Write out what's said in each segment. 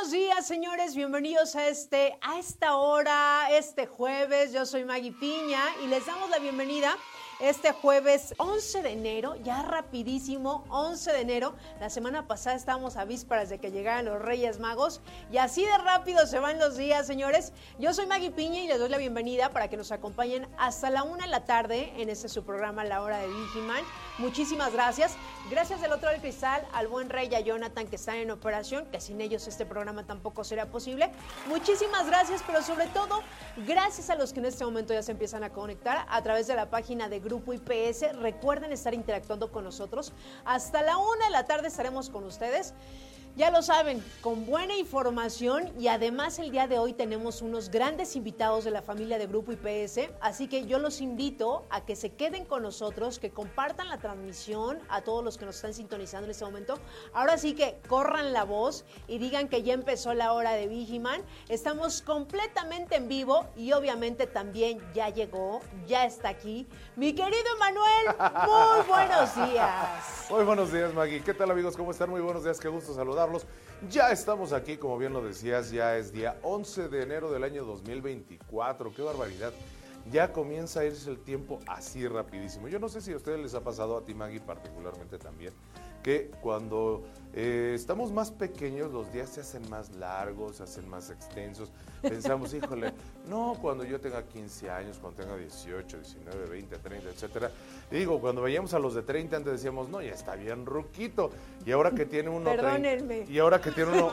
buenos días, señores. Bienvenidos a este a esta hora, este jueves. Yo soy Maggie Piña y les damos la bienvenida este jueves 11 de enero, ya rapidísimo, 11 de enero. La semana pasada estábamos a vísperas de que llegaran los Reyes Magos y así de rápido se van los días, señores. Yo soy Maggie Piña y les doy la bienvenida para que nos acompañen hasta la una de la tarde en este su programa La Hora de Vigiman. Muchísimas gracias. Gracias del otro del cristal al buen Rey y a Jonathan que están en operación, que sin ellos este programa tampoco sería posible. Muchísimas gracias, pero sobre todo gracias a los que en este momento ya se empiezan a conectar a través de la página de Grupo IPS. Recuerden estar interactuando con nosotros. Hasta la una de la tarde estaremos con ustedes. Ya lo saben, con buena información y además el día de hoy tenemos unos grandes invitados de la familia de Grupo IPS, así que yo los invito a que se queden con nosotros, que compartan la transmisión a todos los que nos están sintonizando en este momento. Ahora sí que corran la voz y digan que ya empezó la hora de Vigiman. Estamos completamente en vivo y obviamente también ya llegó, ya está aquí mi querido Emanuel. Muy buenos días. Muy buenos días, Maggie. ¿Qué tal, amigos? ¿Cómo están? Muy buenos días. Qué gusto saludar ya estamos aquí, como bien lo decías, ya es día 11 de enero del año 2024. ¡Qué barbaridad! Ya comienza a irse el tiempo así rapidísimo. Yo no sé si a ustedes les ha pasado, a ti Maggie particularmente también, que cuando eh, estamos más pequeños los días se hacen más largos, se hacen más extensos. Pensamos, híjole, no cuando yo tenga 15 años, cuando tenga 18, 19, 20, 30, etcétera. digo, cuando veíamos a los de 30 antes decíamos, no, ya está bien ruquito. Y ahora que tiene uno Perdónenme. y ahora que tiene uno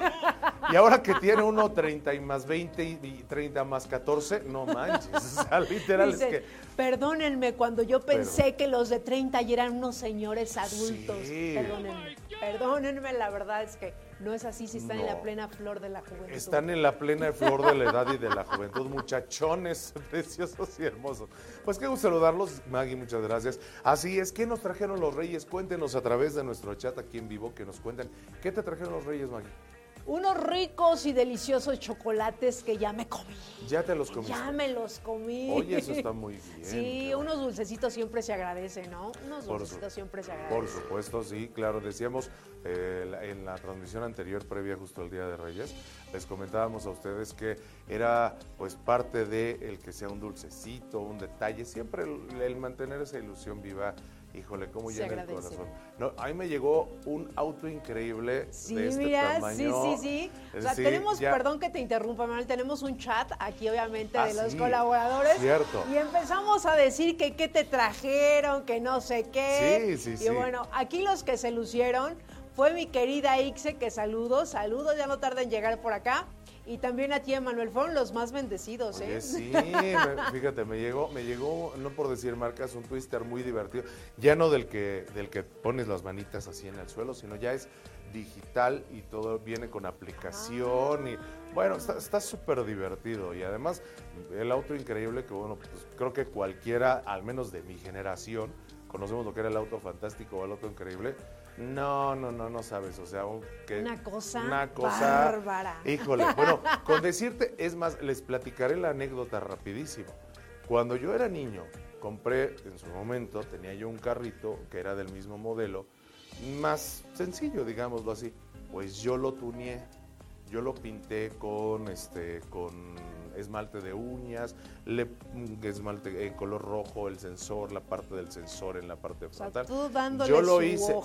y ahora que tiene uno 30 y más 20 y 30 más 14, no manches, o sea, literal es que Perdónenme cuando yo pensé que los de 30 ya eran unos señores adultos. Perdónenme. Perdónenme, la verdad es que no es así si están en la plena flor de la juventud. Están en la plena flor de la edad y de la juventud, muchachones preciosos y hermosos. Pues qué gusto saludarlos, Maggie, muchas gracias. Así es, ¿qué nos trajeron los Reyes? Cuéntenos a través de nuestro chat aquí en vivo que nos cuenten. ¿Qué te trajeron los Reyes, Maggie? Unos ricos y deliciosos chocolates que ya me comí. Ya te los comí. Ya me los comí. Oye, eso está muy bien. Sí, unos dulcecitos siempre se agradecen, ¿no? Unos dulcecitos siempre se agradecen. Por supuesto, sí, claro. Decíamos eh, en la transmisión anterior, previa justo al Día de Reyes, les comentábamos a ustedes que era pues parte de el que sea un dulcecito, un detalle, siempre el mantener esa ilusión viva Híjole, cómo llena el corazón. No, a mí me llegó un auto increíble sí, de este mira, tamaño. Sí, sí, sí. O sea, tenemos, perdón que te interrumpa, Manuel, tenemos un chat aquí obviamente de ah, los colaboradores. Cierto. Y empezamos a decir que qué te trajeron, que no sé qué. Sí, sí, y sí. Y bueno, aquí los que se lucieron fue mi querida Ixe, que saludos, saludos, ya no tarda en llegar por acá. Y también a ti, Manuel, fueron los más bendecidos, ¿eh? sí, fíjate, me llegó, me llegó, no por decir marcas, un twister muy divertido. Ya no del que, del que pones las manitas así en el suelo, sino ya es digital y todo viene con aplicación y bueno, está súper divertido y además el auto increíble que bueno, pues creo que cualquiera, al menos de mi generación, conocemos lo que era el auto fantástico o el auto increíble, no, no, no, no sabes, o sea, que una cosa, una cosa bárbara. Híjole, bueno, con decirte, es más, les platicaré la anécdota rapidísimo. Cuando yo era niño, compré en su momento, tenía yo un carrito que era del mismo modelo, más sencillo, digámoslo así. Pues yo lo tuneé, yo lo pinté con este, con esmalte de uñas, le, esmalte en color rojo, el sensor, la parte del sensor en la parte frontal. yo lo hice,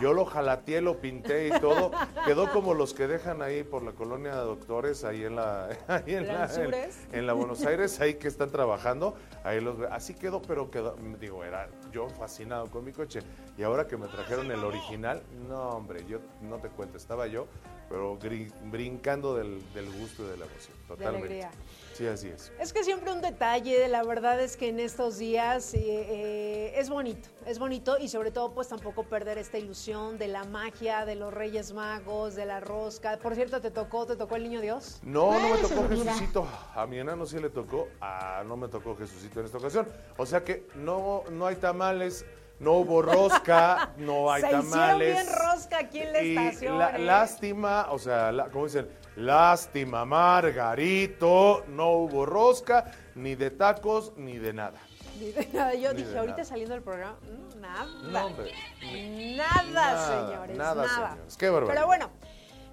yo lo jalateé, lo pinté y todo. Quedó como los que dejan ahí por la colonia de doctores, ahí en la, en, la, Buenos Aires, ahí que están trabajando. Ahí los, así quedó, pero quedó, digo, era yo fascinado con mi coche. Y ahora que me trajeron el original, no hombre, yo no te cuento, estaba yo pero brin- brincando del, del gusto y de la emoción, totalmente. Sí, así es. Es que siempre un detalle, la verdad es que en estos días eh, eh, es bonito, es bonito y sobre todo pues tampoco perder esta ilusión de la magia, de los Reyes Magos, de la rosca. Por cierto, ¿te tocó, te tocó el Niño Dios? No, no me tocó. Jesucito. A mi enano sí le tocó. Ah, no me tocó Jesucito en esta ocasión. O sea que no, no hay tamales, no hubo rosca, no hay Se tamales. bien rosca aquí en la Y estación, la- ¿eh? Lástima, o sea, la- ¿cómo dicen? Lástima, Margarito. No hubo rosca, ni de tacos, ni de nada. Ni de nada. Yo Ni dije, ahorita nada. saliendo del programa, mm, nada. No, hombre. Nada, Nada, señores, nada, nada. señores. Qué barbaridad. Pero bueno,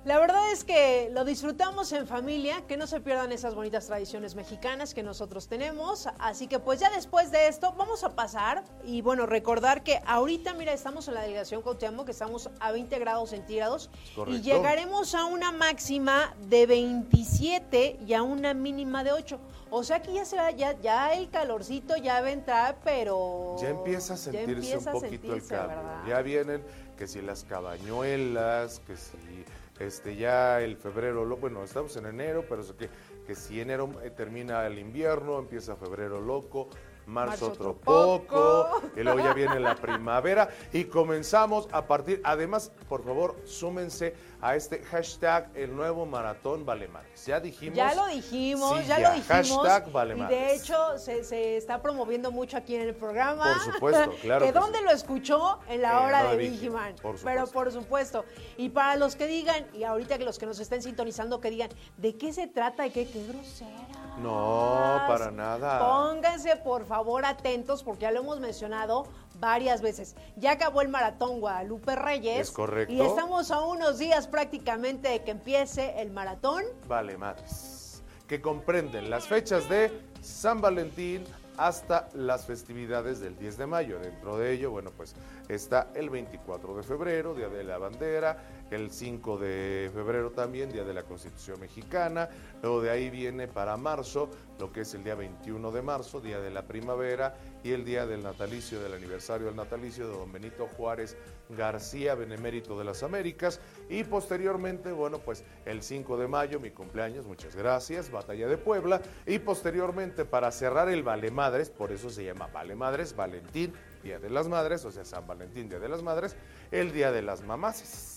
la verdad es que lo disfrutamos en familia, que no se pierdan esas bonitas tradiciones mexicanas que nosotros tenemos. Así que pues ya después de esto vamos a pasar y bueno, recordar que ahorita, mira, estamos en la delegación Cuauhtémoc, que estamos a 20 grados centígrados y llegaremos a una máxima de 27 y a una mínima de 8. O sea que ya se va, ya, ya el calorcito ya va a entrar, pero Ya empieza a sentirse empieza un poquito sentirse, el cambio. ¿verdad? Ya vienen que si las cabañuelas, que si este ya el febrero, bueno, estamos en enero, pero eso que, que si enero eh, termina el invierno, empieza febrero loco, marzo, otro poco, poco. y luego ya viene la primavera y comenzamos a partir, además, por favor, súmense a este hashtag el nuevo maratón vale. Ya dijimos. Ya lo dijimos, Sí, ya, lo dijimos. Hashtag vale y de hecho se, se está promoviendo mucho aquí en el programa. Por supuesto, claro ¿Que que dónde sí. lo escuchó? En la hora de de Vigiman, por Pero supuesto. por supuesto. Y para los que digan, y ahorita que los que nos estén sintonizando, que digan, ¿de qué se trata? ¿De qué? ¡Qué grosera! No, para nada. Pónganse por favor atentos porque ya lo hemos mencionado varias veces. Ya acabó el maratón Guadalupe Reyes. Es correcto. Y estamos a unos días prácticamente de que empiece el maratón Vale madres, que comprenden las fechas de San Valentín hasta las festividades del 10 de mayo. Dentro de ello, bueno, pues está el 24 de febrero, Día de la Bandera, el 5 de febrero también, Día de la Constitución Mexicana, luego de ahí viene para marzo, lo que es el día 21 de marzo, Día de la Primavera, y el día del natalicio, del aniversario del natalicio de don Benito Juárez García, Benemérito de las Américas, y posteriormente, bueno, pues el 5 de mayo, mi cumpleaños, muchas gracias, Batalla de Puebla, y posteriormente para cerrar el Vale Madres, por eso se llama Vale Madres, Valentín, Día de las Madres, o sea, San Valentín, Día de las Madres, el Día de las Mamás.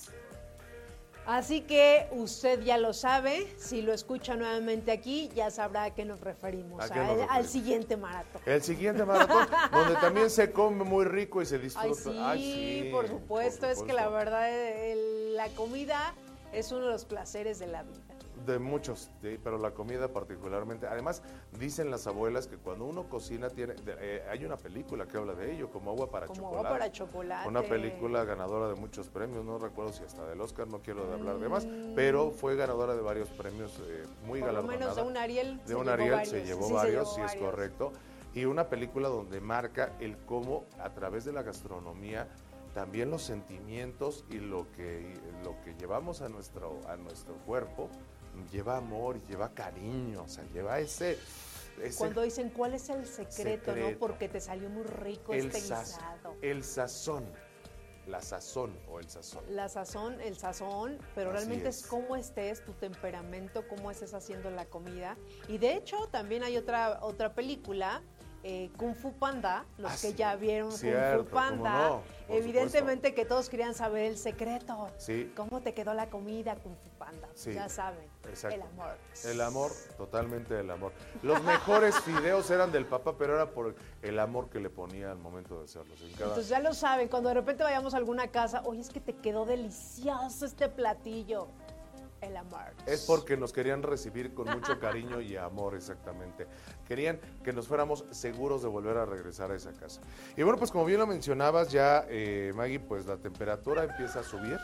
Así que usted ya lo sabe, si lo escucha nuevamente aquí, ya sabrá a qué nos referimos, ¿A qué al, nos al referimos? siguiente maratón. El siguiente maratón, donde también se come muy rico y se Ay disfruta. sí, sí, por, supuesto, es que la verdad el- la comida es uno de los placeres de la vida. De muchos, sí, pero la comida particularmente. Además, dicen las abuelas que cuando uno cocina tiene, eh, hay una película que habla de ello, como agua para Como chocolate. agua para chocolate. Una película ganadora de muchos premios, no recuerdo si hasta del Oscar, no quiero hablar de más, Mm. pero fue ganadora de varios premios, eh, muy Por galardonada. menos de un Ariel. De un Ariel varios, se llevó sí, varios, sí llevó es correcto. Y una película donde marca el cómo a través de la gastronomía también los sentimientos y lo que, lo que llevamos a nuestro, a nuestro cuerpo lleva amor, lleva cariño, o sea, lleva ese... ese Cuando dicen cuál es el secreto, ¿no? Porque te salió muy rico el, este guisado. el sazón, la sazón o el sazón. La sazón, el sazón, pero Así realmente es. es. cómo estés, tu temperamento, cómo estés haciendo la comida. Y de hecho, también hay otra, otra película, eh, Kung Fu Panda, los Ah, que sí. ya vieron Cierto, Kung Fu Panda, no, evidentemente que todos querían saber el secreto. Sí. ¿Cómo te quedó la comida Kung Fu Panda? Sí, Ya saben, exacto. el amor. El amor, totalmente el amor. Los mejores fideos eran del papá, pero era por el amor que le ponía al momento de hacerlos. En cada- Entonces ya lo saben, cuando de repente vayamos a alguna casa, oye, es que te quedó delicioso este platillo. El amor. Es porque nos querían recibir con mucho cariño y amor, exactamente. Querían que nos fuéramos seguros de volver a regresar a esa casa. Y bueno, pues como bien lo mencionabas ya, eh, Maggie, pues la temperatura empieza a subir.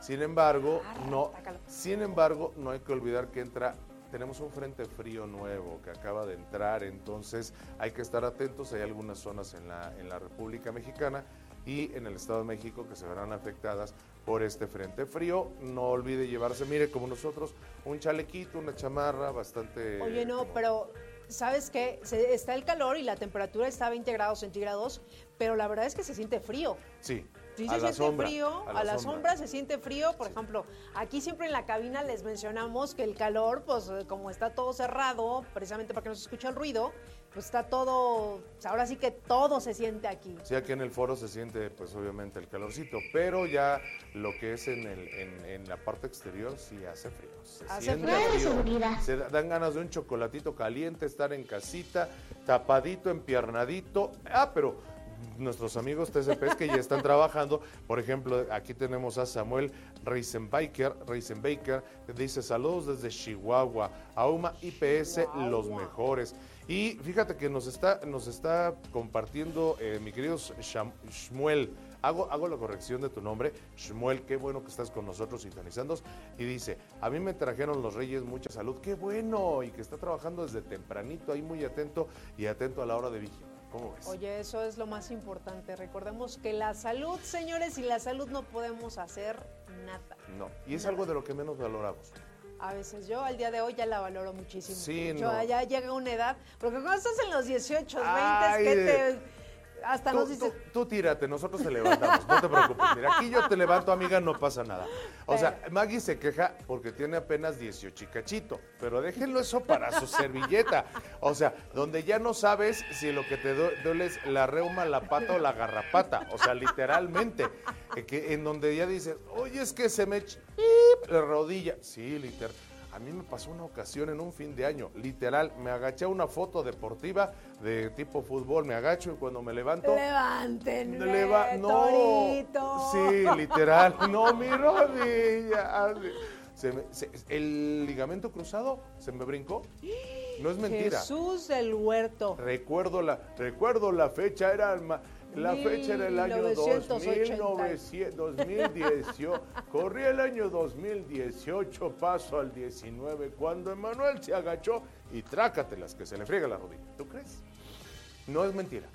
Sin embargo, no, sácalo. sin embargo, no hay que olvidar que entra, tenemos un frente frío nuevo que acaba de entrar, entonces hay que estar atentos. Hay algunas zonas en la, en la República Mexicana y en el Estado de México que se verán afectadas por este frente frío. No olvide llevarse, mire, como nosotros, un chalequito, una chamarra bastante... Oye, no, como- pero ¿sabes qué? Se- está el calor y la temperatura está a 20 grados centígrados, pero la verdad es que se siente frío. Sí, Sí se la siente sombra, frío, a a la sombra. sombra. se siente frío. Por ejemplo, aquí siempre en la cabina les mencionamos que el calor, pues como está todo cerrado, precisamente para que no se escuche el ruido, pues está todo, pues, ahora sí que todo se siente aquí. Sí, aquí en el foro se siente, pues obviamente el calorcito, pero ya lo que es en, el, en, en la parte exterior sí hace frío. Se Hace siente frío. Frío. seguridad. Se da- dan ganas de un chocolatito caliente, estar en casita, tapadito, empiernadito. Ah, pero nuestros amigos TCPs que ya están trabajando, por ejemplo, aquí tenemos a Samuel Reisenbaker, Reisenbaker, que dice saludos desde Chihuahua, Auma IPS, los mejores. Y fíjate que nos está, nos está compartiendo eh, mi querido Shmuel. Hago, hago la corrección de tu nombre, Shmuel, qué bueno que estás con nosotros sintonizando. Y dice, a mí me trajeron los reyes mucha salud, qué bueno, y que está trabajando desde tempranito, ahí muy atento y atento a la hora de vigilia. ¿Cómo ves? Oye, eso es lo más importante. Recordemos que la salud, señores, y la salud no podemos hacer nada. No, y es algo de lo que menos valoramos. A veces yo al día de hoy ya la valoro muchísimo. Sí, yo no. ya llega una edad, porque cuando estás en los 18, 20, Ay, es que te hasta Tú, nos tú- tú tírate, nosotros te levantamos, no te preocupes. Mira, aquí yo te levanto, amiga, no pasa nada. O sea, Maggie se queja porque tiene apenas 18 y cachito, pero déjenlo eso para su servilleta. O sea, donde ya no sabes si lo que te duele es la reuma, la pata o la garrapata. O sea, literalmente. eh, Que, en donde ya dices, oye, es que se me la rodilla. Sí, literal. A mí me pasó una ocasión en un fin de año, literal, me agaché a una foto deportiva de tipo fútbol, me agacho y cuando me levanto... levanten, Le va- no. torito. Sí, literal. No, mi rodilla. Se me- se- el ligamento cruzado se me brincó. No es mentira. Jesús del huerto. Recuerdo la, recuerdo la fecha, era el ma- la fecha era el año 1980. 2000, 2018. Corrí el año 2018, paso al 19, cuando Emanuel se agachó y trácatelas, que se le friega la rodilla. ¿Tú crees? No es mentira.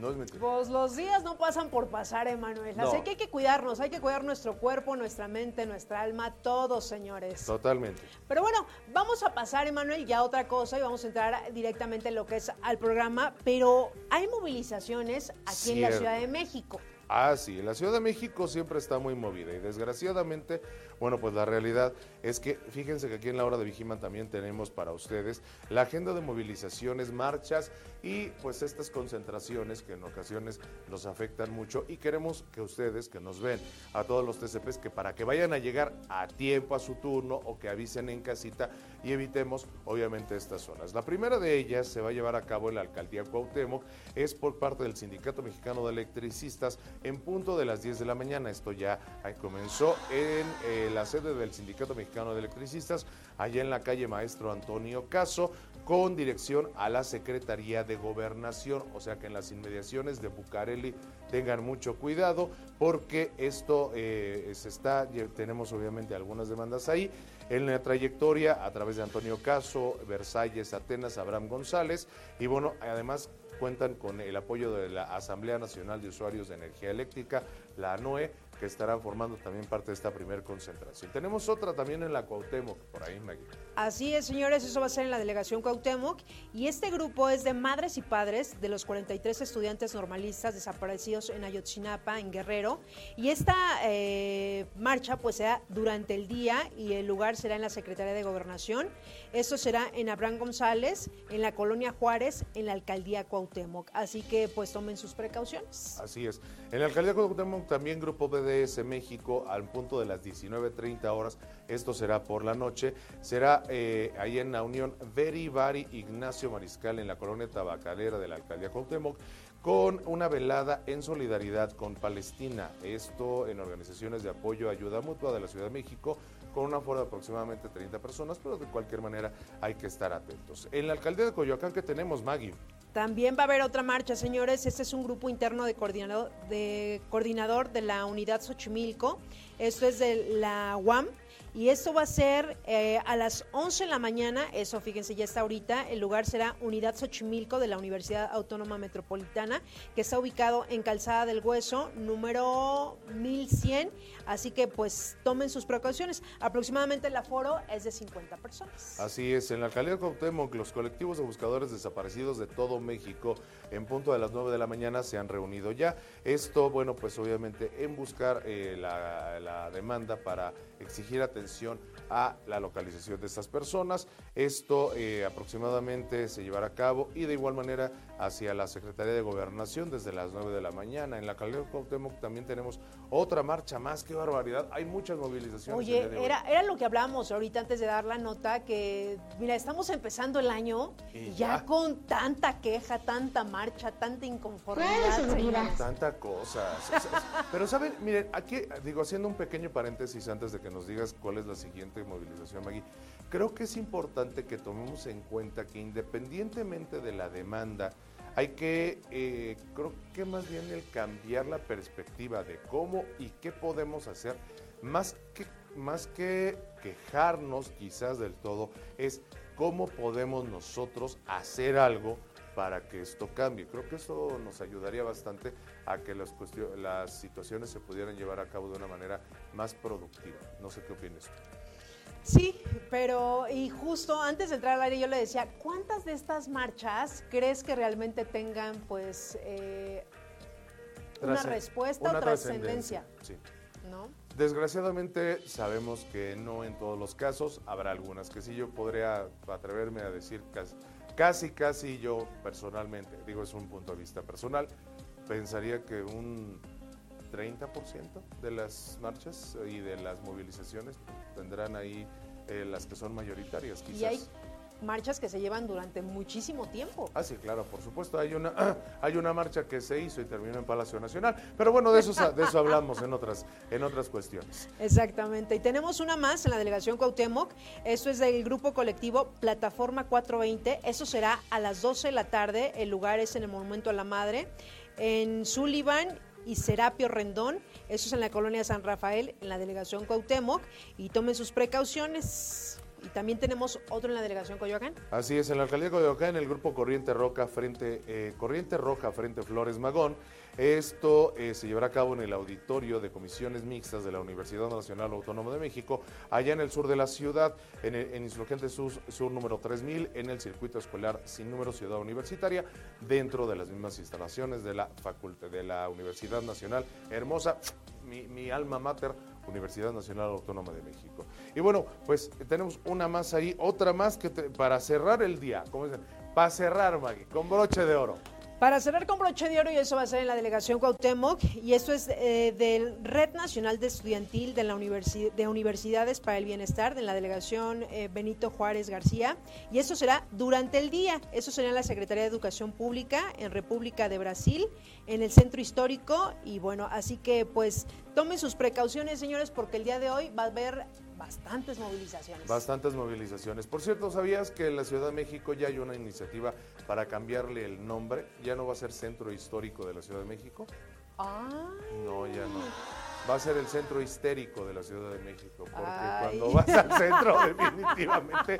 No es mentira. Pues los días no pasan por pasar, Emanuel. Así No. que hay que cuidarnos, hay que cuidar nuestro cuerpo, nuestra mente, nuestra alma, todos, señores. Totalmente. Pero bueno, vamos a pasar, Emanuel, ya a otra cosa y vamos a entrar directamente en lo que es al programa. Pero hay movilizaciones aquí en la. Ciudad de México. Ah, sí, la Ciudad de México siempre está muy movida y desgraciadamente, bueno, pues la realidad es que fíjense que aquí en la hora de Vigiman también tenemos para ustedes la agenda de movilizaciones, marchas y pues estas concentraciones que en ocasiones nos afectan mucho y queremos que ustedes que nos ven, a todos los TCPs, que para que vayan a llegar a tiempo a su turno o que avisen en casita y evitemos obviamente estas zonas. La primera de ellas se va a llevar a cabo en la alcaldía Cuauhtémoc, es por parte del Sindicato Mexicano de Electricistas en punto de las 10 de la mañana. Esto ya comenzó en eh, la sede del Sindicato Mexicano de Electricistas, allá en la calle Maestro Antonio Caso, con dirección a la Secretaría de Gobernación, o sea que en las inmediaciones de Bucareli tengan mucho cuidado porque esto eh, se está, tenemos obviamente algunas demandas ahí, en la trayectoria a través de Antonio Caso, Versalles, Atenas, Abraham González y bueno, además cuentan con el apoyo de la Asamblea Nacional de Usuarios de Energía Eléctrica, la ANOE, que estarán formando también parte de esta primera concentración. Tenemos otra también en la Cuauhtémoc, por ahí, Maggie. Así es, señores, eso va a ser en la delegación Cuauhtémoc y este grupo es de madres y padres de los 43 estudiantes normalistas desaparecidos en Ayotzinapa, en Guerrero, y esta eh, marcha pues será durante el día y el lugar será en la Secretaría de Gobernación. Esto será en Abraham González, en la Colonia Juárez, en la Alcaldía Cuauhtémoc, así que pues tomen sus precauciones. Así es. En la alcaldía Cuauhtémoc también Grupo BDS México al punto de las 19.30 horas, esto será por la noche, será eh, ahí en la Unión Verivari Ignacio Mariscal en la colonia tabacalera de la alcaldía Cuauhtémoc con una velada en solidaridad con Palestina, esto en organizaciones de apoyo ayuda mutua de la Ciudad de México con un aforo de aproximadamente 30 personas, pero de cualquier manera hay que estar atentos. En la alcaldía de Coyoacán que tenemos, Maggie. También va a haber otra marcha, señores. Este es un grupo interno de coordinador de, coordinador de la unidad Xochimilco. Esto es de la UAM. Y esto va a ser eh, a las 11 de la mañana, eso fíjense ya está ahorita, el lugar será Unidad Xochimilco de la Universidad Autónoma Metropolitana, que está ubicado en Calzada del Hueso, número 1100, así que pues tomen sus precauciones. Aproximadamente el aforo es de 50 personas. Así es, en la alcaldía Cuauhtémoc, los colectivos de buscadores desaparecidos de todo México, en punto de las 9 de la mañana, se han reunido ya. Esto, bueno, pues obviamente en buscar eh, la, demanda para exigir atención a la localización de estas personas. Esto eh, aproximadamente se llevará a cabo y de igual manera hacia la Secretaría de Gobernación desde las 9 de la mañana. En la alcaldía de Cuauhtémoc también tenemos otra marcha más, qué barbaridad. Hay muchas movilizaciones. Oye, era, era lo que hablábamos ahorita antes de dar la nota, que mira, estamos empezando el año y ya, con tanta queja, tanta marcha, tanta inconformidad. Tanta cosa. Pero saben, miren, aquí digo, haciendo un pequeño paréntesis antes de que nos digas cuál es la siguiente movilización, Maggie, creo que es importante que tomemos en cuenta que independientemente de la demanda, hay que, eh, creo que más bien el cambiar la perspectiva de cómo y qué podemos hacer, más que, más que quejarnos quizás del todo, es cómo podemos nosotros hacer algo para que esto cambie. Creo que esto nos ayudaría bastante a que las, las situaciones se pudieran llevar a cabo de una manera más productiva. No sé qué opinas. Sí, pero y justo antes de entrar al aire yo le decía, ¿cuántas de estas marchas crees que realmente tengan pues eh, una respuesta o trascendencia? Sí. ¿No? Desgraciadamente sabemos que no en todos los casos, habrá algunas que sí yo podría atreverme a decir casi, casi, casi yo personalmente, digo es un punto de vista personal, pensaría que un 30% de las marchas y de las movilizaciones tendrán ahí eh, las que son mayoritarias, quizás. Y hay marchas que se llevan durante muchísimo tiempo. Ah, sí, claro, por supuesto. Hay una, hay una marcha que se hizo y terminó en Palacio Nacional. Pero bueno, de eso, de eso hablamos en otras, en otras cuestiones. Exactamente. Y tenemos una más en la delegación Cuauhtémoc. Esto es del grupo colectivo Plataforma 420. Eso será a las 12 de la tarde. El lugar es en el Monumento a la Madre. En Sullivan y Serapio Rendón. Eso es en la colonia San Rafael, en la delegación Cuauhtémoc. Y tomen sus precauciones. Y también tenemos otro en la delegación Coyoacán. Así es, en la alcaldía de Coyoacán, el grupo Corriente Roja frente, eh, Corriente Roja frente Flores Magón. Esto eh, se llevará a cabo en el auditorio de comisiones mixtas de la Universidad Nacional Autónoma de México, allá en el sur de la ciudad, en, el, en Insurgente sur, sur, número 3000, en el circuito escolar sin número Ciudad Universitaria, dentro de las mismas instalaciones de la facultad de la Universidad Nacional Hermosa, mi, mi alma mater, Universidad Nacional Autónoma de México. Y bueno, pues tenemos una más ahí, otra más que te, para cerrar el día, como dicen, para cerrar, Maggie, con broche de oro. Para cerrar con broche de oro, y eso va a ser en la delegación Cuauhtémoc, y esto es eh, del Red Nacional de Estudiantil de, la Universi de Universidades para el Bienestar, de la delegación eh, Benito Juárez García, y eso será durante el día. Eso será en la Secretaría de Educación Pública en República de Brasil, en el Centro Histórico, y bueno, así que pues tomen sus precauciones, señores, porque el día de hoy va a haber bastantes movilizaciones. Bastantes movilizaciones. Por cierto, ¿sabías que en la Ciudad de México ya hay una iniciativa para cambiarle el nombre? ¿Ya no va a ser Centro Histórico de la Ciudad de México? Ah. No, ya no va a ser el centro histérico de la Ciudad de México, porque Ay. cuando vas al centro definitivamente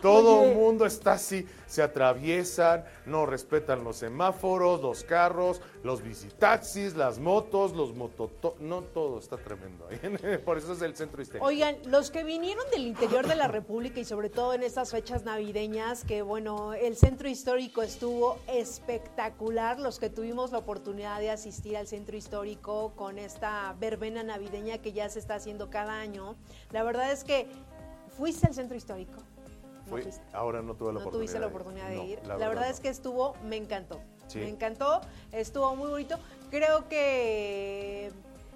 todo el mundo está así, se atraviesan, no respetan los semáforos, los carros, los visitaxis, las motos, los mototos, no todo está tremendo ahí, por eso es el centro histérico. Oigan, los que vinieron del interior de la República y sobre todo en estas fechas navideñas, que bueno, el centro histórico estuvo espectacular, los que tuvimos la oportunidad de asistir al centro histórico con esta verbena navideña que ya se está haciendo cada año. La verdad es que fuiste al centro histórico. Fui, ahora no tuve la no oportunidad. tuviste la oportunidad de, ir. No, la, la, verdad, verdad es que estuvo, me encantó. Me encantó, estuvo muy bonito. Creo que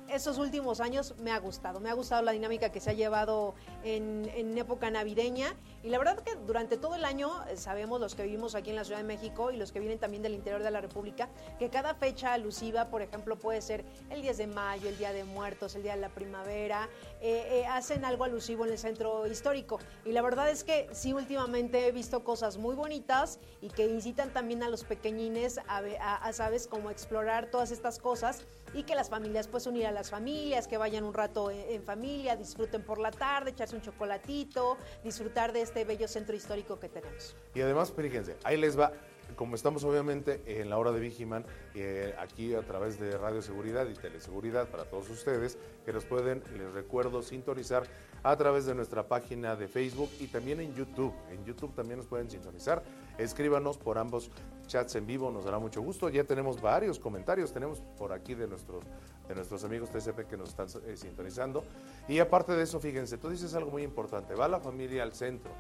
estos últimos años me ha gustado. Me ha gustado la dinámica que se ha llevado en época navideña Y la verdad que durante todo el año eh, sabemos los que vivimos aquí en la Ciudad de México y los que vienen también del interior de la República, que cada fecha alusiva, por ejemplo, puede ser el 10 de mayo, el Día de Muertos, el Día de la Primavera, eh, eh, hacen algo alusivo en el centro histórico. Y la verdad es que sí, últimamente he visto cosas muy bonitas y que incitan también a los pequeñines a, ¿sabes?, como explorar todas estas cosas y que las familias, pues unir a las familias, que vayan un rato en, familia, disfruten por la tarde, echarse un chocolatito, disfrutar de este bello centro histórico que tenemos. Y además, fíjense, ahí les va, como estamos obviamente en la hora de Vigiman, eh, aquí a través de Radio Seguridad y Teleseguridad para todos ustedes, que nos pueden, les recuerdo, sintonizar a través de nuestra página de Facebook y también en YouTube. En YouTube también nos pueden sintonizar. Escríbanos por ambos chats en vivo, nos dará mucho gusto. Ya tenemos varios comentarios, tenemos por aquí de nuestros, de nuestros amigos TCP que nos están eh, sintonizando. Y aparte de eso, fíjense, tú dices algo muy importante, va la familia al centro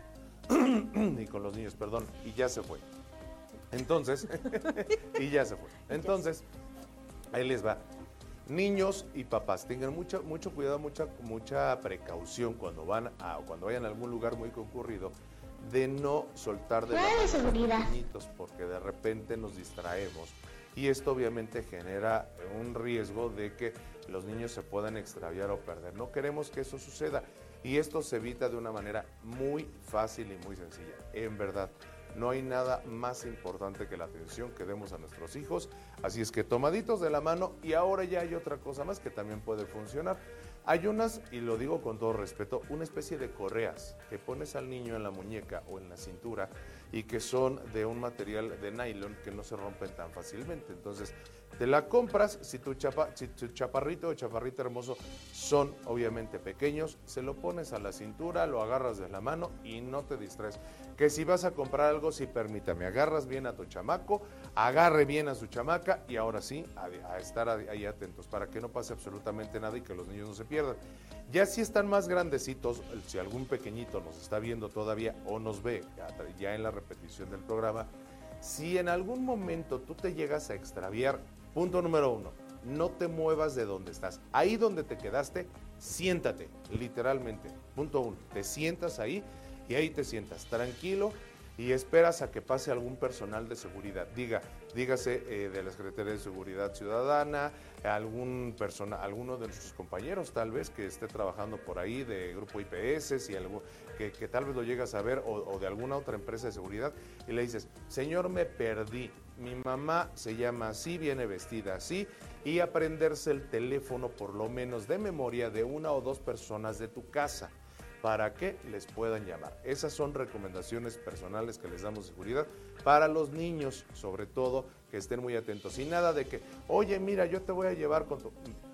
y con los niños, perdón, y ya se fue. Entonces, y ya se fue. Entonces, ahí les va. Niños y papás, tengan mucho, mucho cuidado, mucha, mucha precaución cuando van a, cuando vayan a algún lugar muy concurrido de no soltar de los niñitos porque de repente nos distraemos y esto obviamente genera un riesgo de que los niños se puedan extraviar o perder. No queremos que eso suceda y esto se evita de una manera muy fácil y muy sencilla. En verdad, no hay nada más importante que la atención que demos a nuestros hijos. Así es que tomaditos de la mano y ahora ya hay otra cosa más que también puede funcionar. Hay unas, y lo digo con todo respeto, una especie de correas que pones al niño en la muñeca o en la cintura y que son de un material de nylon que no se rompen tan fácilmente. Entonces, te la compras, si tu, chapa, chaparrito o chaparrita hermoso son obviamente pequeños, se lo pones a la cintura, lo agarras de la mano y no te distraes. Que si vas a comprar algo, sí permítame, agarras bien a tu chamaco, agarre bien a su chamaca y ahora sí, a, estar ahí atentos para que no pase absolutamente nada y que los niños no se pierdan. Ya si están más grandecitos, si algún pequeñito nos está viendo todavía o nos ve ya en la repetición del programa, si en algún momento tú te llegas a extraviar Punto número uno, no te muevas de donde estás. Ahí donde te quedaste, siéntate, literalmente. Punto uno, te sientas ahí y ahí te sientas tranquilo y esperas a que pase algún personal de seguridad. Diga, dígase eh, de la Secretaría de Seguridad Ciudadana, algún persona, alguno de nuestros compañeros tal vez que esté trabajando por ahí de Grupo IPS, si algo, que, tal vez lo llegas a ver, o de alguna otra empresa de seguridad, y le dices, señor, me perdí, mi mamá se llama así, viene vestida así, y aprenderse el teléfono por lo menos de memoria de una o dos personas de tu casa para que les puedan llamar. Esas son recomendaciones personales que les damos seguridad para los niños, sobre todo, que estén muy atentos. Y nada de que, oye, mira, yo te voy a llevar con,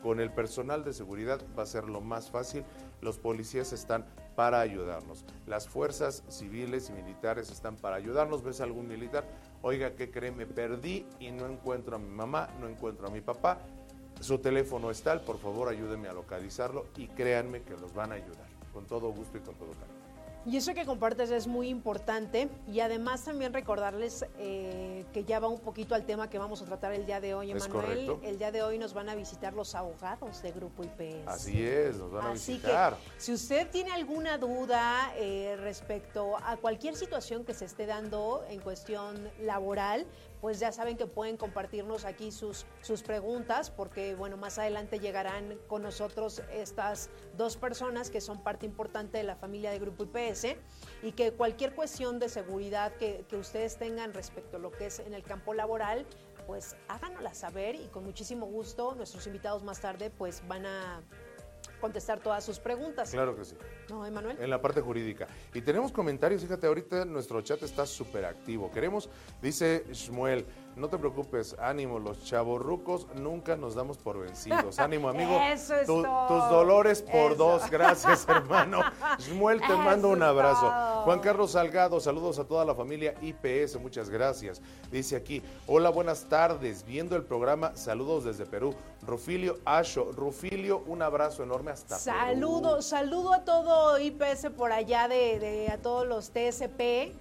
con el personal de seguridad, va a ser lo más fácil. Los policías están para ayudarnos. Las fuerzas civiles y militares están para ayudarnos. ¿Ves algún militar? Oiga, ¿qué cree? Me perdí y no encuentro a mi mamá, no encuentro a mi papá. Su teléfono está, por favor ayúdenme a localizarlo y créanme que los van a ayudar. Con todo gusto y con todo cariño. Y eso que compartes es muy importante y además también recordarles eh, que ya va un poquito al tema que vamos a tratar el día de hoy, Emanuel. El día de hoy nos van a visitar los abogados de Grupo IPS. Así es, nos van a visitar. Que, si usted tiene alguna duda eh, respecto a cualquier situación que se esté dando en cuestión laboral, pues ya saben que pueden compartirnos aquí sus, sus preguntas, porque bueno, más adelante llegarán con nosotros estas dos personas que son parte importante de la familia de Grupo IPS y que cualquier cuestión de seguridad que, que ustedes tengan respecto a lo que es en el campo laboral, pues háganosla saber y con muchísimo gusto nuestros invitados más tarde pues van a contestar todas sus preguntas. Claro que sí. ¿No, Emanuel? En la parte jurídica. Y tenemos comentarios, fíjate, ahorita nuestro chat está súper activo. Queremos, dice Shmuel, no te preocupes, ánimo, los chavorrucos nunca nos damos por vencidos. Ánimo, amigo. Eso es Tus dolores por dos. Gracias, hermano. Shmuel, te mando un abrazo. Juan Carlos Salgado, saludos a toda la familia IPS, muchas gracias. Dice aquí, hola, buenas tardes, viendo el programa, saludos desde Perú. Rufilio Asho, Rufilio, un abrazo enorme hasta Saludo, Perú. saludo a todo IPS por allá, de, a todos los TSP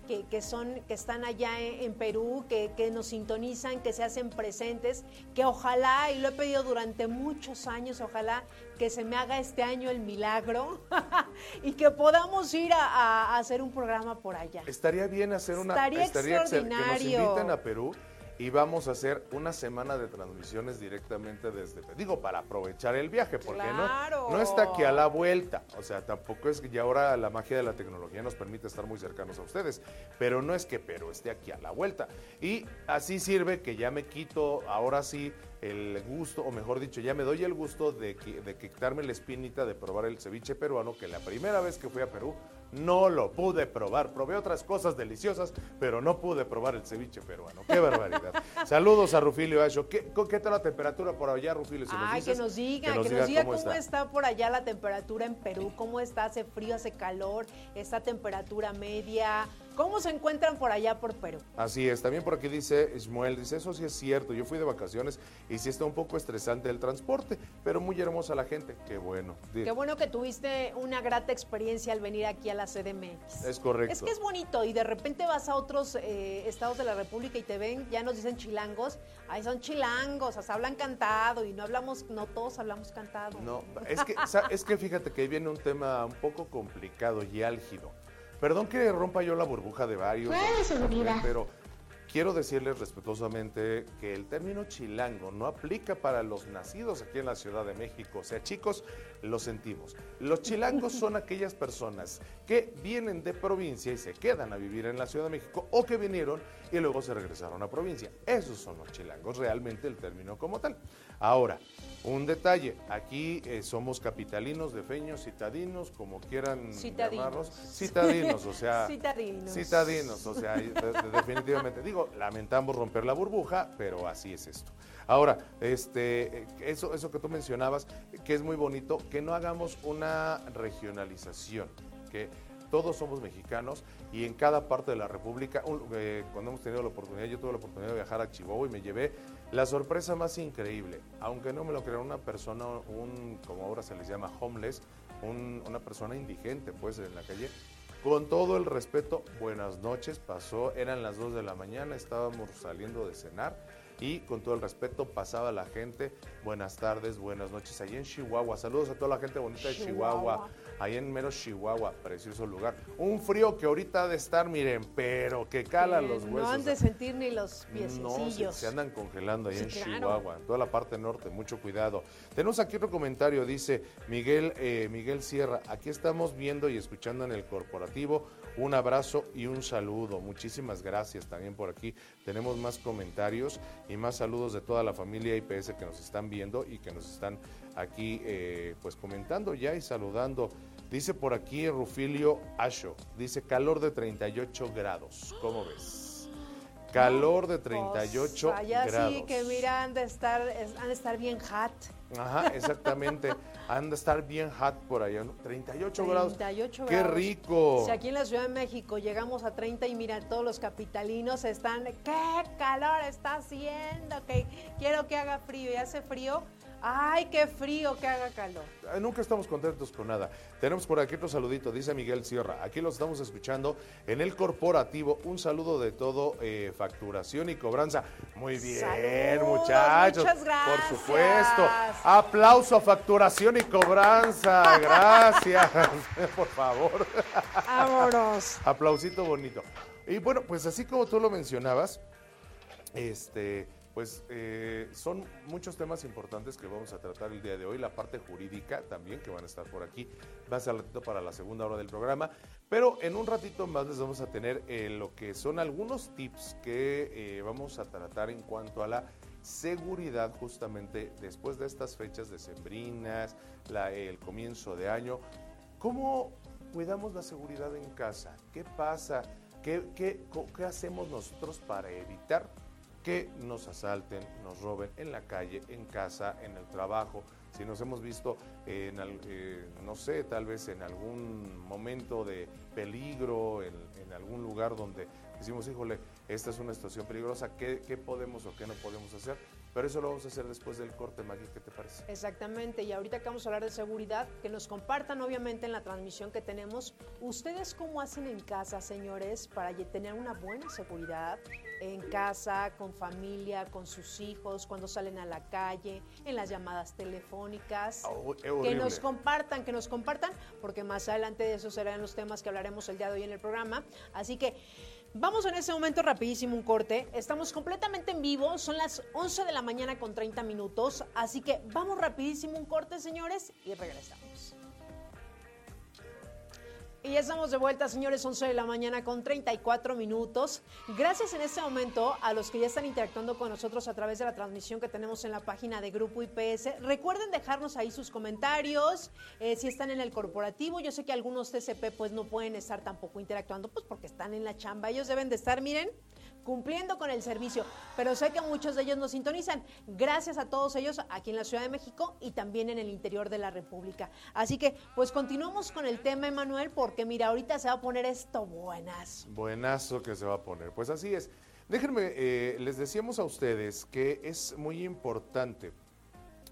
que, que, son, que están allá en, Perú, que, que nos sintonizan que se hacen presentes, que ojalá, y lo he pedido durante muchos años, ojalá que se me haga este año el milagro y que podamos ir a, hacer un programa por allá. Estaría bien hacer una... Estaría, extraordinario. que nos inviten a Perú y vamos a hacer una semana de transmisiones directamente desde, digo, para aprovechar el viaje, porque no, no está aquí a la vuelta, o sea, tampoco es que ya ahora la magia de la tecnología nos permite estar muy cercanos a ustedes, pero no es que pero esté aquí a la vuelta. Y así sirve que ya me quito, ahora sí, el gusto, o mejor dicho, ya me doy el gusto de, de quitarme la espinita de probar el ceviche peruano, que la primera vez que fui a Perú no lo pude probar. Probé otras cosas deliciosas, pero no pude probar el ceviche peruano. Qué barbaridad. Saludos a Rufilio Asho. ¿Qué, ¿Qué, tal la temperatura por allá, Rufilio? Ay, que nos diga, que nos, diga, cómo, está. por allá la temperatura en Perú, cómo está, hace frío, hace calor, esta temperatura media. ¿Cómo se encuentran por allá por Perú? Así es, también por aquí dice Ismael, dice, eso sí es cierto, yo fui de vacaciones y sí está un poco estresante el transporte, pero muy hermosa la gente, qué bueno. Qué bueno que tuviste una grata experiencia al venir aquí a la CDMX. Es correcto. Es que es bonito y de repente vas a otros eh, estados de la República y te ven, ya nos dicen chilangos, ahí son chilangos, hasta hablan cantado y no hablamos, no todos hablamos cantado. No, es que, es que fíjate que ahí viene un tema un poco complicado y álgido. Perdón que rompa yo la burbuja de varios, pero quiero decirles respetuosamente que el término chilango no aplica para los nacidos aquí en la Ciudad de México. O sea, chicos, lo sentimos. Los chilangos son aquellas personas que vienen de provincia y se quedan a vivir en la Ciudad de México o que vinieron y luego se regresaron a provincia. Esos son los chilangos, realmente el término como tal. Ahora, un detalle, aquí eh, somos capitalinos, defeños, citadinos, como quieran llamarlos. Citadinos, o sea. citadinos. Citadinos, o sea, definitivamente. Digo, lamentamos romper la burbuja, pero así es esto. Ahora, este, eso, eso que tú mencionabas, que es muy bonito, que no hagamos una regionalización, que todos somos mexicanos y en cada parte de la República, eh, cuando hemos tenido la oportunidad, yo tuve la oportunidad de viajar a Chihuahua y me llevé la sorpresa más increíble, aunque no me lo crean, una persona, un, como ahora se les llama homeless, una persona indigente, pues, en la calle, con todo el respeto, buenas noches, pasó, eran las 2 de la mañana, estábamos saliendo de cenar y con todo el respeto pasaba la gente, buenas tardes, buenas noches, allí en Chihuahua, saludos a toda la gente bonita de Chihuahua ahí en mero Chihuahua, precioso lugar. Un frío que ahorita ha de estar, miren, pero que cala los huesos. No han de sentir ni los pies. No, se, andan congelando ahí en Chihuahua, en toda la parte norte, mucho cuidado. Tenemos aquí otro comentario, dice Miguel, eh, Miguel Sierra, aquí estamos viendo y escuchando en el corporativo. Un abrazo y un saludo. Muchísimas gracias también por aquí. Tenemos más comentarios y más saludos de toda la familia IPS que nos están viendo y que nos están aquí eh, pues comentando ya y saludando. Dice por aquí Rufilio Asho, dice calor de 38 grados. ¿Cómo ves? Calor de 38 pues, allá grados. sí que mira, han de estar, han de estar bien hot. Ajá, exactamente. han de estar bien hot por allá. 38, grados. 38 ¡Qué rico! Si aquí en la Ciudad de México llegamos a 30 y mira, todos los capitalinos están, ¡qué calor está haciendo! Que quiero que haga frío y hace frío Ay, qué frío, que haga calor. Nunca estamos contentos con nada. Tenemos por aquí otro saludito, dice Miguel Sierra. Aquí lo estamos escuchando en el corporativo. Un saludo de todo, eh, facturación y cobranza. Muy bien, muchachos. Muchas gracias. Por supuesto. Aplauso a facturación y cobranza. Gracias. por favor. Vámonos. Aplausito bonito. Y bueno, pues así como tú lo mencionabas, este pues eh, son muchos temas importantes que vamos a tratar el día de hoy, la parte jurídica también, que van a estar por aquí, va a ser ratito para la segunda hora del programa, pero en un ratito más les vamos a tener eh, lo que son algunos tips que eh, vamos a tratar en cuanto a la seguridad justamente después de estas fechas decembrinas, la, el comienzo de año, ¿cómo cuidamos la seguridad en casa? ¿Qué pasa? ¿Qué, qué, qué hacemos nosotros para evitar que nos asalten, nos roben en la calle, en casa, en el trabajo. Si nos hemos visto, en, eh, no sé, tal vez en algún momento de peligro, en, algún lugar donde decimos, híjole, esta es una situación peligrosa, ¿qué, podemos o qué no podemos hacer? Pero eso lo vamos a hacer después del corte, Maggie, ¿qué te parece? Exactamente, y ahorita que vamos a hablar de seguridad, que nos compartan obviamente en la transmisión que tenemos, ustedes cómo hacen en casa, señores, para tener una buena seguridad en casa, con familia, con sus hijos, cuando salen a la calle, en las llamadas telefónicas. Oh, que nos compartan, que nos compartan, porque más adelante de esos serán los temas que hablaremos el día de hoy en el programa. Así que Vamos en ese momento rapidísimo un corte. Estamos completamente en vivo, son las 11 de la mañana con 30 minutos, así que vamos rapidísimo un corte, señores, y regresamos. Y ya estamos de vuelta, señores, 11 de la mañana con 34 minutos. Gracias en este momento a los que ya están interactuando con nosotros a través de la transmisión que tenemos en la página de Grupo IPS. Recuerden dejarnos ahí sus comentarios, eh, si están en el corporativo. Yo sé que algunos TCP pues no pueden estar tampoco interactuando, pues porque están en la chamba. Ellos deben de estar, miren, cumpliendo con el servicio. Pero sé que muchos de ellos nos sintonizan. Gracias a todos ellos aquí en la Ciudad de México y también en el interior de la República. Así que, pues continuamos con el tema, Emanuel, porque mira, ahorita se va a poner esto buenas. Buenazo que se va a poner. Pues así es. Déjenme, eh, les decíamos a ustedes que es muy importante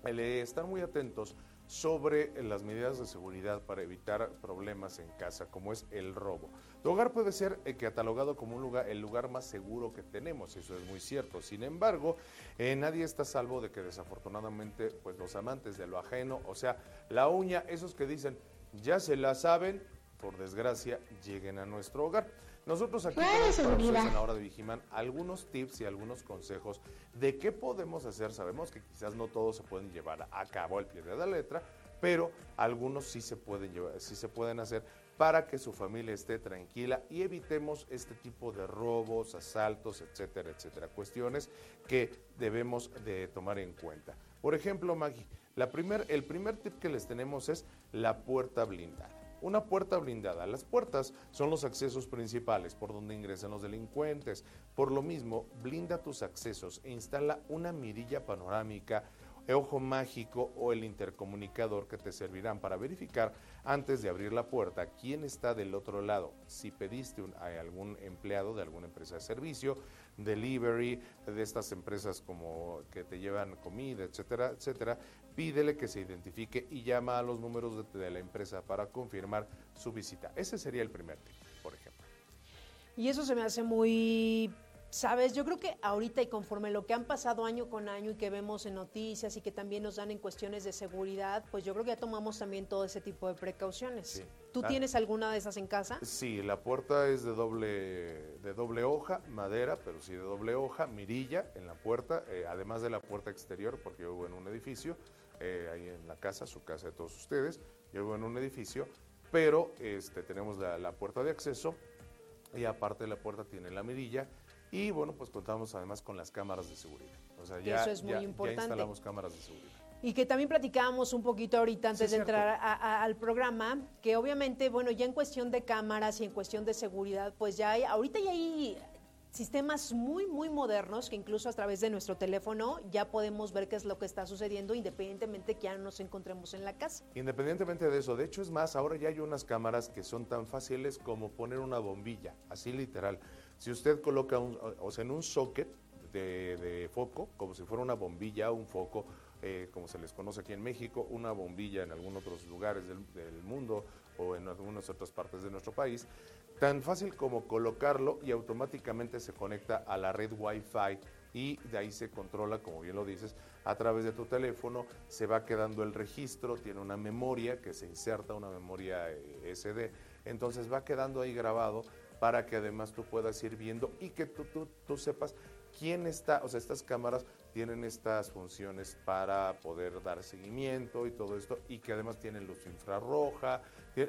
el estar muy atentos sobre las medidas de seguridad para evitar problemas en casa, como es el robo. Tu hogar puede ser eh, catalogado como un lugar, el lugar más seguro que tenemos, eso es muy cierto. Sin embargo, eh, nadie está salvo de que desafortunadamente, pues los amantes de lo ajeno, o sea, la uña, esos que dicen, ya se la saben, por desgracia, lleguen a nuestro hogar. Nosotros aquí tenemos para ustedes en la hora de Vigiman algunos tips y algunos consejos de qué podemos hacer. Sabemos que quizás no todos se pueden llevar a cabo al pie de la letra, pero algunos sí se pueden llevar, sí se pueden hacer para que su familia esté tranquila y evitemos este tipo de robos, asaltos, etcétera, etcétera. Cuestiones que debemos de tomar en cuenta. Por ejemplo, Maggie, la primer, el primer tip que les tenemos es la puerta blindada. Una puerta blindada. Las puertas son los accesos principales por donde ingresan los delincuentes. Por lo mismo, blinda tus accesos e instala una mirilla panorámica ojo mágico o el intercomunicador que te servirán para verificar antes de abrir la puerta quién está del otro lado. Si pediste a algún empleado de alguna empresa de servicio, delivery, de estas empresas como que te llevan comida, etcétera, etcétera, pídele que se identifique y llama a los números de, de la empresa para confirmar su visita. Ese sería el primer tip, por ejemplo. Y eso se me hace muy Sabes, yo creo que ahorita y conforme lo que han pasado año con año y que vemos en noticias y que también nos dan en cuestiones de seguridad, pues yo creo que ya tomamos también todo ese tipo de precauciones. ¿Tú ah. tienes alguna de esas en casa? Sí, la puerta es de doble, de doble hoja, madera, pero sí de doble hoja, mirilla en la puerta, eh, además de la puerta exterior, porque yo vivo en un edificio, eh, ahí en la casa, su casa de todos ustedes, yo vivo en un edificio, pero este, tenemos la, la puerta de acceso y aparte de la puerta tiene la mirilla y bueno, pues contamos además con las cámaras de seguridad. O sea, ya, Eso es muy importante. Ya instalamos cámaras de seguridad. Y que también platicábamos un poquito ahorita antes de entrar al programa, que obviamente, bueno, ya en cuestión de cámaras y en cuestión de seguridad, pues ya hay, ahorita ya hay sistemas muy, muy modernos que incluso a través de nuestro teléfono ya podemos ver qué es lo que está sucediendo independientemente que ya nos encontremos en la casa. Independientemente de eso, de hecho es más, ahora ya hay unas cámaras que son tan fáciles como poner una bombilla, así literal. Si usted coloca o sea, en un socket de, foco, como si fuera una bombilla, un foco, eh, como se les conoce aquí en México, una bombilla en algunos otros lugares del, mundo o en algunas otras partes de nuestro país, tan fácil como colocarlo y automáticamente se conecta a la red Wi-Fi y de ahí se controla, como bien lo dices, a través de tu teléfono, se va quedando el registro, tiene una memoria que se inserta, una memoria eh, SD, entonces va quedando ahí grabado para que además tú puedas ir viendo y que tú, tú, tú sepas quién está, o sea, estas cámaras tienen estas funciones para poder dar seguimiento y todo esto, y que además tienen luz infrarroja,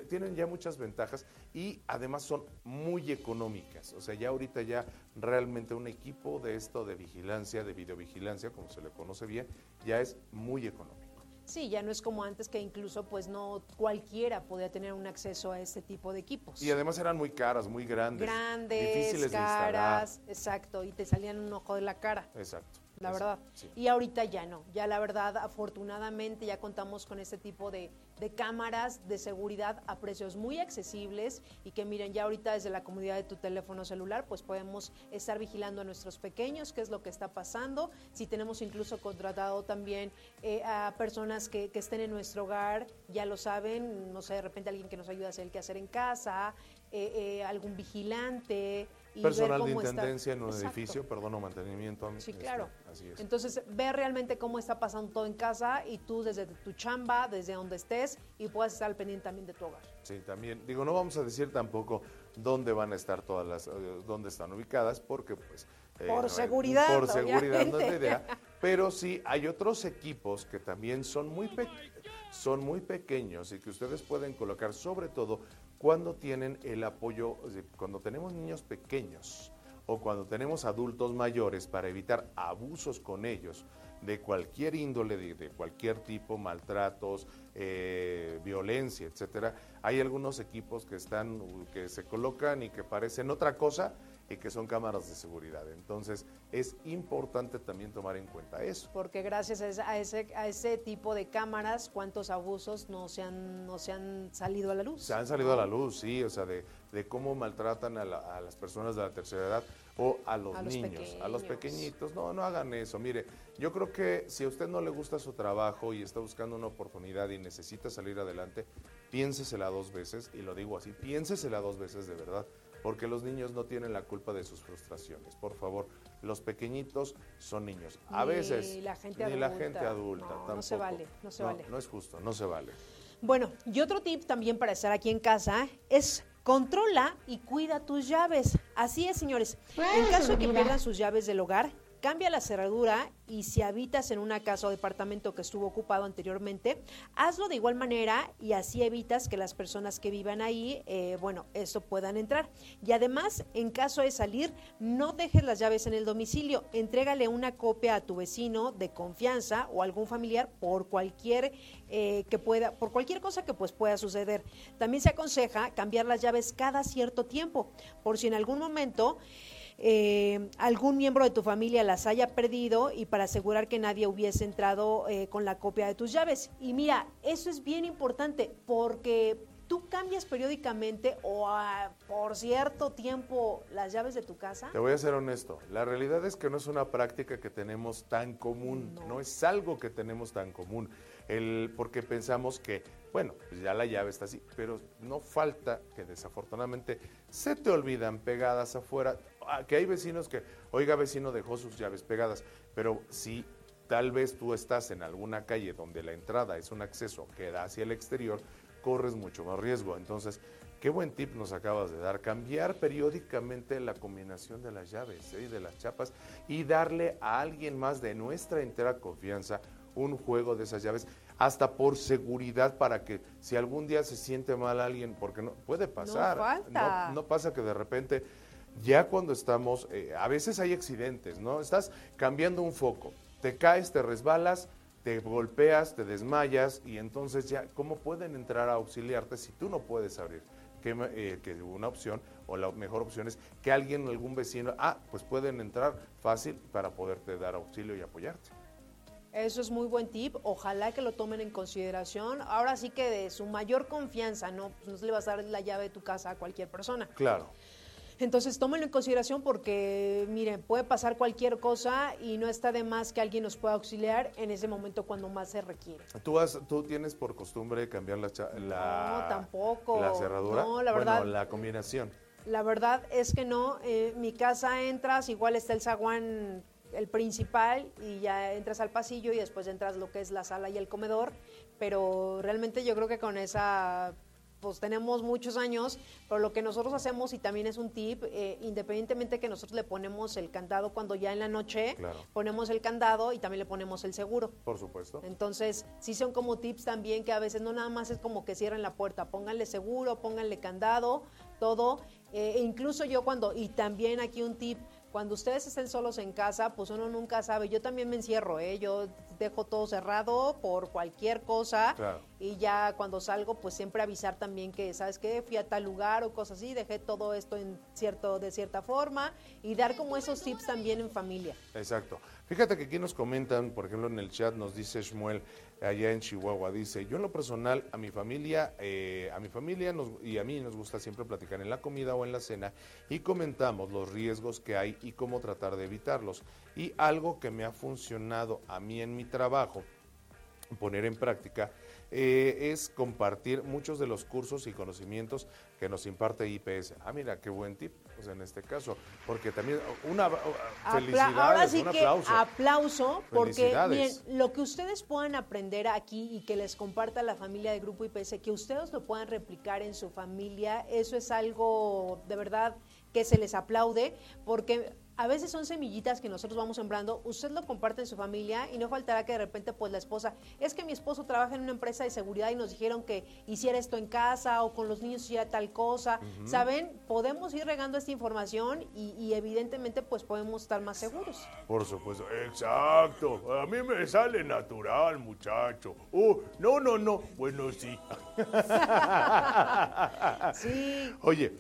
tienen ya muchas ventajas y además son muy económicas. O sea, ya ahorita ya realmente un equipo de esto de vigilancia, de videovigilancia, como se le conoce bien, ya es muy económico. Sí, ya no es como antes que incluso pues no cualquiera podía tener un acceso a este tipo de equipos. Y además eran muy caras, muy grandes. Grandes, caras, exacto, y te salían un ojo de la cara. Exacto. La Eso, verdad. sí. Y ahorita ya no. Ya la verdad, afortunadamente ya contamos con este tipo de, de cámaras de seguridad a precios muy accesibles y que miren, ya ahorita desde la comodidad de tu teléfono celular, pues podemos estar vigilando a nuestros pequeños, qué es lo que está pasando. Si tenemos incluso contratado también eh, a personas que, que estén en nuestro hogar, ya lo saben, no sé, de repente alguien que nos ayude a hacer el quehacer en casa, eh, eh, algún vigilante. Y ver Personal de está- intendencia en un Exacto. edificio, perdón, o mantenimiento. Sí, este, claro. así es. Entonces, ve realmente cómo está pasando todo en casa y tú desde tu chamba, desde donde estés y puedas estar al pendiente también de tu hogar. Sí, también. Digo, no vamos a decir tampoco dónde van a estar todas las, eh, dónde están ubicadas, porque pues... eh, Por no seguridad, Por seguridad no es la idea. Pero sí, hay otros equipos que también son muy, pe- son muy pequeños y que ustedes pueden colocar, sobre todo cuando tienen el apoyo, cuando tenemos niños pequeños o cuando tenemos adultos mayores para evitar abusos con ellos de cualquier índole, de, de cualquier tipo, maltratos, eh, violencia, etcétera. Hay algunos equipos que están, que se colocan y que parecen otra cosa y que son cámaras de seguridad. Entonces es importante también tomar en cuenta eso. Porque gracias a ese, a ese, tipo de cámaras, cuántos abusos no se han, no se han salido a la luz. Se han salido a la luz, sí, o sea, de, de cómo maltratan a, la- a las personas de la tercera edad o a los, A los niños, a los pequeñitos. No, no hagan eso. Mire, yo creo que si a usted no le gusta su trabajo y está buscando una oportunidad y necesita salir adelante, piénsesela dos veces, y lo digo así, piénsesela dos veces de verdad, porque los niños no tienen la culpa de sus frustraciones. Por favor, los pequeñitos son niños. A Ni veces la gente ni la gente adulta. No, no se tampoco. vale, no se vale. No es justo, no se vale. Bueno, y otro tip también para estar aquí en casa es controla y cuida tus llaves. Así es, señores. En caso de que pierdan sus llaves del hogar, cambia la cerradura y si habitas en una casa o departamento que estuvo ocupado anteriormente, hazlo de igual manera y así evitas que las personas que vivan ahí, eh, bueno, eso puedan entrar. Y además, en caso de salir, no dejes las llaves en el domicilio, entrégale una copia a tu vecino de confianza o algún familiar por cualquier eh, que pueda, por cualquier cosa que pues pueda suceder. También se aconseja cambiar las llaves cada cierto tiempo, por si en algún momento eh, algún miembro de tu familia las haya perdido y para asegurar que nadie hubiese entrado eh, con la copia de tus llaves. Y mira, eso es bien importante porque tú cambias periódicamente o a- por cierto tiempo las llaves de tu casa. Te voy a ser honesto, la realidad es que no es una práctica que tenemos tan común, no, es algo que tenemos tan común, el, porque pensamos que, bueno, pues ya la llave está así, pero no falta que desafortunadamente se te olvidan pegadas afuera, que hay vecinos que, oiga vecino dejó sus llaves pegadas, pero si tal vez tú estás en alguna calle donde la entrada es un acceso que da hacia el exterior, corres mucho más riesgo. Entonces, qué buen tip nos acabas de dar. Cambiar periódicamente la combinación de las llaves ¿eh? y de las chapas y darle a alguien más de nuestra entera confianza un juego de esas llaves, hasta por seguridad para que si algún día se siente mal alguien, porque no puede pasar. falta. No, no pasa que de repente, ya cuando estamos, eh, a veces hay accidentes, ¿no? Estás cambiando un foco, te caes, te resbalas, te golpeas, te desmayas y entonces ya, ¿cómo pueden entrar a auxiliarte si tú no puedes abrir? Que, eh, que una opción o la mejor opción es que alguien, algún vecino, ah, pues pueden entrar fácil para poderte dar auxilio y apoyarte. Eso es muy buen tip. Ojalá que lo tomen en consideración. Ahora sí que de su mayor confianza, ¿no? Pues no se le vas a dar la llave de tu casa a cualquier persona. Claro. Entonces tómenlo en consideración porque, miren, puede pasar cualquier cosa y no está de más que alguien nos pueda auxiliar en ese momento cuando más se requiere. ¿Tú, has- ¿Tú tienes por costumbre cambiar la, la, No, tampoco. la cerradura? No, la Bueno, verdad- la combinación. La verdad es que no. En mi casa entras, igual está el zaguán, el principal, y ya entras al pasillo y después entras lo que es la sala y el comedor. Pero realmente yo creo que con esa, pues tenemos muchos años, pero lo que nosotros hacemos, y también es un tip, eh, independientemente que nosotros le ponemos el candado cuando ya en la noche, Claro. ponemos el candado y también le ponemos el seguro. Por supuesto. Entonces, sí son como tips también que a veces no nada más es como que cierren la puerta, pónganle seguro, pónganle candado, todo. Eh, e incluso yo cuando, y también aquí un tip, cuando ustedes estén solos en casa, pues uno nunca sabe. Yo también me encierro, ¿eh? Yo dejo todo cerrado por cualquier cosa Claro. y ya cuando salgo pues siempre avisar también que sabes qué fui a tal lugar o cosas así dejé todo esto en cierto de cierta forma y dar como esos tips también en familia Exacto. Fíjate que aquí nos comentan, por ejemplo, en el chat nos dice Shmuel, allá en Chihuahua, dice, yo en lo personal, a mi familia, eh, a mi familia y a mí nos gusta siempre platicar en la comida o en la cena y comentamos los riesgos que hay y cómo tratar de evitarlos. Y algo que me ha funcionado a mí en mi trabajo, poner en práctica, eh, es compartir muchos de los cursos y conocimientos que nos imparte IPS. Ah, mira, qué buen tip, pues en este caso, porque también una Apla- felicidades, Ahora sí un que aplauso. aplauso, porque miren, lo que ustedes puedan aprender aquí y que les comparta la familia de Grupo IPS, que ustedes lo puedan replicar en su familia, eso es algo de verdad que se les aplaude, porque a veces son semillitas que nosotros vamos sembrando, usted lo comparte en su familia y no faltará que de repente pues la esposa, es que mi esposo trabaja en una empresa de seguridad y nos dijeron que hiciera esto en casa o con los niños hiciera tal cosa, ¿saben? Podemos ir regando esta información y, y evidentemente pues podemos estar más seguros. Por supuesto, exacto. A mí me sale natural, muchacho. Oh, no, no, no. Bueno, sí. Sí, Oye,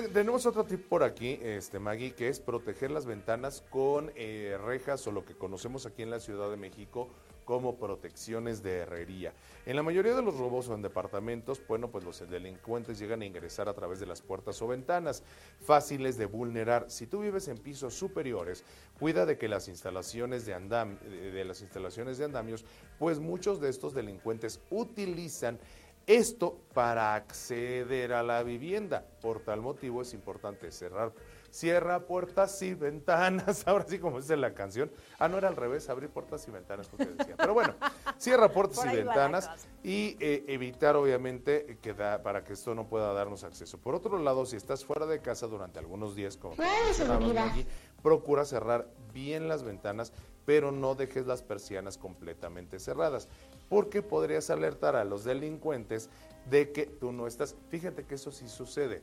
tenemos otro tip por aquí, este Maggie, que es proteger las ventanas con eh, rejas o lo que conocemos aquí en la Ciudad de México como protecciones de herrería. En la mayoría de los robos o en departamentos, bueno, pues los delincuentes llegan a ingresar a través de las puertas o ventanas, fáciles de vulnerar. Si tú vives en pisos superiores, cuida de que las instalaciones de, andam de las instalaciones de andamios, pues muchos de estos delincuentes utilizan esto para acceder a la vivienda. Por tal motivo es importante cerrar, cierra puertas y ventanas. Ahora sí, como dice la canción. Ah, no era al revés, abrir puertas y ventanas, porque decía. Pero bueno, cierra puertas y ventanas y eh, evitar, obviamente, que da, para que esto no pueda darnos acceso. Por otro lado, si estás fuera de casa durante algunos días, como. Maggie, procura cerrar bien las ventanas, pero no dejes las persianas completamente cerradas, porque podrías alertar a los delincuentes de que tú no estás. Fíjate que eso sí sucede.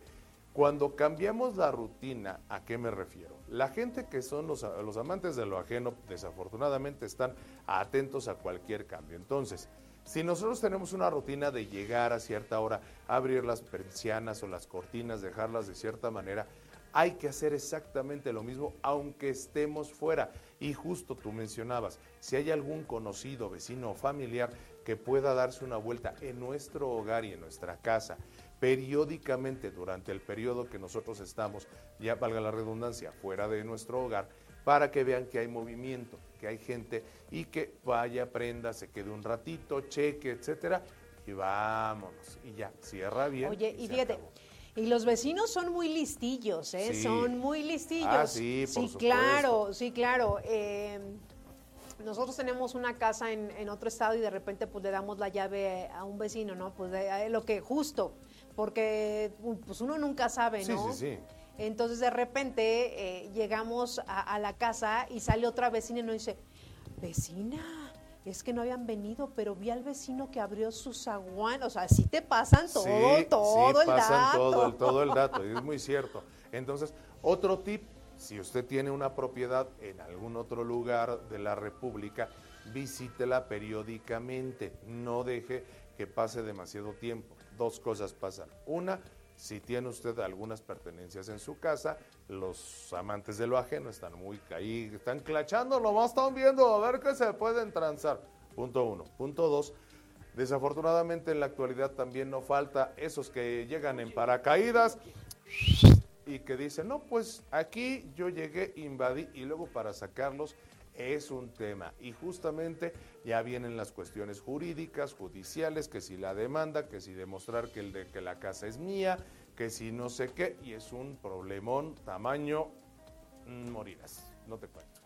Cuando cambiamos la rutina, ¿a qué me refiero? La gente que son los, los amantes de lo ajeno, desafortunadamente están atentos a cualquier cambio. Entonces, si nosotros tenemos una rutina de llegar a cierta hora, abrir las persianas o las cortinas, dejarlas de cierta manera, hay que hacer exactamente lo mismo aunque estemos fuera. Y justo tú mencionabas, si hay algún conocido, vecino o familiar que pueda darse una vuelta en nuestro hogar y en nuestra casa periódicamente durante el periodo que nosotros estamos, ya valga la redundancia, fuera de nuestro hogar, para que vean que hay movimiento, que hay gente y que vaya, prenda, se quede un ratito, cheque, etcétera, y vámonos. Y ya, cierra bien. oye, y fíjate, acabó. Y los vecinos son muy listillos, ¿eh? Sí. Son muy listillos. Ah, sí, por Sí, claro, sí, claro. Eh, nosotros tenemos una casa en, en otro estado y de repente pues le damos la llave a un vecino, ¿no? Pues de, a lo que justo, porque pues uno nunca sabe, Sí, ¿no? sí, sí. Entonces de repente eh, llegamos a, a la casa y sale otra vecina y nos dice, vecina, es que no habían venido, pero vi al vecino que abrió su zaguán. O sea, sí te pasan todo, Sí, todo sí, el pasan dato. Todo el, todo el dato, y es muy cierto. Entonces, otro tip, si usted tiene una propiedad en algún otro lugar de la República, visítela periódicamente, no deje que pase demasiado tiempo. Dos cosas pasan. Una, si tiene usted algunas pertenencias en su casa, los amantes de lo ajeno están muy ahí, están clachando, lo más están viendo, a ver qué se pueden transar. Punto uno. Punto dos, Desafortunadamente en la actualidad también no falta esos que llegan en paracaídas y que dicen, no, pues aquí yo llegué, invadí y luego para sacarlos es un tema. Y justamente ya vienen las cuestiones jurídicas, judiciales, que si la demanda, que si demostrar que, el de, que la casa es mía, que si no sé qué, y es un problemón tamaño, mm, morirás, no te cuento.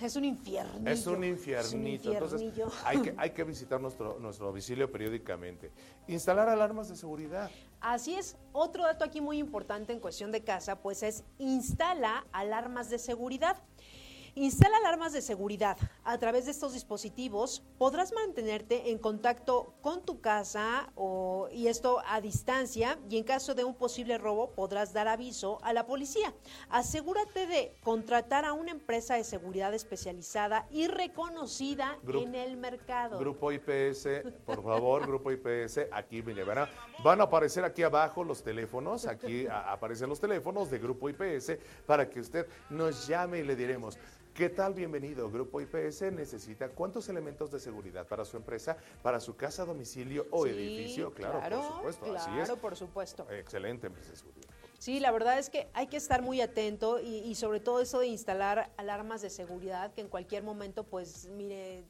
Es un infierno. Es un infiernito. Entonces, hay que, hay que visitar nuestro, nuestro domicilio periódicamente. Instalar alarmas de seguridad. Así es, otro dato aquí muy importante en cuestión de casa, pues es instala alarmas de seguridad. Instala alarmas de seguridad. A través de estos dispositivos podrás mantenerte en contacto con tu casa o, y esto a distancia y en caso de un posible robo podrás dar aviso a la policía. Asegúrate de contratar a una empresa de seguridad especializada y reconocida en el mercado. Grupo IPS, por favor, Grupo IPS, aquí me llevará. Van a aparecer aquí abajo los teléfonos, aquí aparecen los teléfonos de Grupo IPS para que usted nos llame y le diremos, ¿Qué tal? Bienvenido. Grupo IPS necesita cuántos elementos de seguridad para su empresa, para su casa, domicilio o edificio. Claro, por supuesto. Claro, Así es. por supuesto. Excelente empresa de seguridad. Sí, la verdad es que hay que estar muy atento y, y, sobre todo eso de instalar alarmas de seguridad que en cualquier momento, pues mire,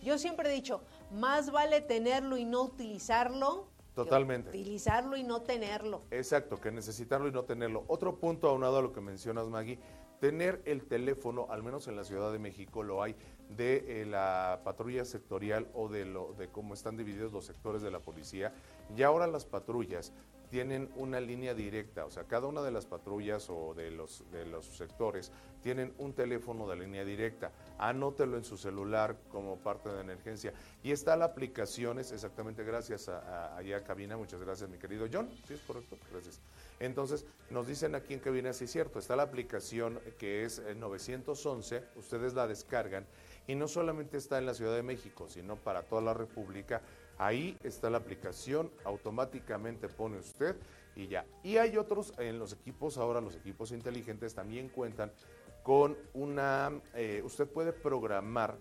yo siempre he dicho, más vale tenerlo y no utilizarlo. Totalmente. utilizarlo y no tenerlo. Exacto, que necesitarlo y no tenerlo. Otro punto aunado a lo que mencionas, Maggie, tener el teléfono, al menos en la Ciudad de México lo hay, de eh, la patrulla sectorial o de, lo, de cómo están divididos los sectores de la policía. Y ahora las patrullas tienen una línea directa, o sea, cada una de las patrullas o de los, de los sectores tienen un teléfono de línea directa. Anótelo en su celular como parte de emergencia. Y está la aplicación, es exactamente gracias a, a cabina, muchas gracias mi querido John, ¿sí es correcto? Gracias. Entonces, nos dicen aquí en cabina, sí es cierto, está la aplicación que es 911, ustedes la descargan y no solamente está en la Ciudad de México, sino para toda la República Ahí está la aplicación, automáticamente pone usted y ya. Y hay otros en los equipos, ahora los equipos inteligentes también cuentan con una, eh, usted puede programar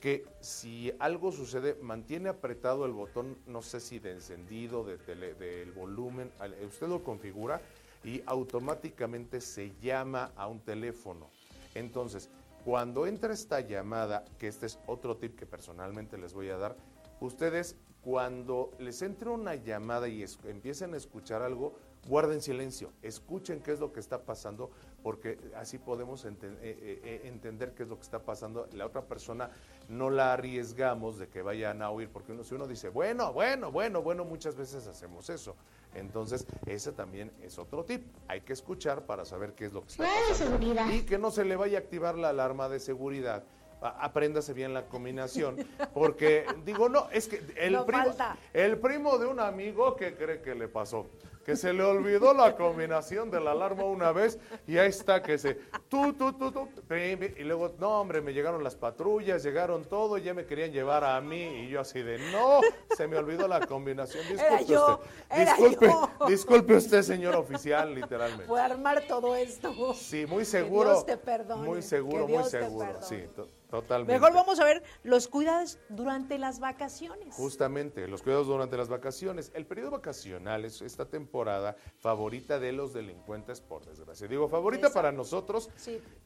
que si algo sucede, mantiene apretado el botón, no sé si de encendido, de del volumen, usted lo configura y automáticamente se llama a un teléfono. Entonces, cuando entra esta llamada, que este es otro tip que personalmente les voy a dar, ustedes cuando les entre una llamada y empiecen a escuchar algo, guarden silencio, escuchen qué es lo que está pasando, porque así podemos eh, eh, eh, entender qué es lo que está pasando. La otra persona no la arriesgamos de que vayan a oír, porque uno, si uno dice, bueno, bueno, bueno, bueno, muchas veces hacemos eso. Entonces, ese también es otro tip. Hay que escuchar para saber qué es lo que está pasando. Y que no se le vaya a activar la alarma de seguridad apréndase bien la combinación, porque digo, no, es que el, primo, el primo de un amigo, ¿qué cree que le pasó? Que se le olvidó la combinación de la alarma una vez y ahí está que se, tú, tú, tú, tú, y luego, no, hombre, me llegaron las patrullas, llegaron todo, ya me querían llevar a mí y yo así de, no, se me olvidó la combinación, disculpe usted, disculpe, disculpe usted, señor oficial, literalmente. Fue armar todo esto. Sí, muy seguro. Dios te perdone. Muy seguro, muy seguro, sí. Totalmente. Mejor vamos a ver los cuidados durante las vacaciones. Justamente, los cuidados durante las vacaciones. El periodo vacacional es esta temporada favorita de los delincuentes, por desgracia. Digo, favorita para nosotros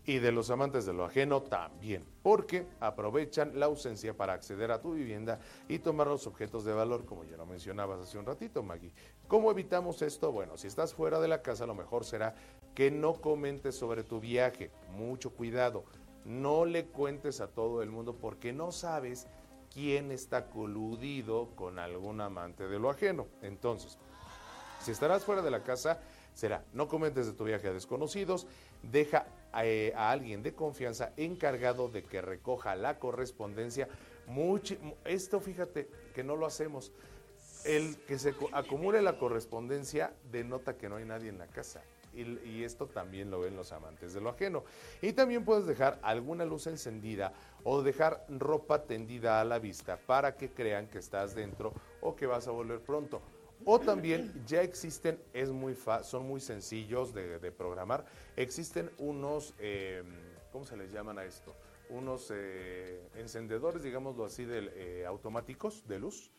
y de los amantes de lo ajeno también, porque aprovechan la ausencia para acceder a tu vivienda y tomar los objetos de valor, como ya lo mencionabas hace un ratito, Maggie. ¿Cómo evitamos esto? Bueno, si estás fuera de la casa, lo mejor será que no comentes sobre tu viaje. Mucho cuidado no le cuentes a todo el mundo porque no sabes quién está coludido con algún amante de lo ajeno. Entonces, si estarás fuera de la casa, será, no comentes de tu viaje a desconocidos, deja eh, a, alguien de confianza encargado de que recoja la correspondencia. esto fíjate que no lo hacemos. El que se acumule la correspondencia denota que no hay nadie en la casa y, esto también lo ven los amantes de lo ajeno. Y también puedes dejar alguna luz encendida o dejar ropa tendida a la vista para que crean que estás dentro o que vas a volver pronto. O también ya existen, es muy son muy sencillos de, programar, existen unos, em, ¿cómo se les llaman a esto? Unos eh, encendedores, digámoslo así, de, eh, automáticos de luz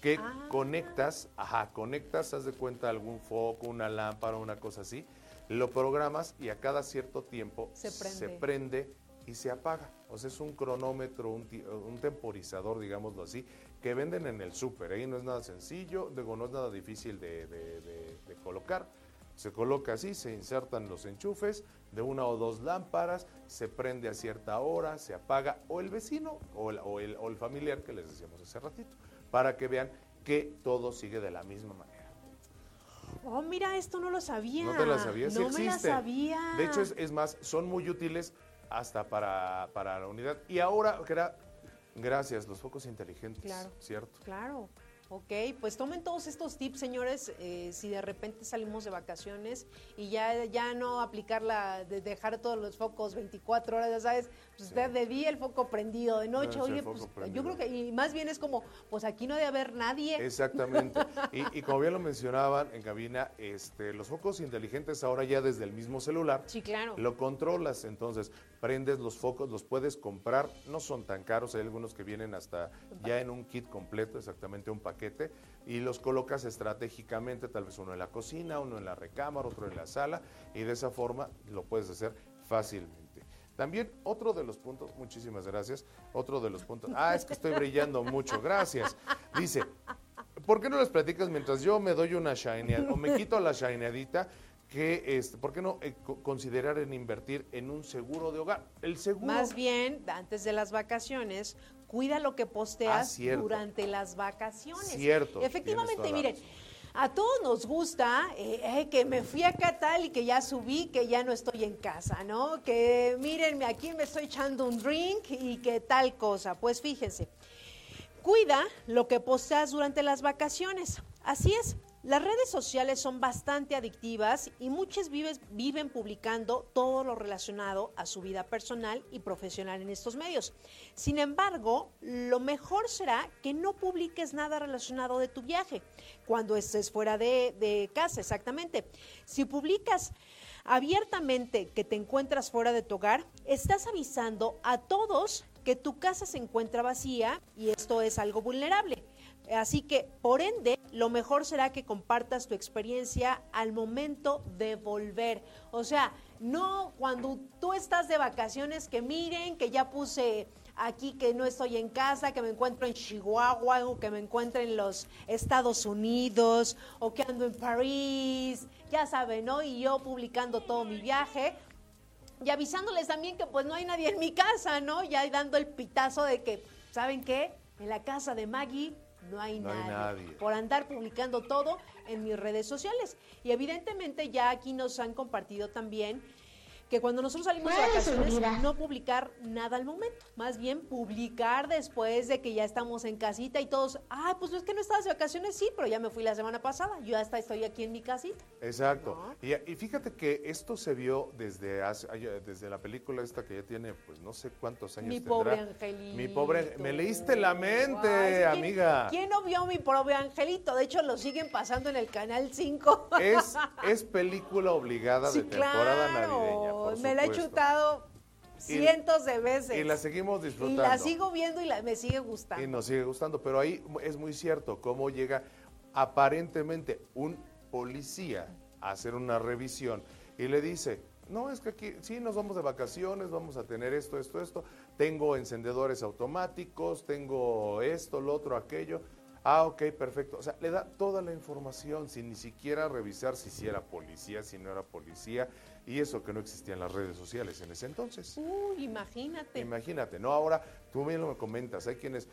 que ah. conectas, ajá, conectas, haz de cuenta algún foco, una lámpara, una cosa así, lo programas y a cada cierto tiempo se prende, y se apaga. O sea, es un cronómetro, un, temporizador, digámoslo así, que venden en el súper. Ahí no es nada sencillo, digo, no es nada difícil de, colocar. Se coloca así, se insertan los enchufes de una o dos lámparas, se prende a cierta hora, se apaga, o el vecino o el, o el, o el familiar que les decíamos hace ratito, para que vean que todo sigue de la misma manera. Oh, mira, esto no lo sabía. ¿No te la sabías? No me la sabía. De hecho, es, más, son muy útiles hasta para, para la unidad. Y ahora, era, gracias, los focos inteligentes, Claro. ¿cierto? Claro. Ok, pues tomen todos estos tips, señores, eh, si de repente salimos de vacaciones y ya, ya no aplicar la de dejar todos los focos 24 horas, ya sabes, pues usted de día el foco prendido, de noche, oye, pues prendido. yo creo que, y más bien es como, pues aquí no debe haber nadie. Exactamente. Y, y como bien lo mencionaban en cabina, este, los focos inteligentes ahora ya desde el mismo celular Sí, claro. lo controlas. Entonces, prendes los focos, los puedes comprar, no son tan caros, hay algunos que vienen hasta ya en un kit completo, exactamente un paquete, y los colocas estratégicamente, tal vez uno en la cocina, uno en la recámara, otro en la sala, y de esa forma lo puedes hacer fácilmente. También otro de los puntos, muchísimas gracias, otro de los puntos, ah, es que estoy brillando mucho, gracias. Dice, ¿por qué no les platicas mientras yo me doy una shineada o me quito la shineadita? Que, este, ¿por qué no eh, co- considerar en invertir en un seguro de hogar? El seguro. Más bien, antes de las vacaciones, cuida lo que Ah, posteas cierto. durante las vacaciones. Cierto, Efectivamente, miren, a todos nos gusta eh, eh, que me fui acá tal y que ya subí, que ya no estoy en casa, ¿no? Que mírenme, aquí me estoy echando un drink y que tal cosa. Pues fíjense, Cuida lo que posteas durante las vacaciones. Así es, las redes sociales son bastante adictivas y muchos vives- viven publicando todo lo relacionado a su vida personal y profesional en estos medios. Sin embargo, lo mejor será que no publiques nada relacionado de tu viaje cuando estés fuera de casa, exactamente. Si publicas abiertamente que te encuentras fuera de tu hogar, estás avisando a todos que tu casa se encuentra vacía y esto es algo vulnerable. Así que, por ende, lo mejor será que compartas tu experiencia al momento de volver. O sea, no cuando tú estás de vacaciones, que miren que ya puse aquí que no estoy en casa, que me encuentro en Chihuahua o que me encuentro en los Estados Unidos o que ando en París, ya saben, ¿no? Y yo publicando todo mi viaje y avisándoles también que pues no hay nadie en mi casa, ¿no? Ya dando el pitazo de que, ¿saben qué? En la casa de Maggie no hay, No hay nadie, nadie. Por andar publicando todo en mis redes sociales. Y evidentemente ya aquí nos han compartido también que cuando nosotros salimos de vacaciones, no publicar nada al momento, más bien publicar después de que ya estamos en casita y todos, ah, pues no es que no estabas de vacaciones, sí, pero ya me fui la semana pasada, yo hasta estoy aquí en mi casita. Exacto. ¿No? Y, y fíjate que esto se vio desde hace- desde la película esta que ya tiene, pues no sé cuántos años Mi tendrá. pobre angelito. Mi pobre, me leíste la mente, Ay, ¿quién- amiga. ¿Quién no vio mi pobre angelito? De hecho, lo siguen pasando en el canal 5. Es, es película obligada Sí, de temporada claro. navideña. Me la he chutado Y- cientos de veces. Y la seguimos Y disfrutando. la sigo viendo y la, me sigue gustando. Y nos sigue gustando, pero ahí es muy cierto cómo llega aparentemente un policía a hacer una revisión y le dice, no, es que aquí sí nos vamos de vacaciones, vamos a tener esto, esto, esto, tengo encendedores automáticos, tengo esto, lo otro, aquello. Ah, ok, perfecto. O sea, le da toda la información sin ni siquiera revisar si sí era policía, si no era policía, y eso que no existía en las redes sociales en ese entonces. Uy, imagínate. Imagínate, ¿no? Ahora, tú bien lo comentas, hay quienes,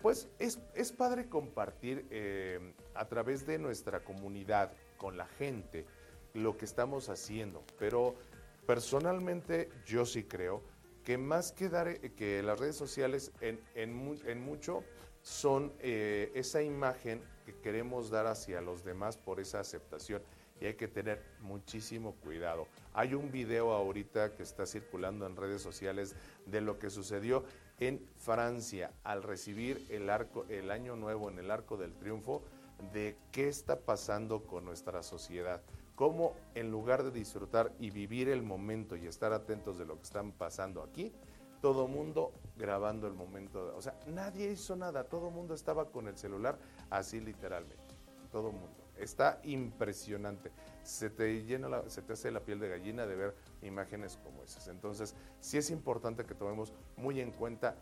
pues es, es padre compartir eh, a través de nuestra comunidad, con la gente, lo que estamos haciendo, pero personalmente yo sí creo que más que dar, eh, que las redes sociales en, en, en mucho son eh, esa imagen que queremos dar hacia los demás por esa aceptación y hay que tener muchísimo cuidado. Hay un video ahorita que está circulando en redes sociales de lo que sucedió en Francia al recibir el arco el año nuevo en el Arco del Triunfo de qué está pasando con nuestra sociedad. Cómo en lugar de disfrutar y vivir el momento y estar atentos de lo que están pasando aquí, todo mundo grabando el momento. O sea, nadie hizo nada, todo mundo estaba con el celular así literalmente. Todo mundo. Está impresionante. Se te llena se te hace la piel de gallina de ver imágenes como esas. Entonces, sí es importante que tomemos muy en cuenta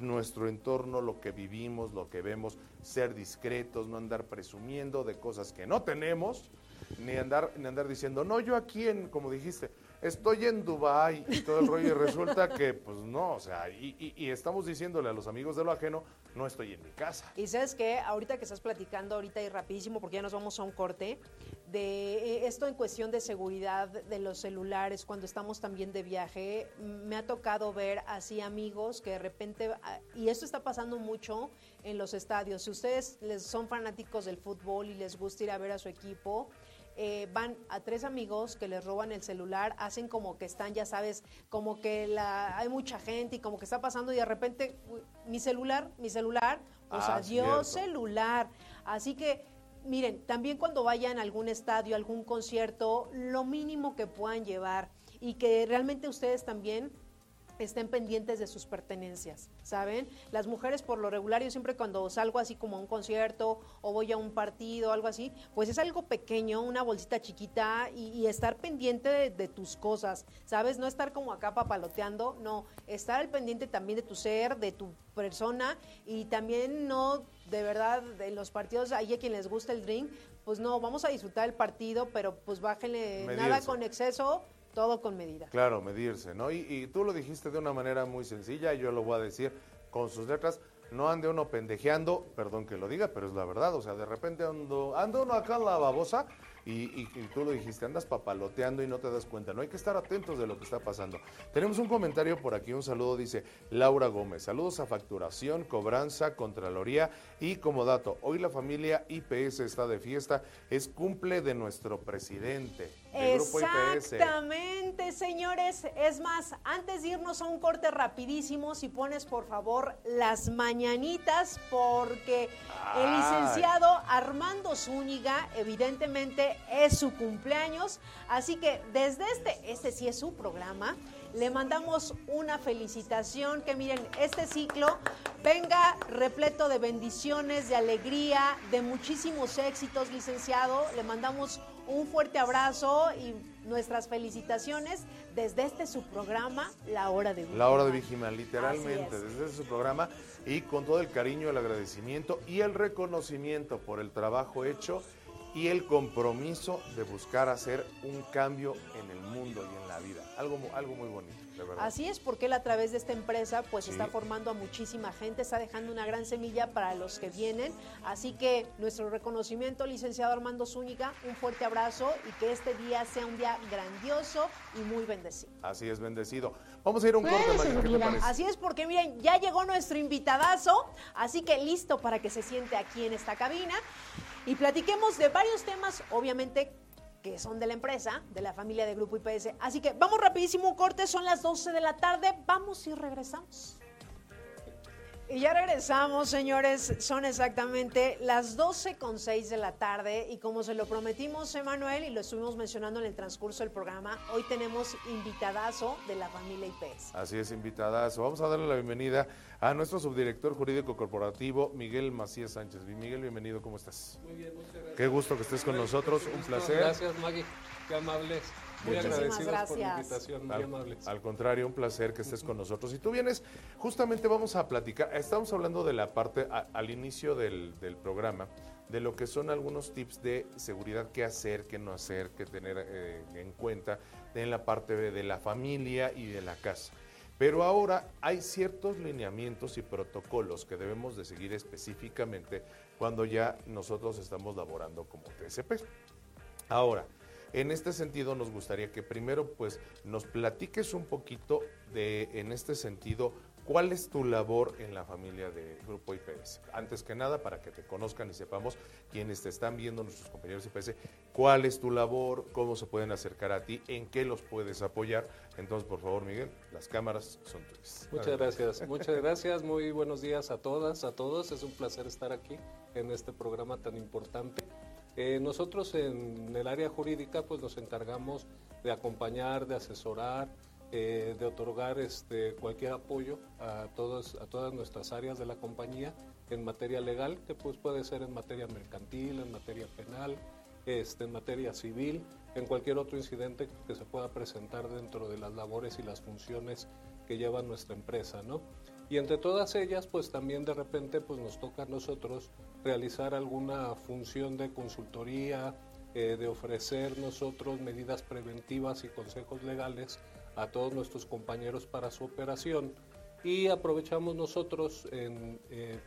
nuestro entorno, lo que vivimos, lo que vemos, ser discretos, no andar presumiendo de cosas que no tenemos, ni andar, ni andar diciendo, no, yo aquí en, como dijiste, estoy en Dubai y todo el rollo, y resulta que, pues no, o sea, y, y- y estamos diciéndole a los amigos de lo ajeno, no estoy en mi casa. Y sabes que ahorita que estás platicando, ahorita y rapidísimo, porque ya nos vamos a un corte, de eh, esto en cuestión de seguridad de los celulares cuando estamos también de viaje. Me ha tocado ver así amigos que de repente, ah, y esto está pasando mucho en los estadios, si ustedes les son fanáticos del fútbol y les gusta ir a ver a su equipo, eh, van a tres amigos que les roban el celular, hacen como que están, ya sabes, como que la, hay mucha gente y como que está pasando y de repente, mi celular, mi celular, pues ah, adiós celular. Así que miren, también cuando vayan a algún estadio, algún concierto, lo mínimo que puedan llevar y que realmente ustedes también estén pendientes de sus pertenencias, ¿saben? Las mujeres por lo regular, yo siempre cuando salgo así como a un concierto o voy a un partido, algo así, pues es algo pequeño, una bolsita chiquita y, estar pendiente de, tus cosas, ¿sabes? No estar como acá papaloteando, no, estar al pendiente también de tu ser, de tu persona y también no, de verdad, en los partidos, ahí a quien les gusta el drink, pues no, vamos a disfrutar el partido, pero pues bájenle nada con exceso todo con medida. Claro, medirse, ¿no? Y, tú lo dijiste de una manera muy sencilla, yo lo voy a decir con sus letras. No ande uno pendejeando, perdón que lo diga, pero es la verdad. O sea, de repente ando, ando uno acá en la babosa y, tú lo dijiste, andas papaloteando y no te das cuenta. No hay que estar atentos de lo que está pasando. Tenemos un comentario por aquí, un saludo, dice Laura Gómez. Saludos a facturación, cobranza, contraloría y como dato, hoy la familia IPS está de fiesta, es cumple de nuestro presidente. Exactamente, señores. Es más, antes de irnos a un corte rapidísimo, si pones por favor las mañanitas, porque el licenciado Armando Zúñiga, evidentemente, es su cumpleaños. Así que desde este, este sí es su programa, le mandamos una felicitación, que miren, este ciclo venga repleto de bendiciones, de alegría, de muchísimos éxitos, licenciado. Le mandamos un fuerte abrazo y nuestras felicitaciones desde este su programa, La Hora de Vigima. La Hora de Vigima, literalmente, desde este su programa y con todo el cariño, el agradecimiento y el reconocimiento por el trabajo hecho y el compromiso de buscar hacer un cambio en el mundo y en la vida. Algo, algo muy bonito. Así es, porque él a través de esta empresa pues está formando a muchísima gente, está dejando una gran semilla para los que vienen. Así que nuestro reconocimiento, licenciado Armando Zúñiga, un fuerte abrazo y que este día sea un día grandioso y muy bendecido. Así es, bendecido. Vamos a ir a un corte, María, ¿qué te parece? Así es, porque miren, ya llegó nuestro invitadazo, así que listo para que se siente aquí en esta cabina y platiquemos de varios temas, obviamente que son de la empresa, de la familia de Grupo IPS. Así que vamos rapidísimo corte, son las 12 de la tarde, vamos y regresamos. Y ya regresamos, señores. Son exactamente las 12 con 6 de la tarde. Y como se lo prometimos, Emanuel, y lo estuvimos mencionando en el transcurso del programa, hoy tenemos invitadazo de la familia IPS. Así es, invitadazo. Vamos a darle la bienvenida a nuestro subdirector jurídico corporativo, Miguel Macías Sánchez. Miguel, bienvenido, ¿cómo estás? Muy bien, muchas gracias. Qué gusto que estés con nosotros, un placer. Gracias, Maggie. Qué amables. Muy agradecidos por la invitación, muy al, amables. Al contrario, un placer que estés con nosotros. Y tú vienes, justamente vamos a platicar, estamos hablando de la parte al inicio del, programa, de lo que son algunos tips de seguridad, qué hacer, qué no hacer, qué tener eh, en cuenta en la parte de la familia y de la casa. Pero ahora hay ciertos lineamientos y protocolos que debemos de seguir específicamente cuando ya nosotros estamos laborando como TSP. Ahora, en este sentido, nos gustaría que primero pues nos platiques un poquito de, en este sentido, cuál es tu labor en la familia de Grupo IPS. Antes que nada, para que te conozcan y sepamos quienes te están viendo, nuestros compañeros IPS, cuál es tu labor, cómo se pueden acercar a ti, en qué los puedes apoyar. Entonces, por favor, Miguel, las cámaras son tuyas. Muchas gracias, muchas gracias, muy buenos días a todas, a todos. Es un placer estar aquí en este programa tan importante. Eh, nosotros en el área jurídica pues nos encargamos de acompañar, de asesorar, eh, de otorgar este, cualquier apoyo a, todas, a todas nuestras áreas de la compañía en materia legal, que pues puede ser en materia mercantil, en materia penal, este, en materia civil, en cualquier otro incidente que se pueda presentar dentro de las labores y las funciones que lleva nuestra empresa, ¿no? Y entre todas ellas, pues también de repente pues nos toca a nosotros realizar alguna función de consultoría, eh, de ofrecer nosotros medidas preventivas y consejos legales a todos nuestros compañeros para su operación. Y aprovechamos nosotros eh,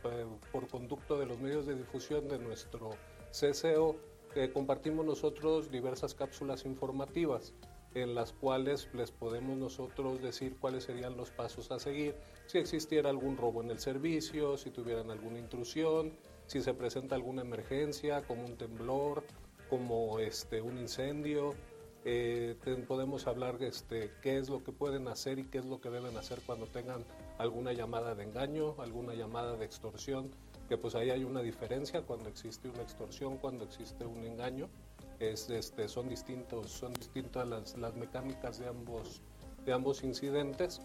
por conducto de los medios de difusión de nuestro CCO compartimos nosotros diversas cápsulas informativas en las cuales les podemos nosotros decir cuáles serían los pasos a seguir, si existiera algún robo en el servicio, si tuvieran alguna intrusión, si se presenta alguna emergencia como un temblor, como este un incendio, eh, podemos hablar este, qué es lo que pueden hacer y qué es lo que deben hacer cuando tengan alguna llamada de engaño, alguna llamada de extorsión, que pues ahí hay una diferencia cuando existe una extorsión, cuando existe un engaño es, este, son distintos, son distintas las, las, mecánicas de ambos, de ambos incidentes.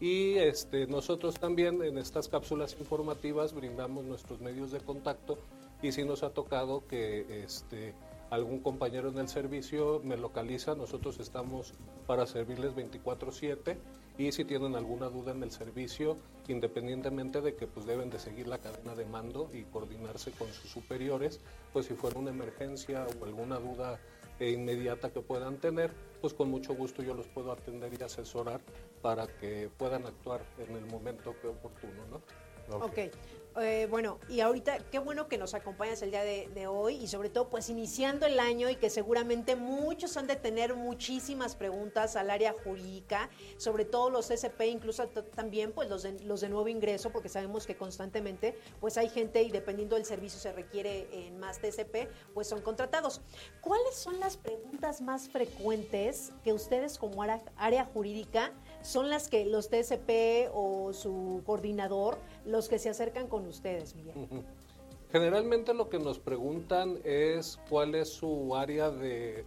Y este, nosotros también en estas cápsulas informativas brindamos nuestros medios de contacto y si nos ha tocado que este, algún compañero en el servicio me localiza, nosotros estamos para servirles 24/7 y si tienen alguna duda en el servicio, independientemente de que pues deben de seguir la cadena de mando y coordinarse con sus superiores, pues si fuera una emergencia o alguna duda eh, inmediata que puedan tener, pues con mucho gusto yo los puedo atender y asesorar para que puedan actuar en el momento que oportuno, ¿no? Ok. Eh, bueno, y ahorita qué bueno que nos acompañas el día de, hoy y sobre todo pues iniciando el año y que seguramente muchos han de tener muchísimas preguntas al área jurídica, sobre todo los SP, incluso también pues los de, nuevo ingreso, porque sabemos que constantemente pues hay gente y dependiendo del servicio se requiere en más TSP, pues son contratados. ¿Cuáles son las preguntas más frecuentes que ustedes como área jurídica son las que los TSP o su coordinador, los que se acercan con ustedes, Miguel? Generalmente lo que nos preguntan es cuál es su área de,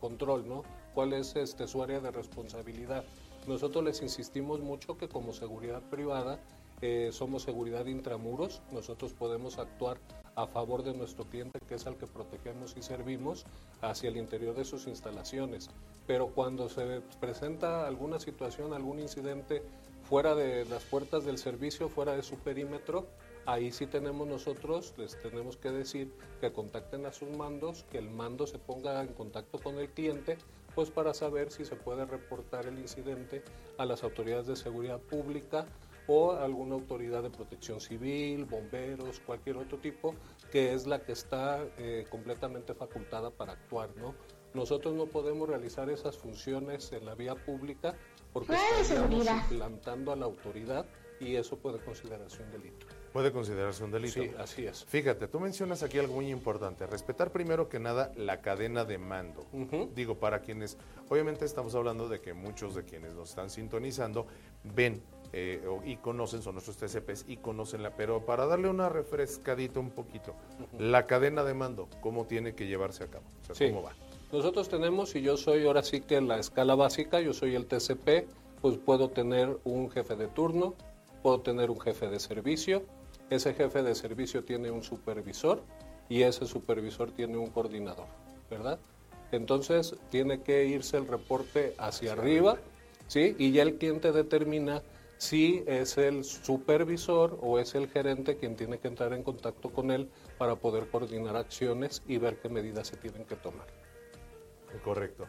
control, ¿no? ¿Cuál es este, su área de responsabilidad? Nosotros les insistimos mucho que como seguridad privada eh, somos seguridad intramuros, nosotros podemos actuar a favor de nuestro cliente, que es al que protegemos y servimos, hacia el interior de sus instalaciones. Pero cuando se presenta alguna situación, algún incidente fuera de las puertas del servicio, fuera de su perímetro, ahí sí tenemos nosotros, les tenemos que decir que contacten a sus mandos, que el mando se ponga en contacto con el cliente, pues para saber si se puede reportar el incidente a las autoridades de seguridad pública o alguna autoridad de protección civil, bomberos, cualquier otro tipo, que es la que está eh, completamente facultada para actuar, ¿no? Nosotros no podemos realizar esas funciones en la vía pública porque estaríamos implantando a la autoridad y eso puede considerarse un delito. Puede considerarse un delito. Sí, así es. Fíjate, tú mencionas aquí algo muy importante, respetar primero que nada la cadena de mando. Digo, para quienes, obviamente estamos hablando de que muchos de quienes nos están sintonizando ven eh, y conocen, son nuestros TCPs y conocenla, pero para darle una refrescadita un poquito, la cadena de mando, ¿cómo tiene que llevarse a cabo? O sea, ¿cómo va? Nosotros tenemos, y yo soy ahora sí que en la escala básica, yo soy el TCP, pues puedo tener un jefe de turno, puedo tener un jefe de servicio, ese jefe de servicio tiene un supervisor y ese supervisor tiene un coordinador, ¿verdad? Entonces tiene que irse el reporte hacia arriba, ¿sí? Y ya el cliente determina si es el supervisor o es el gerente quien tiene que entrar en contacto con él para poder coordinar acciones y ver qué medidas se tienen que tomar. Correcto.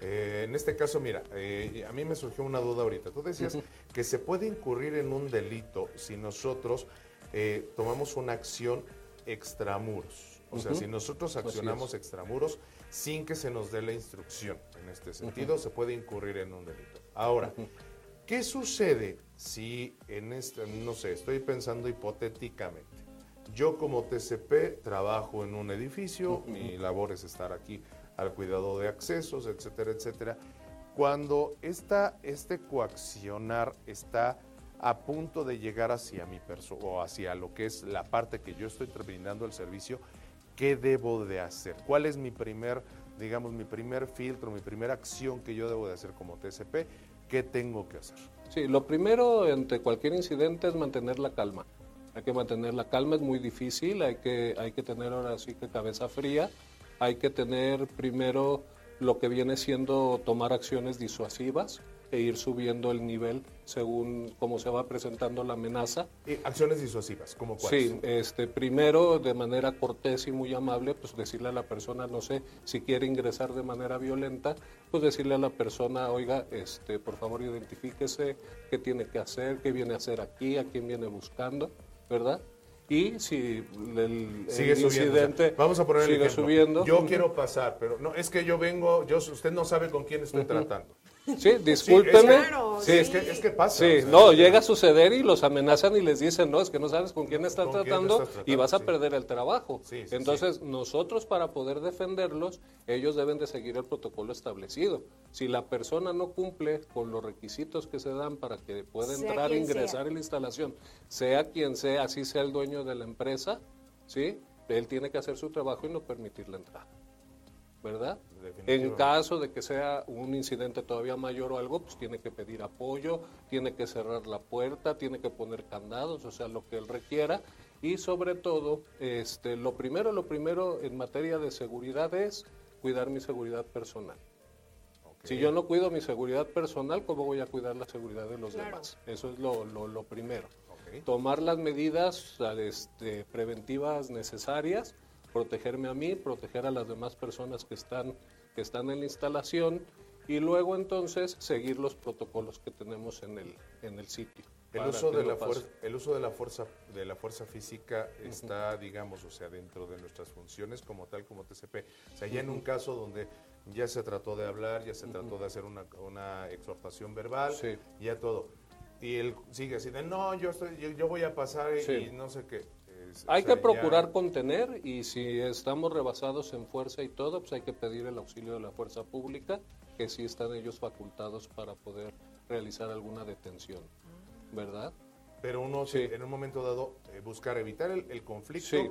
Eh, en este caso, mira, eh, a mí me surgió una duda ahorita. Tú decías que se puede incurrir en un delito si nosotros eh, tomamos una acción extramuros. O sea, si nosotros accionamos extramuros sin que se nos dé la instrucción. En este sentido, se puede incurrir en un delito. Ahora, ¿qué sucede si en este, no sé, estoy pensando hipotéticamente, yo como TCP trabajo en un edificio, mi labor es estar aquí al cuidado de accesos, etcétera, etcétera. Cuando esta, este coaccionar está a punto de llegar hacia mi persona o hacia lo que es la parte que yo estoy brindando el servicio, ¿qué debo de hacer? ¿Cuál es mi primer, digamos, mi primer filtro, mi primera acción que yo debo de hacer como TCP? ¿Qué tengo que hacer? Sí, lo primero ante cualquier incidente es mantener la calma. Hay que mantener la calma, es muy difícil, hay que, hay que tener ahora sí que cabeza fría, hay que tener primero lo que viene siendo tomar acciones disuasivas e ir subiendo el nivel según cómo se va presentando la amenaza. acciones disuasivas, ¿cómo cuáles? Sí, este, primero de manera cortés y muy amable, pues decirle a la persona, no sé, si quiere ingresar de manera violenta, pues decirle a la persona, oiga, este, por favor identifíquese, qué tiene que hacer, qué viene a hacer aquí, a quién viene buscando, ¿verdad? Y si el, el Sigue subiendo. o sea, incidente vamos a poner el sigue ejemplo. subiendo. Yo quiero pasar, pero no, es que yo vengo, yo, usted no sabe con quién estoy tratando. Sí, discúlpeme. Claro, Sí, es que, es que pasa. Sí, o sea, no, llega a suceder y los amenazan y les dicen, no, es que no sabes con quién estás, ¿Con quién tratando, estás tratando? y vas a Sí. perder el trabajo. Sí, sí, Entonces, nosotros para poder defenderlos, ellos deben de seguir el protocolo establecido. Si la persona no cumple con los requisitos que se dan para que pueda entrar e ingresar sea. en la instalación, sea quien sea, así sea el dueño de la empresa, ¿sí? Él tiene que hacer su trabajo y no permitir la entrada. ¿Verdad? En caso de que sea un incidente todavía mayor o algo, pues tiene que pedir apoyo, tiene que cerrar la puerta, tiene que poner candados, o sea, lo que él requiera. Y sobre todo, este, lo primero, lo primero en materia de seguridad es cuidar mi seguridad personal. Si yo no cuido mi seguridad personal, ¿cómo voy a cuidar la seguridad de los Claro. demás? Eso es lo, lo- lo primero. Ok. Tomar las medidas este, preventivas necesarias, protegerme a mí, proteger a las demás personas que están, que están en la instalación y luego entonces seguir los protocolos que tenemos en el, en el sitio. El uso, de la fuerza, el uso de la fuerza de la fuerza física está, digamos, o sea, dentro de nuestras funciones como tal, como TCP. O sea, ya en un caso donde ya se trató de hablar, ya se trató de hacer una, una exhortación verbal, Sí. ya todo. Y él sigue así de, no, yo, estoy, yo, yo voy a pasar Sí. y no sé qué. Es- o Hay sea, que procurar ya- contener y si estamos rebasados en fuerza y todo, pues hay que pedir el auxilio de la fuerza pública, que sí están ellos facultados para poder realizar alguna detención, ¿verdad? Pero uno, Sí. en un momento dado, eh, buscar evitar el, el conflicto, Sí.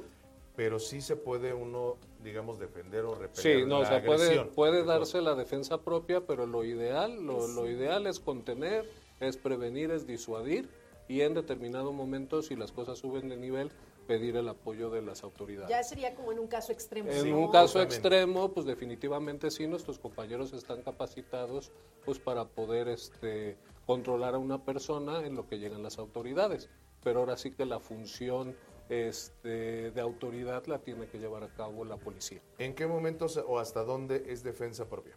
pero sí se puede uno, digamos, defender o repeler Sí, no, o la sea, puede, agresión. puede darse la defensa propia, pero lo ideal, lo, lo ideal es contener, es prevenir, es disuadir y en determinado momento, si las cosas suben de nivel, pedir el apoyo de las autoridades. Ya sería como en un caso extremo. En ¿no? un caso extremo, pues definitivamente sí, nuestros compañeros están capacitados pues para poder este, controlar a una persona en lo que llegan las autoridades. Pero ahora sí que la función este, de autoridad la tiene que llevar a cabo la policía. ¿En qué momentos o hasta dónde es defensa propia?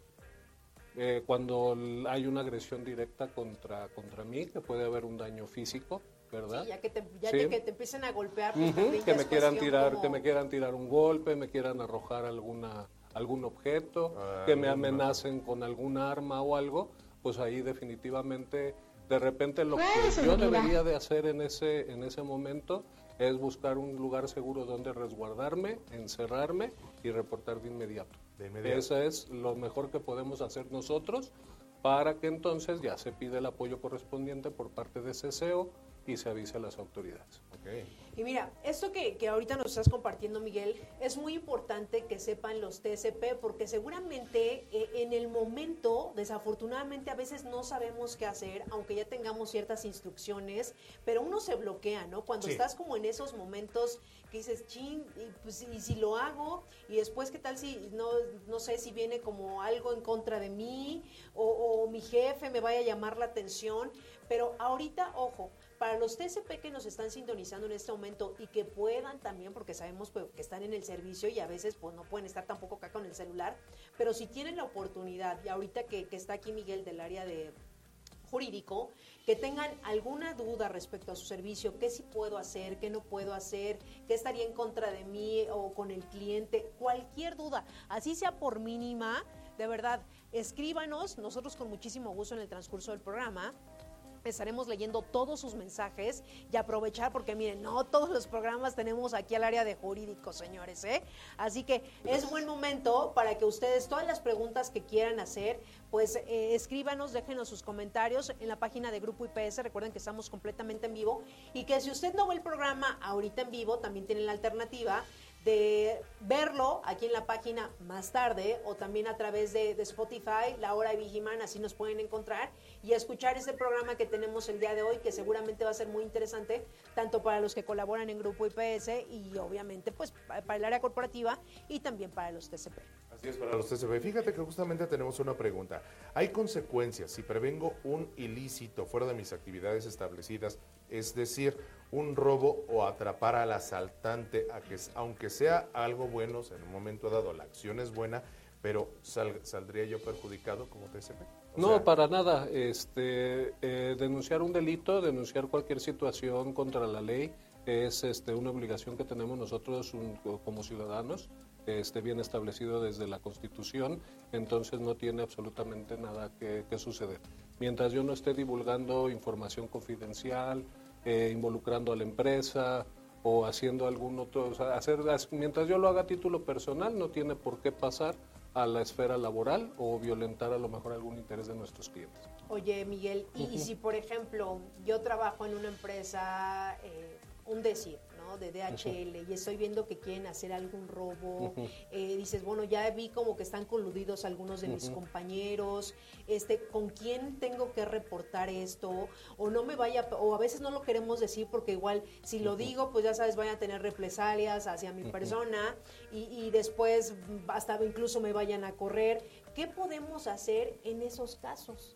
Eh, cuando hay una agresión directa contra, contra mí, que puede haber un daño físico, ¿verdad? Sí, ya que te, ya Sí. te- que te empiecen a golpear. pues, Ujú, también que me quieran tirar como- que me quieran tirar un golpe me quieran arrojar alguna algún objeto Ah, que me amenacen con algún arma o algo pues ahí definitivamente de repente lo que Pues, yo debería de hacer en ese en ese momento es buscar un lugar seguro donde resguardarme encerrarme y reportar de inmediato De inmediato. eso es lo mejor que podemos hacer nosotros para que entonces ya se pide el apoyo correspondiente por parte de CCO y se avise a las autoridades. Ok. Y mira, esto que, que ahorita nos estás compartiendo, Miguel, es muy importante que sepan los TCP porque seguramente eh, en el momento, desafortunadamente a veces no sabemos qué hacer, aunque ya tengamos ciertas instrucciones, pero uno se bloquea, ¿no? Cuando Sí. estás como en esos momentos que dices, chin, y, pues, y si lo hago, y después qué tal si, no, no sé si viene como algo en contra de mí, o, o mi jefe me vaya a llamar la atención, pero ahorita, ojo, para los TCP que nos están sintonizando en este momento y que puedan también, porque sabemos pues, que están en el servicio y a veces pues no pueden estar tampoco acá con el celular, pero si tienen la oportunidad, y ahorita que, que está aquí Miguel del área de jurídico, que tengan alguna duda respecto a su servicio, qué sí puedo hacer, qué no puedo hacer, qué estaría en contra de mí o con el cliente, cualquier duda, así sea por mínima, de verdad, escríbanos, nosotros con muchísimo gusto en el transcurso del programa estaremos leyendo todos sus mensajes y aprovechar porque miren, no todos los programas tenemos aquí al área de jurídico, señores, ¿eh? Así que es buen momento para que ustedes todas las preguntas que quieran hacer, pues eh, escríbanos, déjenos sus comentarios en la página de Grupo IPS, recuerden que estamos completamente en vivo y que si usted no ve el programa ahorita en vivo, también tiene la alternativa de verlo aquí en la página más tarde o también a través de, Spotify, La Hora de Vigiman, así nos pueden encontrar y escuchar este programa que tenemos el día de hoy, que seguramente va a ser muy interesante, tanto para los que colaboran en Grupo IPS y obviamente pues pa- para el área corporativa y también para los TCP. Así es para los TCP. Fíjate que justamente tenemos una pregunta. ¿Hay consecuencias si prevengo un ilícito fuera de mis actividades establecidas? Es decir, un robo o atrapar al asaltante, a que, aunque sea algo bueno, o sea, en un momento dado la acción es buena, pero sal- ¿saldría yo perjudicado como TCP? O No, sea, para nada. Este, eh, denunciar un delito, denunciar cualquier situación contra la ley es este, una obligación que tenemos nosotros como ciudadanos, esté bien establecido desde la Constitución, entonces no tiene absolutamente nada que, suceder. Mientras yo no esté divulgando información confidencial, eh, involucrando a la empresa o haciendo algún otro, hacer, mientras yo lo haga a título personal, no tiene por qué pasar a la esfera laboral o violentar a lo mejor algún interés de nuestros clientes. Oye, Miguel, y, si por ejemplo yo trabajo en una empresa, eh, un decir, de DHL y estoy viendo que quieren hacer algún robo, eh, dices, bueno, ya vi como que están coludidos algunos de mis compañeros, este, ¿con quién tengo que reportar esto? O no me vaya, o a veces no lo queremos decir porque igual si lo digo, pues ya sabes, van a tener represalias hacia mi persona y, y después hasta incluso me vayan a correr. ¿Qué podemos hacer en esos casos?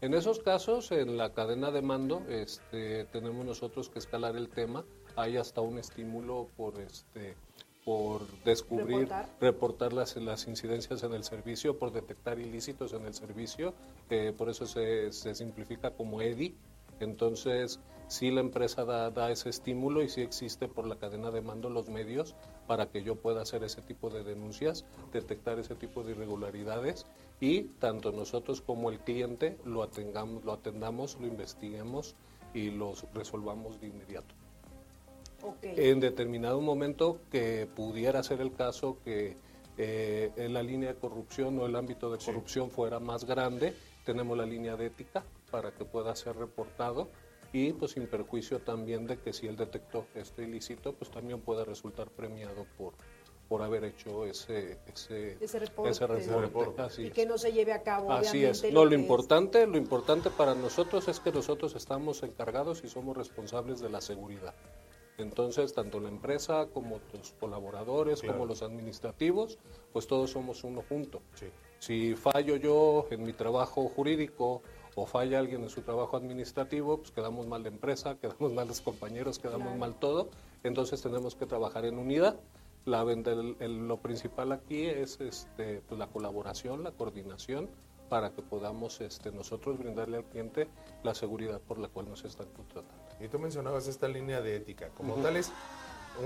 En esos casos, en la cadena de mando, este, tenemos nosotros que escalar el tema hay hasta un estímulo por este por descubrir, reportar, las, las, incidencias en el servicio, por detectar ilícitos en el servicio, eh, por eso se, se, simplifica como EDI. Entonces, sí la empresa da, da, ese estímulo y sí existe por la cadena de mando los medios para que yo pueda hacer ese tipo de denuncias, detectar ese tipo de irregularidades y tanto nosotros como el cliente lo, atengamos, lo atendamos, lo investiguemos y lo resolvamos de inmediato. En determinado momento que pudiera ser el caso que eh, en la línea de corrupción o el ámbito de corrupción fuera más grande, tenemos la línea de ética para que pueda ser reportado y pues sin perjuicio también de que si él detectó este ilícito, pues también pueda resultar premiado por, por haber hecho ese, ese, ese reporte. y que no se lleve a cabo. Así es. No, lo, importante, lo importante para nosotros es que nosotros estamos encargados y somos responsables de la seguridad. Entonces, tanto la empresa como tus colaboradores, como los administrativos, pues todos somos uno junto. Si fallo yo en mi trabajo jurídico o falla alguien en su trabajo administrativo, pues quedamos mal la empresa, quedamos mal los compañeros, quedamos mal todo. Entonces tenemos que trabajar en unidad. La, lo principal aquí es este, pues la colaboración, la coordinación para que podamos este, nosotros brindarle al cliente la seguridad por la cual nos están contratando. Y tú mencionabas esta línea de ética, como tal es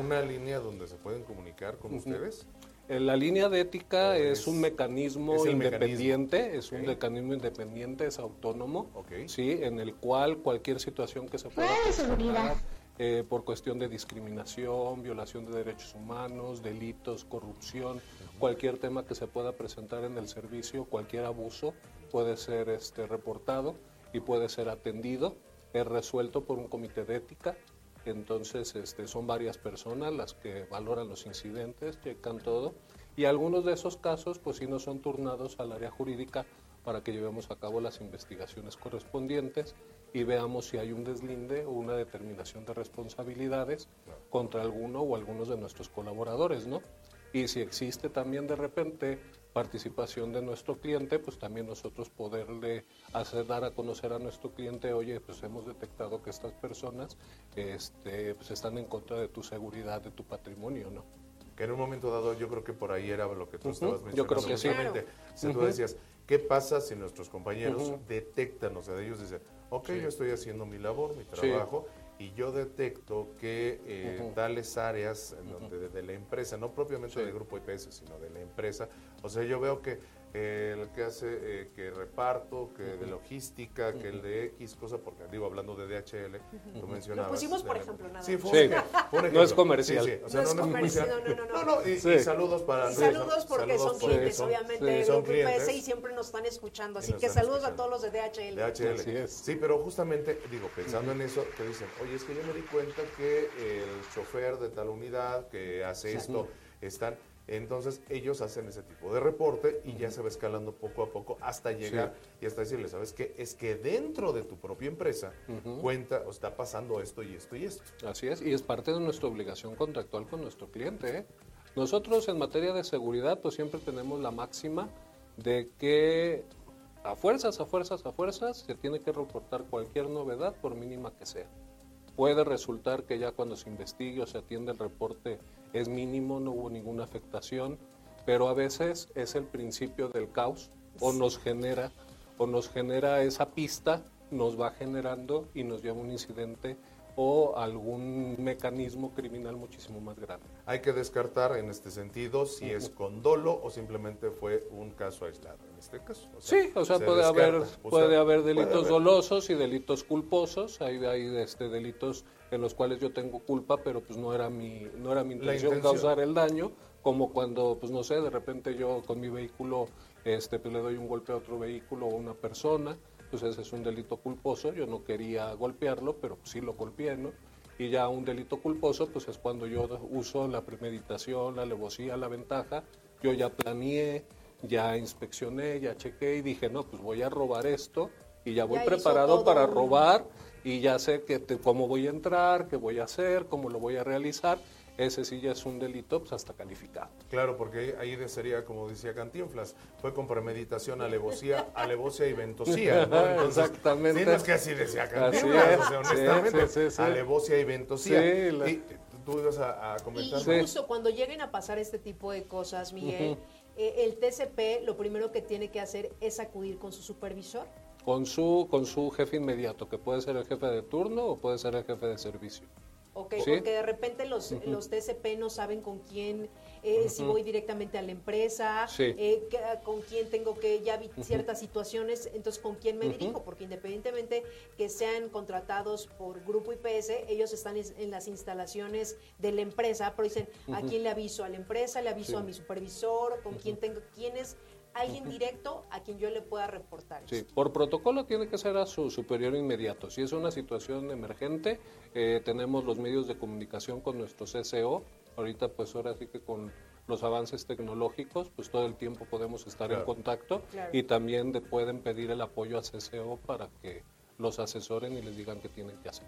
una línea donde se pueden comunicar con ustedes. Eh, la línea de ética es, un mecanismo independiente, es un mecanismo independiente, es autónomo, sí, en el cual cualquier situación que se pueda presentar eh, por cuestión de discriminación, violación de derechos humanos, delitos, corrupción, cualquier tema que se pueda presentar en el servicio, cualquier abuso puede ser este, reportado y puede ser atendido, es resuelto por un comité de ética. Entonces este, son varias personas las que valoran los incidentes, checan todo y algunos de esos casos pues sí no son turnados al área jurídica para que llevemos a cabo las investigaciones correspondientes y veamos si hay un deslinde o una determinación de responsabilidades contra alguno o algunos de nuestros colaboradores, ¿no? Y si existe también de repente participación de nuestro cliente, pues también nosotros poderle hacer dar a conocer a nuestro cliente, oye, pues hemos detectado que estas personas este, pues están en contra de tu seguridad, de tu patrimonio, ¿no? Que en un momento dado yo creo que por ahí era lo que tú estabas mencionando. Yo creo que sí. Si tú decías, ¿qué pasa si nuestros compañeros detectan, o sea, ellos dicen, ok, yo estoy haciendo mi labor, mi trabajo, y yo detecto que eh, tales áreas donde, de, la empresa, no propiamente del grupo IPS, sino de la empresa, o sea, yo veo que el que hace eh, que reparto, que de logística, que el de X cosa, porque digo, hablando de DHL, tú mencionabas. Lo pusimos, por ejemplo, nada Sí, fue No es comercial. Sí, o sea, no, es comercial. No, no, no. no, y, saludos para Y saludos porque son clientes, obviamente, son Grupo IPS y siempre nos están escuchando. Así que saludos a todos los de DHL. DHL. Sí, pero justamente, digo, pensando en eso, te dicen, oye, es que yo me di cuenta que el chofer de tal unidad que hace esto, están entonces ellos hacen ese tipo de reporte y ya se va escalando poco a poco hasta llegar y hasta decirle, ¿sabes qué? Es que dentro de tu propia empresa cuenta o está pasando esto y esto y esto. Así es, y es parte de nuestra obligación contractual con nuestro cliente. ¿eh? Nosotros en materia de seguridad pues siempre tenemos la máxima de que a fuerzas, a fuerzas, a fuerzas se tiene que reportar cualquier novedad por mínima que sea. Puede resultar que ya cuando se investigue o se atiende el reporte es mínimo, no hubo ninguna afectación, pero a veces es el principio del caos o nos genera o nos genera esa pista, nos va generando y nos lleva a un incidente o algún mecanismo criminal muchísimo más grande. Hay que descartar en este sentido si es con dolo o simplemente fue un caso aislado. En este caso. sí, o sea, puede haber, puede haber delitos dolosos y delitos culposos. Hay, hay este, delitos en los cuales yo tengo culpa, pero pues no era mi, no era mi intención, causar el daño, como cuando, pues no sé, de repente yo con mi vehículo este, pues, le doy un golpe a otro vehículo o a una persona pues ese es un delito culposo, yo no quería golpearlo, pero sí lo golpeé, ¿no? Y ya un delito culposo, pues es cuando yo uso la premeditación, la alevosía, la ventaja, yo ya planeé, ya inspeccioné, ya chequé y dije, no, pues voy a robar esto y ya voy preparado para robar y ya sé que cómo voy a entrar, qué voy a hacer, cómo lo voy a realizar ese sí ya es un delito pues hasta calificado. Claro, porque ahí sería, como decía Cantinflas, fue con premeditación, alevosía, alevosía y ventosía. ¿no? Exactamente. Sí, es que así decía Cantinflas, o sea, honestamente, sí, sí, alevosía y ventosía. Y tú ibas a, comentar. Y, justo cuando lleguen a pasar este tipo de cosas, Miguel, eh, el TCP lo primero que tiene que hacer es acudir con su supervisor. Con su, con su jefe inmediato, que puede ser el jefe de turno o puede ser el jefe de servicio. Ok, porque de repente los, los TCP no saben con quién, eh, si voy directamente a la empresa, eh, con quién tengo que, ya vi ciertas situaciones, entonces con quién me dirijo, porque independientemente que sean contratados por Grupo IPS, ellos están en las instalaciones de la empresa, pero dicen, ¿a quién le aviso? ¿A la empresa? ¿Le aviso a mi supervisor? ¿Con quién tengo? ¿Quién es? Alguien directo a quien yo le pueda reportar. Sí, por protocolo tiene que ser a su superior inmediato. Si es una situación emergente, eh, tenemos los medios de comunicación con nuestro CCO. Ahorita pues ahora sí que con los avances tecnológicos, pues todo el tiempo podemos estar en contacto y también pueden pedir el apoyo a CCO para que los asesoren y les digan qué tienen que hacer.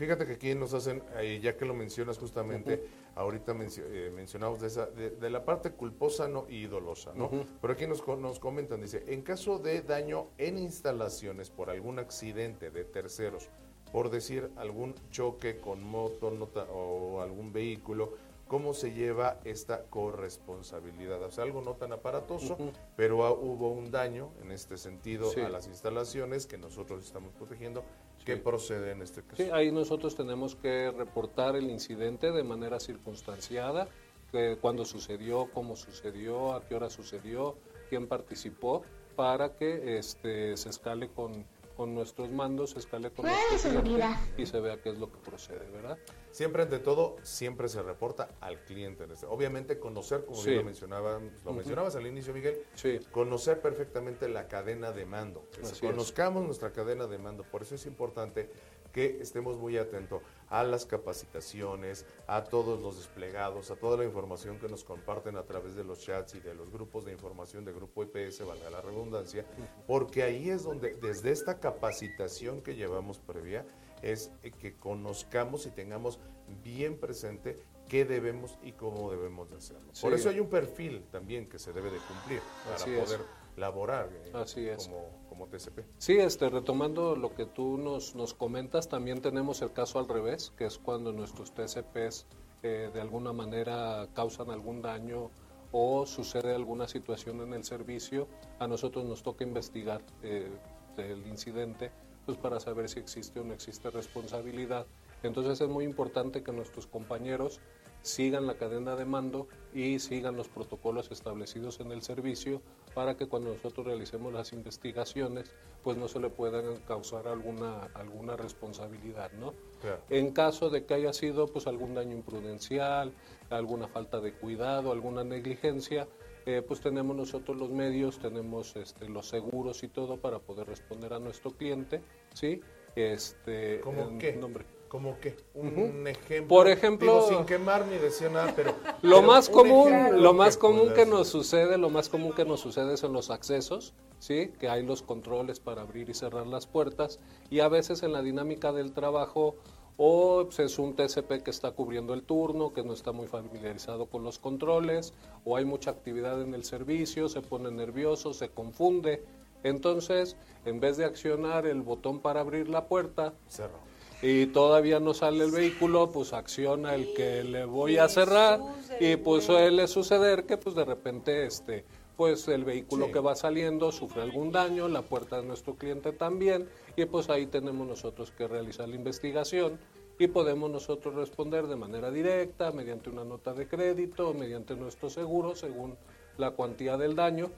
Fíjate que aquí nos hacen, ya que lo mencionas justamente, ahorita eh, mencionamos de, esa, de, la parte culposa no, y dolosa, ¿no? Pero aquí nos, nos comentan, dice, en caso de daño en instalaciones por algún accidente de terceros, por decir algún choque con moto nota, o algún vehículo, ¿cómo se lleva esta corresponsabilidad? O sea, algo no tan aparatoso, pero hubo un daño en este sentido a las instalaciones que nosotros estamos protegiendo ¿Qué procede en este caso? Sí, ahí nosotros tenemos que reportar el incidente de manera circunstanciada, cuándo sucedió, cómo sucedió, a qué hora sucedió, quién participó, para que este, se escale con, con nuestros mandos, se escale con nuestros y se vea qué es lo que procede, ¿verdad? Siempre, ante todo, siempre se reporta al cliente. Este, obviamente, conocer, como bien lo, mencionaba, lo mencionabas al inicio, Miguel, conocer perfectamente la cadena de mando. Que conozcamos nuestra cadena de mando. Por eso es importante que estemos muy atentos a las capacitaciones, a todos los desplegados, a toda la información que nos comparten a través de los chats y de los grupos de información de Grupo IPS, valga la redundancia, porque ahí es donde, desde esta capacitación que llevamos previa, es que conozcamos y tengamos bien presente qué debemos y cómo debemos de hacerlo. Por eso hay un perfil también que se debe de cumplir para poder laborar eh, Como, como, TCP. Sí, este, retomando lo que tú nos, nos comentas, también tenemos el caso al revés, que es cuando nuestros TCPs eh, de alguna manera causan algún daño o sucede alguna situación en el servicio, a nosotros nos toca investigar el incidente pues para saber si existe o no existe responsabilidad. Entonces es muy importante que nuestros compañeros sigan la cadena de mando y sigan los protocolos establecidos en el servicio para que cuando nosotros realicemos las investigaciones pues no se le puedan causar alguna alguna responsabilidad no en caso de que haya sido pues algún daño imprudencial alguna falta de cuidado alguna negligencia eh, pues tenemos nosotros los medios, tenemos este, los seguros y todo para poder responder a nuestro cliente, ¿sí? Este, ¿Cómo qué? Nombre. ¿Cómo qué? Un ejemplo. Por ejemplo, sin quemar ni decir nada, pero lo más común, lo más común que nos sucede, lo más común que nos sucede son los accesos, sí, que hay los controles para abrir y cerrar las puertas y a veces en la dinámica del trabajo o pues, es un TCP que está cubriendo el turno, que no está muy familiarizado con los controles, o hay mucha actividad en el servicio, se pone nervioso, se confunde. Entonces, en vez de accionar el botón para abrir la puerta, y todavía no sale el vehículo, pues acciona el que le voy a cerrar y pues suele suceder que pues de repente este pues el vehículo Sí. que va saliendo sufre algún daño, la puerta de nuestro cliente también, y pues ahí tenemos nosotros que realizar la investigación y podemos nosotros responder de manera directa, mediante una nota de crédito, mediante nuestro seguro, según la cuantía del daño,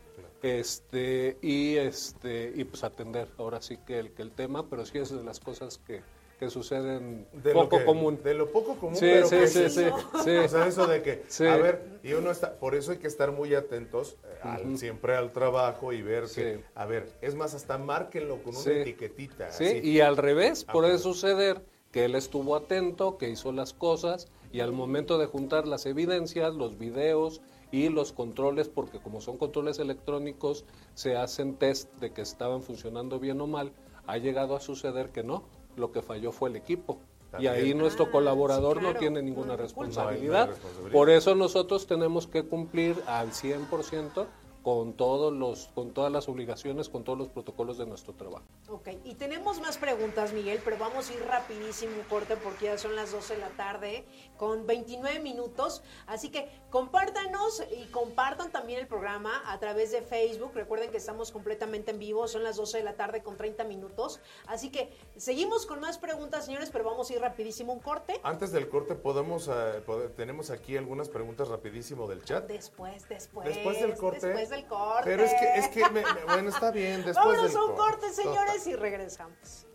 este y este y pues atender ahora sí que el que el tema, pero sí es de las cosas que, que suceden De lo poco que- común. De lo poco común, Sí, pero sí, que sí, sí. sí, sí. O sea, eso de que, a ver, y uno está, por eso hay que estar muy atentos eh, al- siempre al trabajo y ver que, a ver, es más, hasta márquenlo con una etiquetita. Sí, así. y al revés, puede suceder que él estuvo atento, que hizo las cosas y al momento de juntar las evidencias, los videos y los controles, porque como son controles electrónicos, se hacen test de que estaban funcionando bien o mal, ha llegado a suceder que no, lo que falló fue el equipo. Y ahí nuestro Ah, colaborador sí, claro. no tiene ninguna. No responsabilidad. Por eso nosotros tenemos que cumplir al 100% con todos los con todas las obligaciones, con todos los protocolos de nuestro trabajo. Ok, y tenemos más preguntas, Miguel, pero vamos a ir rapidísimo un corte porque ya son las 12 de la tarde con 29 minutos. Así que compártanos y compartan también el programa a través de Facebook. Recuerden que estamos completamente en vivo, son las 12 de la tarde con 30 minutos. Así que seguimos con más preguntas, señores, pero vamos a ir rapidísimo un corte. Antes del corte, podemos, eh, tenemos aquí algunas preguntas rapidísimo del chat. Después, después. Después del corte. Después del corte. Pero es que, es que, me- me- bueno, está bien, después Vámonos del a un corte. corte, señores, y regresamos.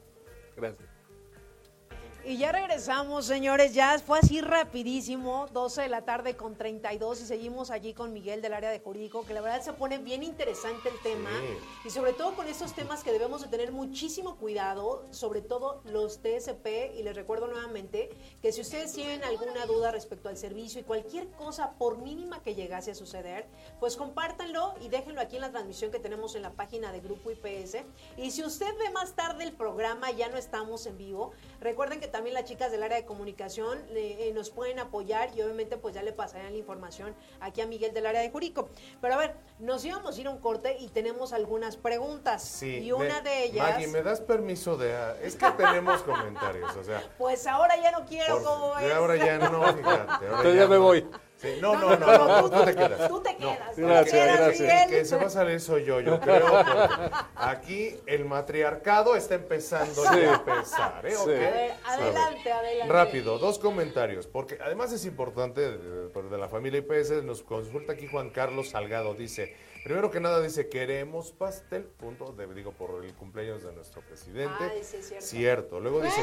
Gracias. Y ya regresamos, señores, ya fue así rapidísimo, 12 de la tarde con 32 y seguimos allí con Miguel del área de jurídico, que la verdad se pone bien interesante el tema y sobre todo con estos temas que debemos de tener muchísimo cuidado, sobre todo los TSP y les recuerdo nuevamente que si ustedes tienen alguna duda respecto al servicio y cualquier cosa por mínima que llegase a suceder, pues compártanlo y déjenlo aquí en la transmisión que tenemos en la página de Grupo IPS y si usted ve más tarde el programa, ya no estamos en vivo, recuerden que también las chicas del área de comunicación eh, eh, nos pueden apoyar y obviamente pues ya le pasarán la información aquí a Miguel del área de Jurico. Pero a ver, nos íbamos a ir a un corte y tenemos algunas preguntas. Sí, y una me- de ellas... Maggie, ¿me das permiso de...? ah, Es que tenemos comentarios, o sea... Pues ahora ya no quiero, por- ¿cómo es? ahora ya no, fíjate. ahora Entonces ya me no. voy. Sí, no, no, no, no, tú, tú te quedas. Tú te No, quedas. tú gracias, te quedas, gracias. Miguel. Que se va a salir soy yo, yo creo. Aquí el matriarcado está empezando Sí. a empezar, ¿eh? Sí. ¿Ok? A ver, A ver, adelante, adelante. Rápido, dos comentarios, porque además es importante, de, de- de la familia IPS, nos consulta aquí Juan Carlos Salgado, dice, primero que nada dice, queremos pastel, punto, de- digo, por el cumpleaños de nuestro presidente. Ay, sí, es cierto. Cierto, luego dice,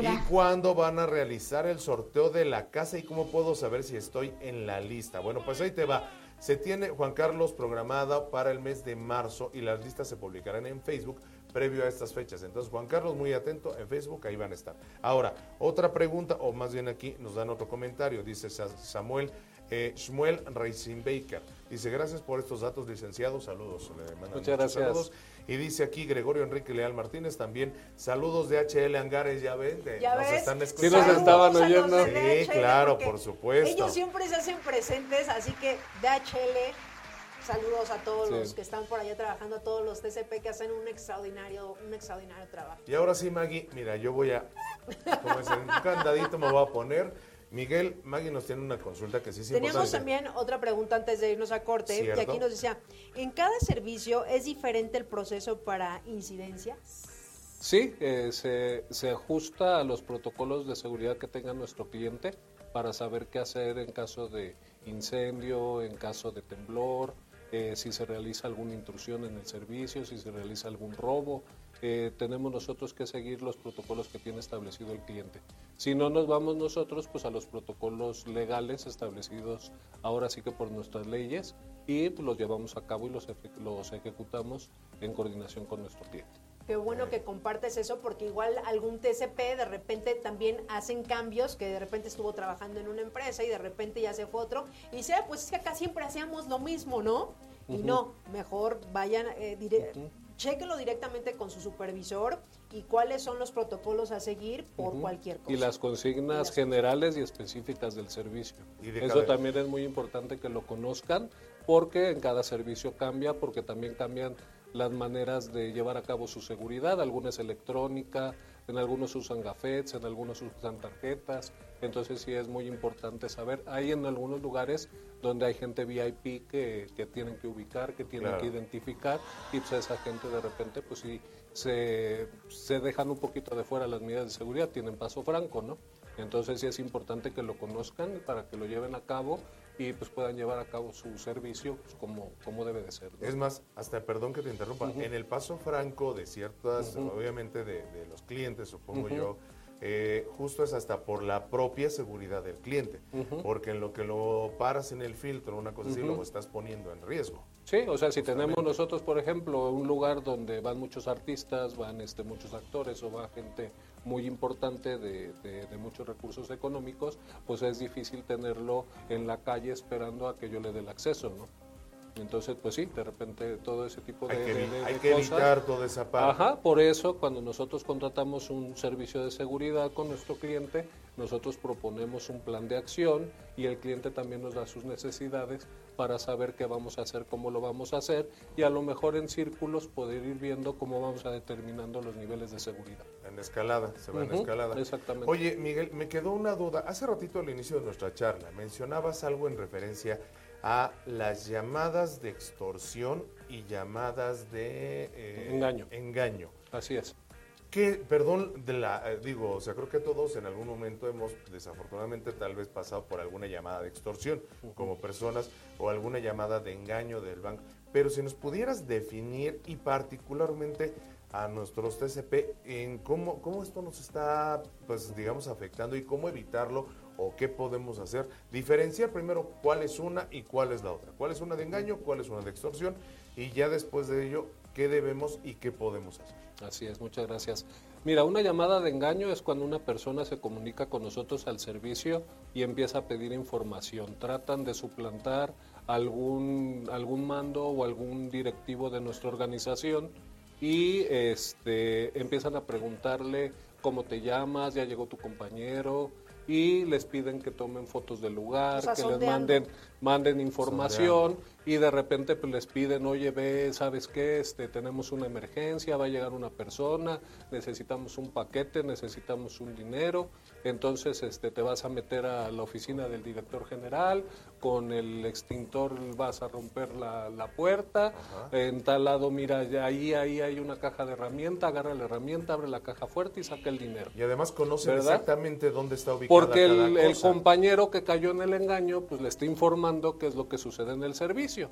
¿y cuándo van a realizar el sorteo de la casa y cómo puedo saber si estoy en la lista? Bueno, pues ahí te va. Se tiene, Juan Carlos, programada para el mes de marzo y las listas se publicarán en Facebook previo a estas fechas. Entonces, Juan Carlos, muy atento, en Facebook ahí van a estar. Ahora, otra pregunta, o más bien aquí nos dan otro comentario, dice Sa- Samuel eh, Shmuel Baker. Dice, gracias por estos datos, licenciado. Saludos. Le mandan Muchas muchos gracias. saludos. Y dice aquí Gregorio Enrique Leal Martínez también, saludos de HL Angares, ya ven, de- ¿Ya nos ves? están Sí escuchando. nos estaban oyendo. Sí, claro, por supuesto. Ellos siempre se hacen presentes, así que DHL, saludos a todos Sí. los que están por allá trabajando, a todos los TCP que hacen un extraordinario, un extraordinario trabajo. Y ahora sí, Maggie, mira, yo voy a, como es un candadito me voy a poner. Miguel, Maggie nos tiene una consulta que sí es Teníamos importante. también otra pregunta antes de irnos a corte, Cierto. y aquí nos decía, ¿en cada servicio es diferente el proceso para incidencias? Sí, eh, se, se ajusta a los protocolos de seguridad que tenga nuestro cliente para saber qué hacer en caso de incendio, en caso de temblor, eh, si se realiza alguna intrusión en el servicio, si se realiza algún robo. Eh, tenemos nosotros que seguir los protocolos que tiene establecido el cliente. Si no nos vamos nosotros, pues a los protocolos legales establecidos ahora sí que por nuestras leyes y pues, los llevamos a cabo y los, efe- los ejecutamos en coordinación con nuestro cliente. Qué bueno que compartes eso porque igual algún TCP de repente también hacen cambios que de repente estuvo trabajando en una empresa y de repente ya se fue otro y dice, "Ah, pues es que acá siempre hacíamos lo mismo, ¿no? Y no, mejor vayan, eh, dire- chéquenlo directamente con su supervisor y cuáles son los protocolos a seguir por cualquier cosa. Y las consignas Y las- generales y específicas del servicio. Y de Eso cada- también es muy importante que lo conozcan porque en cada servicio cambia, porque también cambian las maneras de llevar a cabo su seguridad. Algunas electrónica, en algunos usan gafetes, en algunos usan tarjetas. Entonces sí es muy importante saber. Hay en algunos lugares donde hay gente VIP que, que tienen que ubicar, que tienen que identificar y pues esa gente de repente pues sí se, se dejan un poquito de fuera las medidas de seguridad, tienen paso franco, ¿no? Entonces sí es importante que lo conozcan para que lo lleven a cabo y pues puedan llevar a cabo su servicio pues, como, como debe de ser. Es más, hasta perdón que te interrumpa, en el paso franco de ciertas, obviamente de, los clientes, supongo yo, eh, justo es hasta por la propia seguridad del cliente, porque en lo que lo paras en el filtro, una cosa así, lo estás poniendo en riesgo. Sí, o sea, si tenemos nosotros, por ejemplo, un lugar donde van muchos artistas, van este, muchos actores o va gente muy importante de, de, muchos recursos económicos, pues es difícil tenerlo en la calle esperando a que yo le dé el acceso, ¿no? Entonces, pues sí, de repente todo ese tipo de, hay que, hay que evitar toda esa parte. Ajá, por eso cuando nosotros contratamos un servicio de seguridad con nuestro cliente, nosotros proponemos un plan de acción y el cliente también nos da sus necesidades para saber qué vamos a hacer, cómo lo vamos a hacer y a lo mejor en círculos poder ir viendo cómo vamos a determinando los niveles de seguridad. En escalada, se va en escalada. Exactamente. Oye, Miguel, me quedó una duda. Hace ratito al inicio de nuestra charla mencionabas algo en referencia a las llamadas de extorsión y llamadas de eh, engaño. engaño. Así es. Que, perdón, de la, eh, digo, o sea, creo que todos en algún momento hemos desafortunadamente tal vez pasado por alguna llamada de extorsión como personas o alguna llamada de engaño del banco. Pero si nos pudieras definir y particularmente a nuestros TCP en cómo, cómo esto nos está, pues digamos, afectando y cómo evitarlo o qué podemos hacer. Diferenciar primero cuál es una y cuál es la otra. Cuál es una de engaño, cuál es una de extorsión y ya después de ello, qué debemos y qué podemos hacer. Así es, muchas gracias. Mira, una llamada de engaño es cuando una persona se comunica con nosotros al servicio y empieza a pedir información. Tratan de suplantar algún, algún mando o algún directivo de nuestra organización y este, empiezan a preguntarle cómo te llamas, ya llegó tu compañero, y les piden que tomen fotos del lugar, que les manden, manden información y de repente pues, les piden, oye, ve, ¿sabes qué? Este, tenemos una emergencia, va a llegar una persona, necesitamos un paquete, necesitamos un dinero, entonces este, te vas a meter a la oficina del director general, con el extintor vas a romper la, puerta, en tal lado, mira, ahí, ahí hay una caja de herramienta, agarra la herramienta, abre la caja fuerte y saca el dinero. Y además conocen exactamente dónde está ubicada Porque el, el compañero que cayó en el engaño, pues le está informando qué es lo que sucede en el servicio.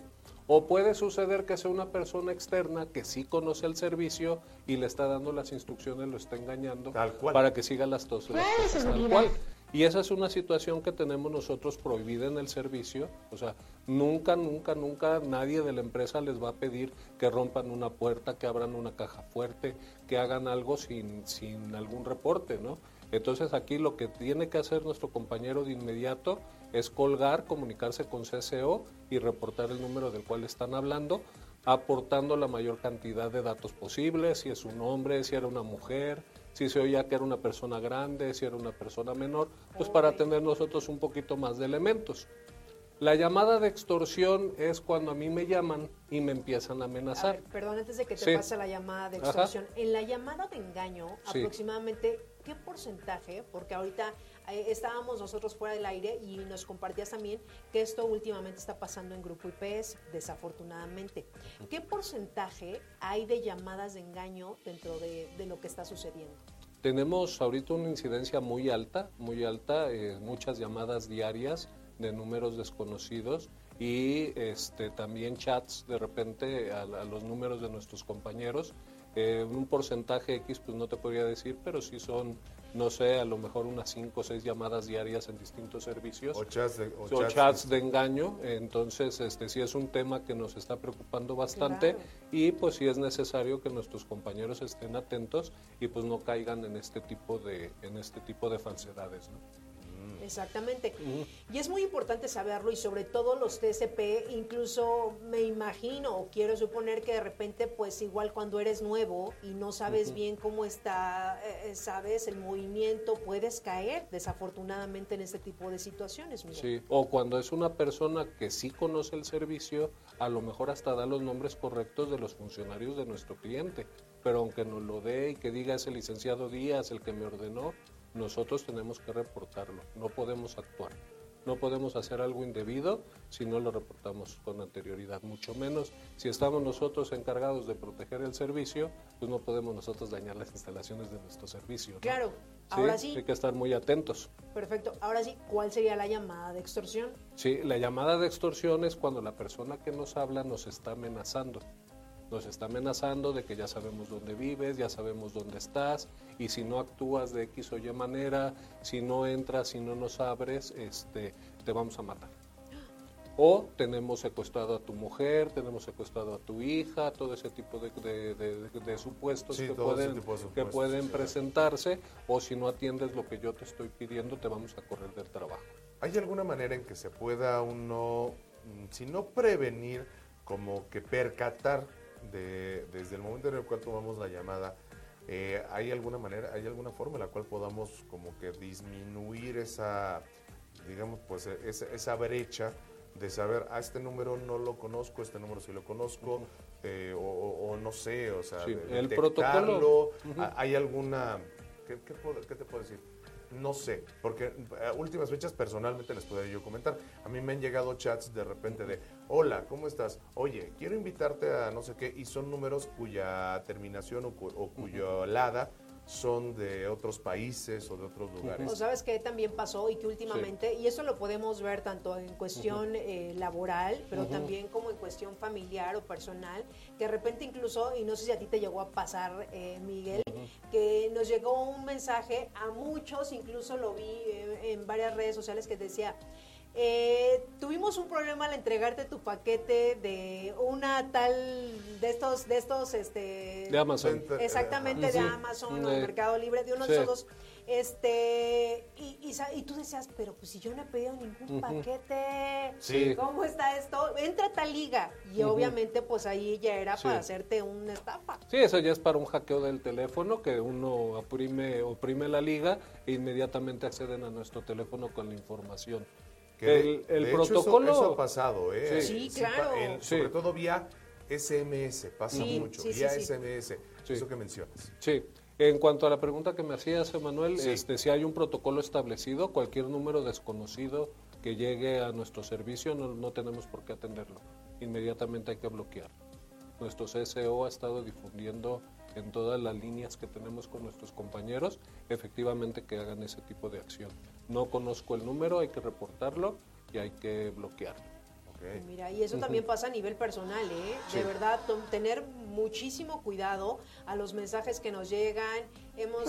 O puede suceder que sea una persona externa que sí conoce el servicio y le está dando las instrucciones, lo está engañando para que siga las, tos, cosas tal cual. Y esa es una situación que tenemos nosotros prohibida en el servicio. O sea, nunca, nunca, nunca nadie de la empresa les va a pedir que rompan una puerta, que abran una caja fuerte, que hagan algo sin, sin algún reporte, ¿no? Entonces aquí lo que tiene que hacer nuestro compañero de inmediato es colgar, comunicarse con CCO y reportar el número del cual están hablando, aportando la mayor cantidad de datos posibles, si es un hombre, si era una mujer, si se oía que era una persona grande, si era una persona menor, pues para tener nosotros un poquito más de elementos. La llamada de extorsión es cuando a mí me llaman y me empiezan a amenazar. perdón, antes de que te pase la llamada de extorsión, en la llamada de engaño, aproximadamente, ¿qué porcentaje? Porque ahorita eh, estábamos nosotros fuera del aire y nos compartías también que esto últimamente está pasando en Grupo IPS, desafortunadamente. ¿Qué porcentaje hay de llamadas de engaño dentro de, lo que está sucediendo? Tenemos ahorita una incidencia muy alta, muy alta, eh, muchas llamadas diarias de números desconocidos y este, también chats de repente a, los números de nuestros compañeros. Eh, un porcentaje X, pues no te podría decir, pero sí son no sé, a lo mejor unas cinco o seis llamadas diarias en distintos servicios. O chats de, o chats de engaño. Entonces, este sí es un tema que nos está preocupando bastante y pues sí es necesario que nuestros compañeros estén atentos y pues no caigan en este tipo de, en este tipo de falsedades. ¿no? Mm. Exactamente. Y es muy importante saberlo y sobre todo los TCP, incluso me imagino o quiero suponer que de repente pues igual cuando eres nuevo y no sabes bien cómo está, eh, eh, sabes, el movimiento, puedes caer desafortunadamente en este tipo de situaciones. Sí, o cuando es una persona que sí conoce el servicio, a lo mejor hasta da los nombres correctos de los funcionarios de nuestro cliente, pero aunque nos lo dé y que diga ese licenciado Díaz el que me ordenó, nosotros tenemos que reportarlo, no podemos actuar. No podemos hacer algo indebido si no lo reportamos con anterioridad, mucho menos si estamos nosotros encargados de proteger el servicio, pues no podemos nosotros dañar las instalaciones de nuestro servicio. Claro, ahora sí. Hay que estar muy atentos. Perfecto, ahora sí, ¿cuál sería la llamada de extorsión? Sí, la llamada de extorsión es cuando la persona que nos habla nos está amenazando nos está amenazando de que ya sabemos dónde vives, ya sabemos dónde estás, y si no actúas de X o Y manera, si no entras, si no nos abres, este, te vamos a matar. O tenemos secuestrado a tu mujer, tenemos secuestrado a tu hija, todo ese tipo de, supuestos, que, pueden, que pueden presentarse, o si no atiendes lo que yo te estoy pidiendo, te vamos a correr del trabajo. ¿Hay alguna manera en que se pueda uno, mm, si no prevenir, como que percatar desde el momento en el cual tomamos la llamada, eh, ¿hay alguna manera, hay alguna forma en la cual podamos como que disminuir esa, digamos, pues esa, esa brecha de saber, a ah, este número no lo conozco, este número sí lo conozco, eh, o, no sé, o sea, el protocolo. ¿Hay alguna, ¿qué, qué te puedo decir? No sé, porque a últimas fechas personalmente les podría yo comentar. A mí me han llegado chats de repente de, hola, ¿cómo estás? Oye, quiero invitarte a no sé qué, y son números cuya terminación o, o cuya lada son de otros países o de otros lugares. O sabes que también pasó y que últimamente, y eso lo podemos ver tanto en cuestión eh, laboral, pero también como en cuestión familiar o personal, que de repente incluso, y no sé si a ti te llegó a pasar, eh, Miguel, que nos llegó un mensaje a muchos, incluso lo vi eh, en varias redes sociales que decía, eh, tuvimos un problema al entregarte tu paquete de una tal de estos de estos este de Amazon. Exactamente de Amazon o Mercado Libre de uno de esos este y, y, tú decías pero pues si yo no he pedido ningún paquete cómo está esto entra a tal liga y obviamente pues ahí ya era para hacerte una estafa. Sí eso ya es para un hackeo del teléfono que uno oprime oprime la liga e inmediatamente acceden a nuestro teléfono con la información el, protocolo. eso, ha pasado, ¿eh? Sí, claro. sobre todo vía SMS, pasa mucho, vía SMS, eso que mencionas. Sí. En cuanto a la pregunta que me hacías, Emanuel, este, si hay un protocolo establecido, cualquier número desconocido que llegue a nuestro servicio no, no tenemos por qué atenderlo. Inmediatamente hay que bloquear. Nuestro CSO ha estado difundiendo en todas las líneas que tenemos con nuestros compañeros, efectivamente que hagan ese tipo de acción. No conozco el número, hay que reportarlo y hay que bloquearlo. Mira, y eso también pasa a nivel personal, ¿eh? De verdad, tener muchísimo cuidado a los mensajes que nos llegan. Hemos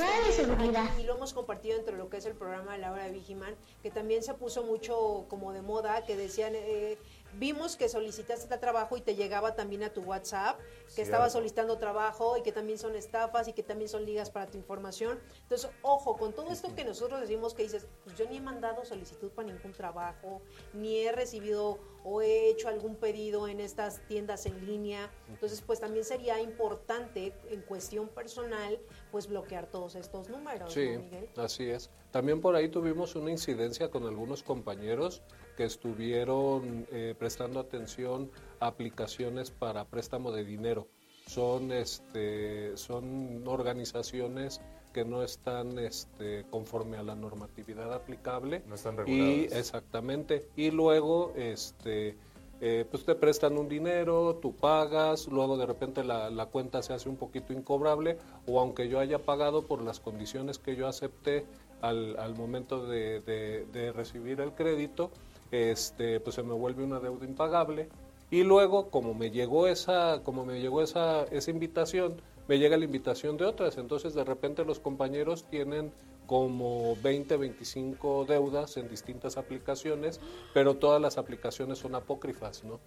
y lo hemos compartido entre lo que es el programa de la hora de Vigiman, que también se puso mucho como de moda, que decían, eh, vimos que solicitaste trabajo y te llegaba también a tu WhatsApp, que estaba solicitando trabajo y que también son estafas y que también son ligas para tu información. Entonces, ojo, con todo esto que nosotros decimos que dices, pues yo ni he mandado solicitud para ningún trabajo, ni he recibido o he hecho algún pedido en estas tiendas en línea. Entonces, pues también sería importante en cuestión personal, pues bloquear todos estos números. Sí, así es. También por ahí tuvimos una incidencia con algunos compañeros que estuvieron eh, prestando atención a aplicaciones para préstamo de dinero. Son, este, son organizaciones que no están este, conforme a la normatividad aplicable. No están reguladas. Y, exactamente. Y luego, este, eh, pues te prestan un dinero, tú pagas, luego de repente la, la, cuenta se hace un poquito incobrable, o aunque yo haya pagado por las condiciones que yo acepté al, al momento de, de, de recibir el crédito, este, pues se me vuelve una deuda impagable. Y luego, como me llegó esa, como me llegó esa, esa invitación, me llega la invitación de otras. Entonces, de repente los compañeros tienen como 20, 25 deudas en distintas aplicaciones, pero todas las aplicaciones son apócrifas, ¿no?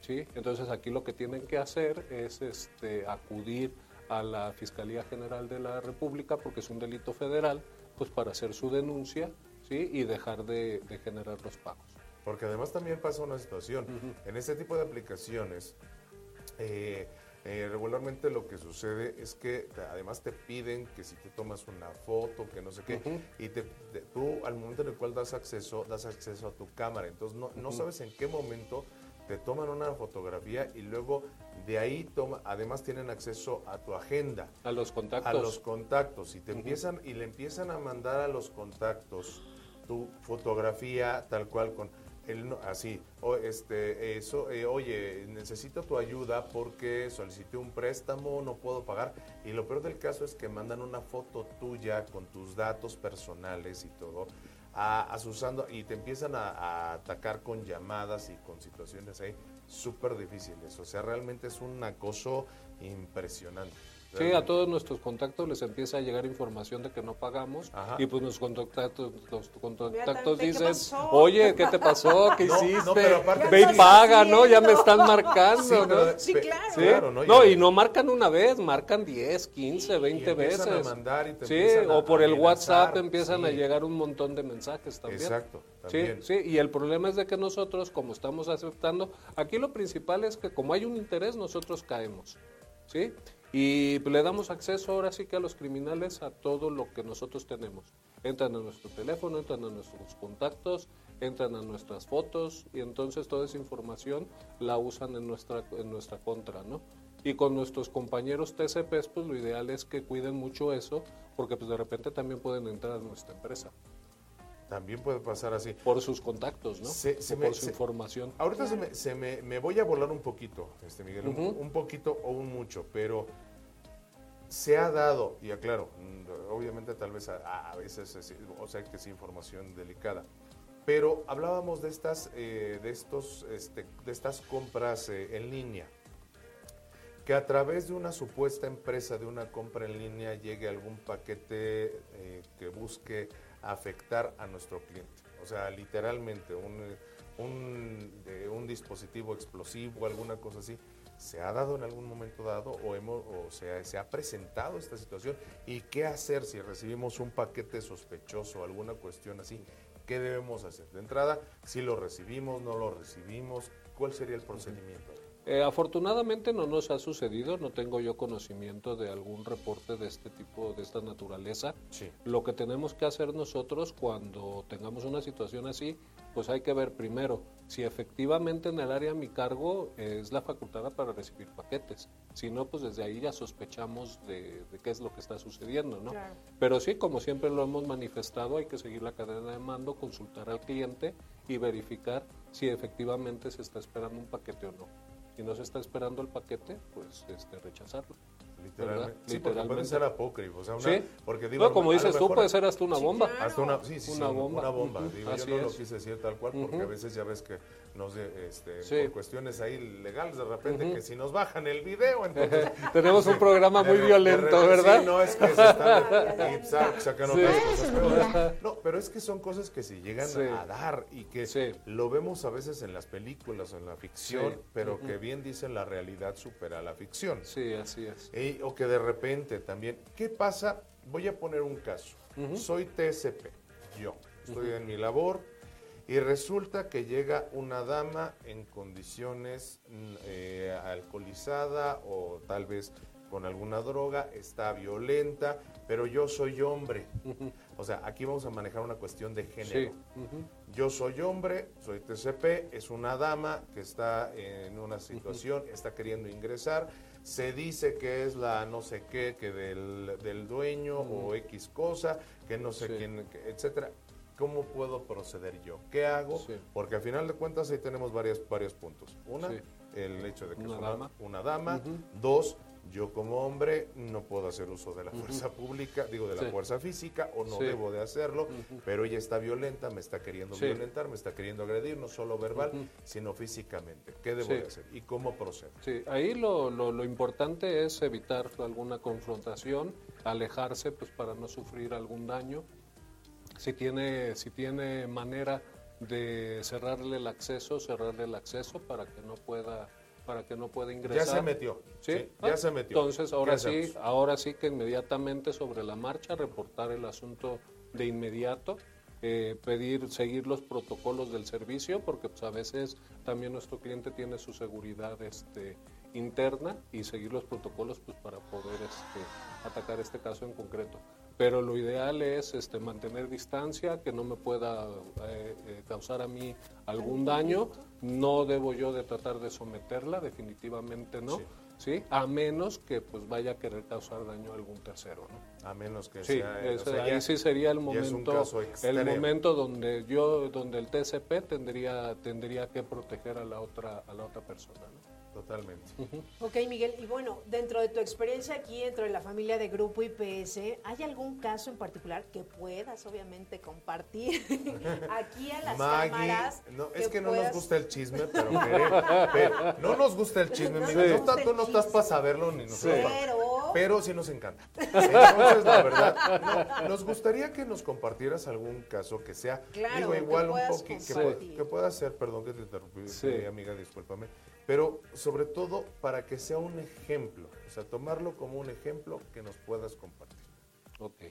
¿Sí? Entonces, aquí lo que tienen que hacer es este, acudir a la Fiscalía General de la República, porque es un delito federal, pues para hacer su denuncia ¿sí? Y dejar de, de generar los pagos. Porque además también pasa una situación. En este tipo de aplicaciones, eh, eh, regularmente lo que sucede es que te- además te piden que si te tomas una foto, que no sé qué, y te, te- tú al momento en el cual das acceso, das acceso a tu cámara. Entonces no, no sabes en qué momento te toman una fotografía y luego de ahí toma, además tienen acceso a tu agenda. A los contactos. a los contactos. Y te empiezan y le empiezan a mandar a los contactos tu fotografía tal cual con el así. O este eso eh, oye necesito tu ayuda porque solicité un préstamo no puedo pagar. Y lo peor del caso es que mandan una foto tuya con tus datos personales y todo a, a y te empiezan a, a atacar con llamadas y con situaciones ahí súper difíciles. O sea realmente es un acoso impresionante Sí, a todos nuestros contactos les empieza a llegar información de que no pagamos Ajá. y pues los contactos, los contactos Inmediatamente, ¿qué dicen, oye, ¿qué te pasó? ¿Qué No, hiciste? no, pero aparte- Ve ¿Qué y paga, ¿no? Ya me están marcando, Sí, ¿no? pero- Sí, claro. Sí. Claro, ¿no? No, Y- y no marcan una vez, marcan 10, 15, 20 empiezan a veces. mandar y te sí, a o por el WhatsApp empiezan a sí. llegar un montón de mensajes también. Exacto, Sí, también. sí, y el problema es de que nosotros, como estamos aceptando, aquí lo principal es que como hay un interés, nosotros caemos, ¿sí? Y le damos acceso ahora sí que a los criminales a todo lo que nosotros tenemos. Entran a nuestro teléfono, entran a nuestros contactos, entran a nuestras fotos y entonces toda esa información la usan en nuestra, en nuestra contra, ¿no? Y con nuestros compañeros TCPs, pues lo ideal es que cuiden mucho eso, porque pues de repente también pueden entrar a nuestra empresa También puede pasar así. por sus contactos, ¿no? Se- se me- por su se- información. Ahorita se, me, se me, me voy a volar un poquito, este Miguel, un- poquito o un mucho, pero se ha dado, y aclaro, mm, obviamente tal vez a, a veces, es- o sea que es información delicada, pero hablábamos de estas, eh, de estos, este, de estas compras eh, en línea. que a través de una supuesta empresa de una compra en línea llegue algún paquete eh, que busque afectar a nuestro cliente. O sea, literalmente un, un, dispositivo explosivo, alguna cosa así. ¿Se ha dado en algún momento dado o, hemos, o sea, se ha presentado esta situación? ¿Y qué hacer si recibimos un paquete sospechoso, alguna cuestión así? ¿Qué debemos hacer? De entrada, si lo recibimos, no lo recibimos, ¿cuál sería el procedimiento? Eh, afortunadamente no nos ha sucedido, no tengo yo conocimiento de algún reporte de este tipo, de esta naturaleza. Sí. Lo que tenemos que hacer nosotros cuando tengamos una situación así, pues hay que ver primero si efectivamente en el área a mi cargo es la facultada para recibir paquetes. Si no, pues desde ahí ya sospechamos de, de qué es lo que está sucediendo, ¿no? Claro. Pero sí, como siempre lo hemos manifestado, hay que seguir la cadena de mando, consultar al cliente y verificar si efectivamente se está esperando un paquete o no. Si no se está esperando el paquete, pues este, rechazarlo. Literalmente. Sí, porque pueden ser apócrifos. O sea, una, Sí. porque digo, No, como lo dices tú, mejor puede ser hasta una Sí, bomba. claro. Hasta una, sí, sí, Una sí, bomba. Una bomba. Ujú, Digo, así yo no lo es. quise decir tal cual porque Ujú. a veces ya ves que nos este, Sí. por cuestiones ahí legales de repente Ujú. que si nos bajan el video, entonces Tenemos un programa muy violento, ¿verdad? Sí, no es que se están y sa- sacan Sí. otras cosas. Pero, no, pero es que son cosas que se llegan Sí. a dar y que Sí. lo vemos a veces en las películas o en la ficción, Sí. pero Ujú. que bien dicen la realidad supera la ficción. Sí, así es. O que de repente también, ¿qué pasa? Voy a poner un caso. Soy TSP, yo, estoy en mi labor y resulta que llega una dama en condiciones mm, eh, alcoholizada o tal vez con alguna droga, está violenta, pero yo soy hombre. O sea, aquí vamos a manejar una cuestión de género. Sí. Yo soy hombre, soy TCP, es una dama que está en una situación, está queriendo ingresar, se dice que es la no sé qué, que del, del dueño o X cosa, que no sé Sí. quién, etcétera. ¿Cómo puedo proceder yo? ¿Qué hago? Sí. Porque al final de cuentas ahí tenemos varias, varios puntos. Una, Sí. el hecho de que Una es una dama. una dama. Dos, yo como hombre no puedo hacer uso de la fuerza pública, digo de la Sí. fuerza física o no Sí. debo de hacerlo, Ujú. pero ella está violenta, me está queriendo Sí. violentar, me está queriendo agredir, no solo verbal, Ujú. sino físicamente. ¿Qué debo de hacer y cómo procedo? Sí, ahí lo, lo, lo importante es evitar alguna confrontación, alejarse pues para no sufrir algún daño. Si tiene, si tiene manera de cerrarle el acceso, cerrarle el acceso para que no pueda, para que no pueda Ya ingresar. se metió. ¿Sí? sí, Ah, ya se metió. Entonces, ahora ¿Qué sí, ahora sí que inmediatamente sobre la marcha reportar el asunto de inmediato eh, pedir, seguir los protocolos del servicio, porque pues, a veces también nuestro cliente tiene su seguridad este, interna y seguir los protocolos pues, para poder este, atacar este caso en concreto. Pero lo ideal es este, mantener distancia, que no me pueda eh, eh, causar a mí algún daño. No debo yo de tratar de someterla, definitivamente no. Sí. A menos que pues vaya a querer causar daño a algún tercero, ¿no? A menos que Sí, sea... ese- o sea, ahí ya- sí sería el momento, el momento donde yo, donde el TCP tendría, tendría que proteger a la otra, a la otra persona, ¿no? Totalmente. Ok, Miguel, y bueno, dentro de tu experiencia aquí, dentro de la familia de Grupo IPS, ¿hay algún caso en particular que puedas, obviamente, compartir aquí a las Maggie, cámaras? no, es que no nos gusta el chisme, pero, queremos- pero no nos gusta el chisme, No Miguel. No, el no estás para saberlo ni nosotros. para- Pero... Pero sí nos encanta. Entonces, la verdad, no, nos gustaría que nos compartieras algún caso que sea, Claro, digo, que igual un puedas poquito, que, que pueda ser, perdón que te interrumpí, Sí. eh, amiga, discúlpame, pero sobre todo para que sea un ejemplo, o sea, tomarlo como un ejemplo que nos puedas compartir. Ok.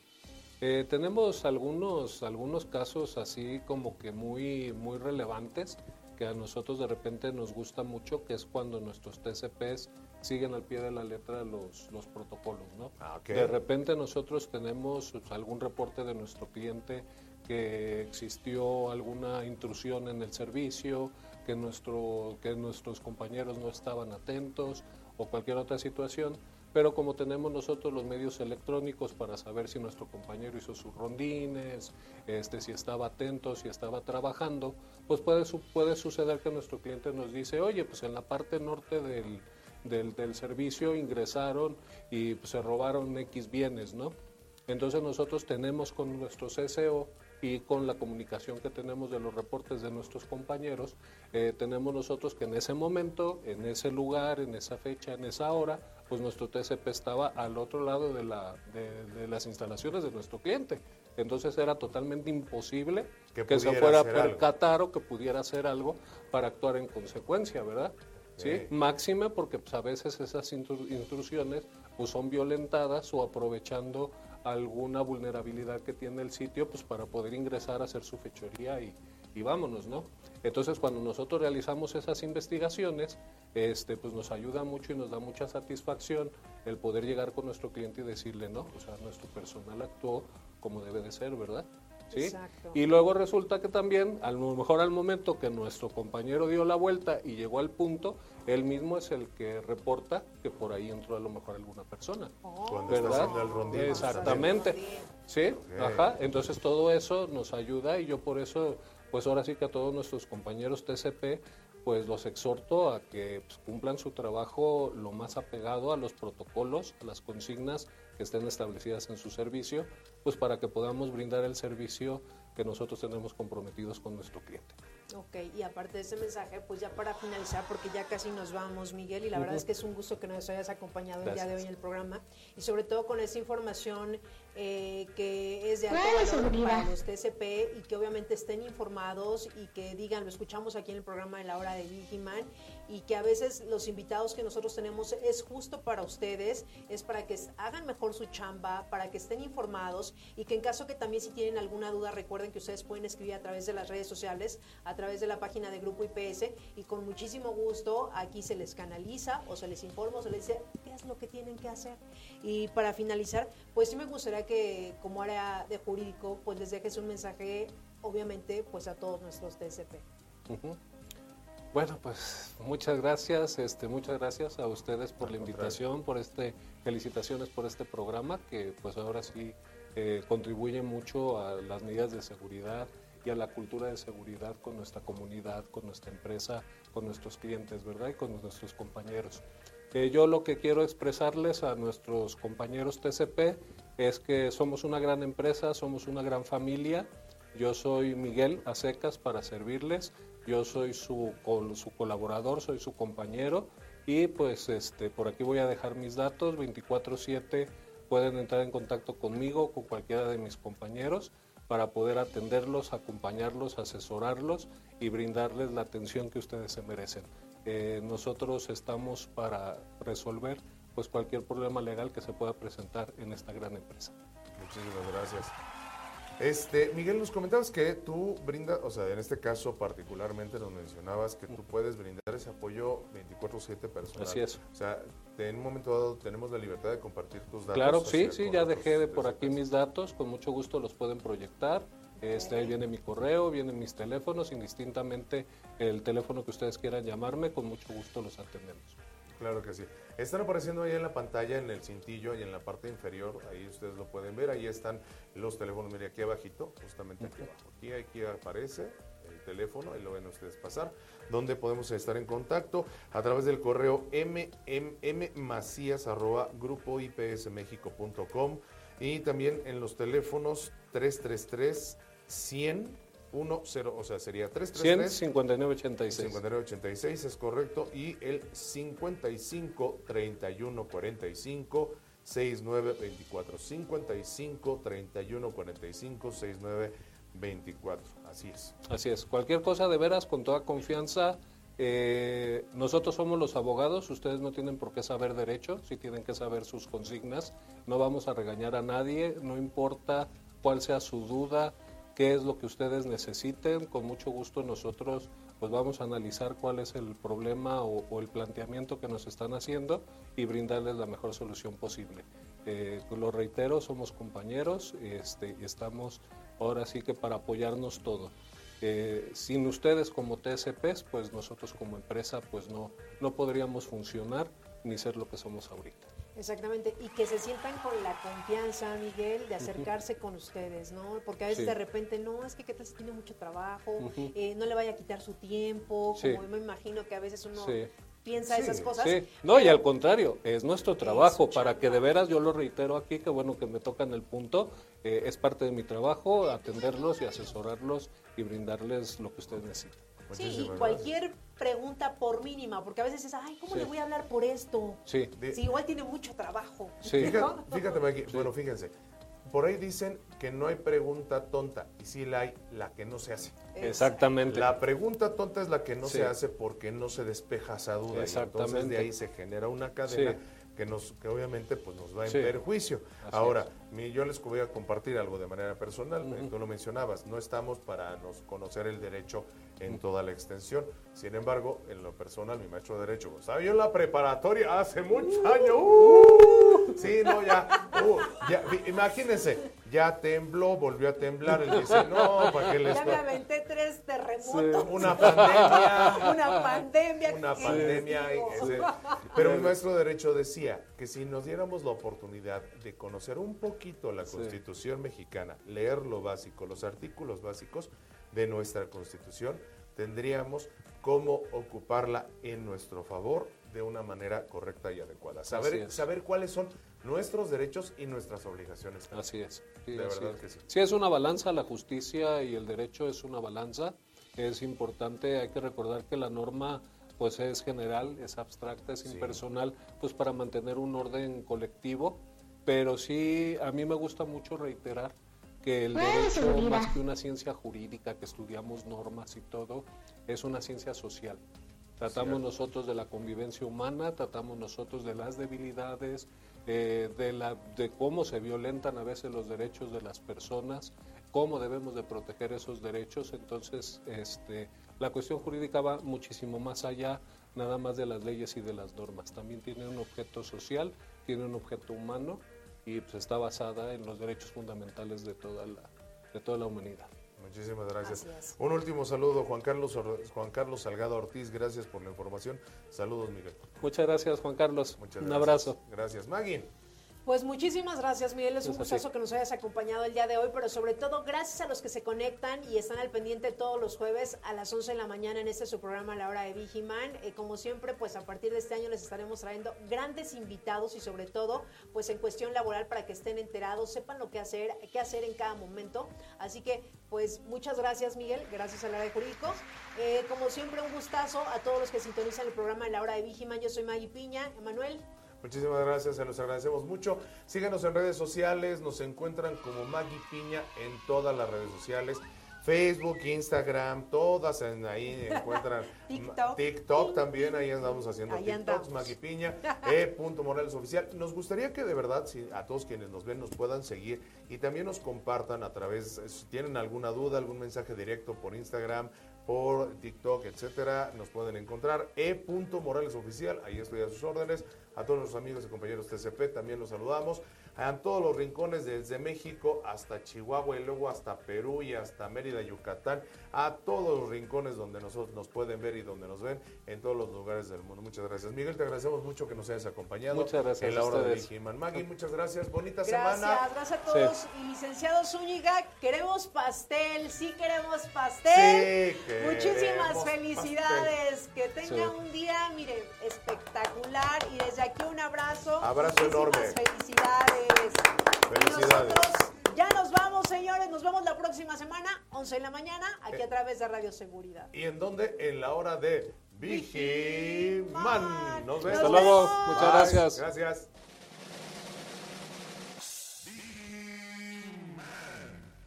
Eh, tenemos algunos, algunos casos así como que muy, muy relevantes que a nosotros de repente nos gusta mucho, que es cuando nuestros TCPs siguen al pie de la letra los, los protocolos, ¿no? Ah, ok. De repente nosotros tenemos algún reporte de nuestro cliente que existió alguna intrusión en el servicio, que, nuestro, que nuestros compañeros no estaban atentos o cualquier otra situación. Pero como tenemos nosotros los medios electrónicos para saber si nuestro compañero hizo sus rondines, este, si estaba atento, si estaba trabajando, pues puede, puede suceder que nuestro cliente nos dice, oye, pues en la parte norte del, del, del servicio ingresaron y se robaron X bienes, ¿no? Entonces nosotros tenemos con nuestro CSO y con la comunicación que tenemos de los reportes de nuestros compañeros, eh, tenemos nosotros que en ese momento, en ese lugar, en esa fecha, en esa hora, pues nuestro TCP estaba al otro lado de, la, de, de las instalaciones de nuestro cliente. Entonces era totalmente imposible Que que, se fuera a hacer algo. percatar o que pudiera hacer algo para actuar en consecuencia, ¿verdad? ¿Sí? Sí. Máxime porque pues, a veces esas intru- intrusiones pues, son violentadas o aprovechando alguna vulnerabilidad que tiene el sitio pues, para poder ingresar a hacer su fechoría y, y vámonos, ¿no? Entonces cuando nosotros realizamos esas investigaciones, este, pues nos ayuda mucho y nos da mucha satisfacción el poder llegar con nuestro cliente y decirle, no, o sea, nuestro personal actuó como debe de ser, ¿verdad? ¿Sí? Exacto. Y luego resulta que también, a lo mejor al momento que nuestro compañero dio la vuelta y llegó al punto, él mismo es el que reporta que por ahí entró a lo mejor alguna persona. Cuando está ¿Verdad? haciendo el rondín. Exactamente. Sí, ajá. Entonces todo eso nos ayuda y yo por eso, pues ahora sí que a todos nuestros compañeros TCP, pues los exhorto a que pues, cumplan su trabajo lo más apegado a los protocolos, a las consignas que estén establecidas en su servicio, pues para que podamos brindar el servicio que nosotros tenemos comprometidos con nuestro cliente. Ok, y aparte de ese mensaje, pues ya para finalizar, porque ya casi nos vamos, Miguel, y la verdad es que es un gusto que nos hayas acompañado el día de hoy Gracias. en el programa, y sobre todo con esa información eh, que es de alto valor seguridad. para los TCP y que obviamente estén informados y que digan, lo escuchamos aquí en el programa de la hora de Vigiman, y que a veces los invitados que nosotros tenemos es justo para ustedes, es para que hagan mejor su chamba, para que estén informados y que en caso que también si tienen alguna duda recuerden que ustedes pueden escribir a través de las redes sociales, a través de la página de Grupo IPS y con muchísimo gusto aquí se les canaliza o se les informa o se les dice qué es lo que tienen que hacer. Y para finalizar, pues sí me gustaría que como área de jurídico pues les dejes un mensaje obviamente pues a todos nuestros. Ujú. Bueno, pues muchas gracias, este, muchas gracias a ustedes por la invitación, por este, felicitaciones por este programa que pues ahora sí eh, contribuye mucho a las medidas de seguridad y a la cultura de seguridad con nuestra comunidad, con nuestra empresa, con nuestros clientes, ¿verdad? Y con nuestros compañeros. Eh, yo lo que quiero expresarles a nuestros compañeros TCP es que somos una gran empresa, somos una gran familia. Yo soy Miguel Acecas para servirles. Yo soy su, su colaborador, soy su compañero y pues este, por aquí voy a dejar mis datos 24/7. Pueden entrar en contacto conmigo con cualquiera de mis compañeros para poder atenderlos, acompañarlos, asesorarlos y brindarles la atención que ustedes se merecen. Eh, nosotros estamos para resolver pues cualquier problema legal que se pueda presentar en esta gran empresa. Muchísimas gracias. Este, Miguel, nos comentabas que tú brindas, o sea, en este caso particularmente nos mencionabas que tú puedes brindar ese apoyo 24/7 personal. Así es. O sea, en un momento dado tenemos la libertad de compartir tus datos. Claro, sí, sí, ya dejé de por aquí mis datos, con mucho gusto los pueden proyectar. Este, ahí viene mi correo, vienen mis teléfonos, indistintamente el teléfono que ustedes quieran llamarme, con mucho gusto los atendemos. Claro que sí. Están apareciendo ahí en la pantalla, en el cintillo y en la parte inferior, ahí ustedes lo pueden ver, ahí están los teléfonos, mire aquí abajito, justamente aquí abajo. Aquí, aquí aparece el teléfono, ahí lo ven ustedes pasar, donde podemos estar en contacto a través del correo mmacías arroba grupoipsmexico.com y también en los teléfonos 333 100 10, o sea, sería 333 15986. 5986 es correcto y el 55 31 45 69 24 55 31 45 69 24 así es Así es, cualquier cosa de veras, con toda confianza. eh, nosotros somos los abogados, ustedes no tienen por qué saber derecho, sí tienen que saber sus consignas. No vamos a regañar a nadie, no importa cuál sea su duda, qué es lo que ustedes necesiten. Con mucho gusto nosotros pues vamos a analizar cuál es el problema o, el planteamiento que nos están haciendo y brindarles la mejor solución posible. Eh, lo reitero, somos compañeros este, y estamos ahora sí que para apoyarnos todo. Eh, sin ustedes como TSPs, pues nosotros como empresa pues no, no podríamos funcionar ni ser lo que somos ahorita. Exactamente, y que se sientan con la confianza, Miguel, de acercarse con ustedes, ¿no? Porque a veces Sí. de repente, no, es que qué tal si tiene mucho trabajo, eh, no le vaya a quitar su tiempo, Sí. como me imagino que a veces uno Sí. piensa esas cosas. No, y al contrario, es nuestro trabajo, para que de veras, yo lo reitero aquí, que bueno que me tocan el punto, eh, es parte de mi trabajo atenderlos y asesorarlos y brindarles lo que ustedes necesitan. Sí, y cualquier pregunta por mínima, porque a veces es, ay, ¿cómo Sí. le voy a hablar por esto? Sí, De- Si igual tiene mucho trabajo. sí, Fíjate, fíjate, Maggie, bueno, fíjense, por ahí dicen que no hay pregunta tonta, y sí la hay, la que no se hace. exactamente. La pregunta tonta es la que no Sí. se hace porque no se despeja esa duda. Y entonces Exactamente. de ahí se genera una cadena Sí. que nos que obviamente pues nos va en Sí. perjuicio. Así Ahora, mi- yo les voy a compartir algo de manera personal. eh, Tú lo mencionabas, no estamos para nos conocer el derecho en toda la extensión. Sin embargo, en lo personal, mi maestro de derecho, estaba yo en la preparatoria hace muchos años. ¡uh! sí, no, ya, uh, ya, imagínense, ya tembló, volvió a temblar. Él dice, no, ¿para qué les Ya me aventé tres terremotos. una pandemia. Una pandemia. Una ¿qué pandemia. ese- Pero mi maestro de Derecho decía que si nos diéramos la oportunidad de conocer un poquito la Sí. Constitución mexicana, leer lo básico, los artículos básicos de nuestra Constitución, tendríamos cómo ocuparla en nuestro favor de una manera correcta y adecuada. Saber, saber cuáles son nuestros derechos y nuestras obligaciones. Así es. Sí, De así verdad es. que sí. Sí, es una balanza, la justicia y el derecho es una balanza. Es importante, hay que recordar que la norma pues es general, es abstracta, es Sí. impersonal, pues para mantener un orden colectivo. Pero sí, a mí me gusta mucho reiterar que el derecho, más que una ciencia jurídica, que estudiamos normas y todo, es una ciencia social. Tratamos Cierto. nosotros de la convivencia humana, tratamos nosotros de las debilidades, eh, de, la, de cómo se violentan a veces los derechos de las personas, cómo debemos de proteger esos derechos. Entonces, este, la cuestión jurídica va muchísimo más allá nada más de las leyes y de las normas. También tiene un objeto social, tiene un objeto humano y pues, está basada en los derechos fundamentales de toda la, de toda la humanidad. Muchísimas gracias. Un último saludo, Juan Carlos, Juan Carlos Salgado Ortiz, gracias por la información. Saludos, Miguel. Muchas gracias, Juan Carlos. Muchas un gracias. abrazo. Gracias, Maggie. Pues muchísimas gracias, Miguel. Es un gustazo que nos hayas acompañado el día de hoy, pero sobre todo gracias a los que se conectan y están al pendiente todos los jueves a las 11 de la mañana en este su programa La Hora de Vigiman. Eh, como siempre, pues a partir de este año les estaremos trayendo grandes invitados y sobre todo, pues en cuestión laboral para que estén enterados, sepan lo que hacer, qué hacer en cada momento. Así que, pues muchas gracias, Miguel. Gracias a La de Jurídico. Eh, como siempre, un gustazo a todos los que sintonizan el programa La Hora de Vigiman. Yo soy Maggie Piña. Emanuel. Muchísimas gracias, se los agradecemos mucho. Síganos en redes sociales, nos encuentran como Maggie Piña en todas las redes sociales. Facebook, Instagram, todas en ahí encuentran. TikTok. TikTok también, ahí andamos haciendo Ahí TikToks, andamos. Maggie Piña, E. punto Morales Oficial. Nos gustaría que de verdad, si a todos quienes nos ven, nos puedan seguir y también nos compartan a través, si tienen alguna duda, algún mensaje directo por Instagram, por TikTok, etcétera, nos pueden encontrar. E. Morales Oficial, ahí estoy a sus órdenes. A todos los amigos y compañeros TCP también los saludamos. A todos los rincones desde México hasta Chihuahua y luego hasta Perú y hasta Mérida, Yucatán. A todos los rincones donde nosotros nos pueden ver y donde nos ven en todos los lugares del mundo. Muchas gracias. Miguel, te agradecemos mucho que nos hayas acompañado. Muchas gracias En la hora de. Vigiman. Maggie, muchas gracias. Bonita Gracias, semana. gracias a todos. Y licenciado Zúñiga, queremos pastel, sí queremos pastel. Sí, queremos Muchísimas felicidades. Que tengan Sí. un día, mire, espectacular. Y desde aquí un abrazo. Abrazo Muchísimas enorme. Felicidades. Y Felicidades. nosotros ya nos vamos, señores. Nos vemos la próxima semana, 11 de la mañana, aquí a través de Radio Seguridad. ¿Y en dónde? En la hora de Vigiman. Nos vemos. Hasta luego. vemos. Muchas Bye. gracias. Gracias.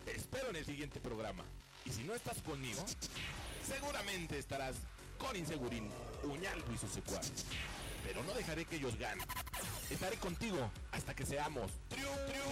Te espero en el siguiente programa. Y si no estás conmigo, seguramente estarás con Insegurín, Uñaldo y sus secuaces pero no dejaré que ellos ganen. Estaré contigo hasta que seamos triunfadores.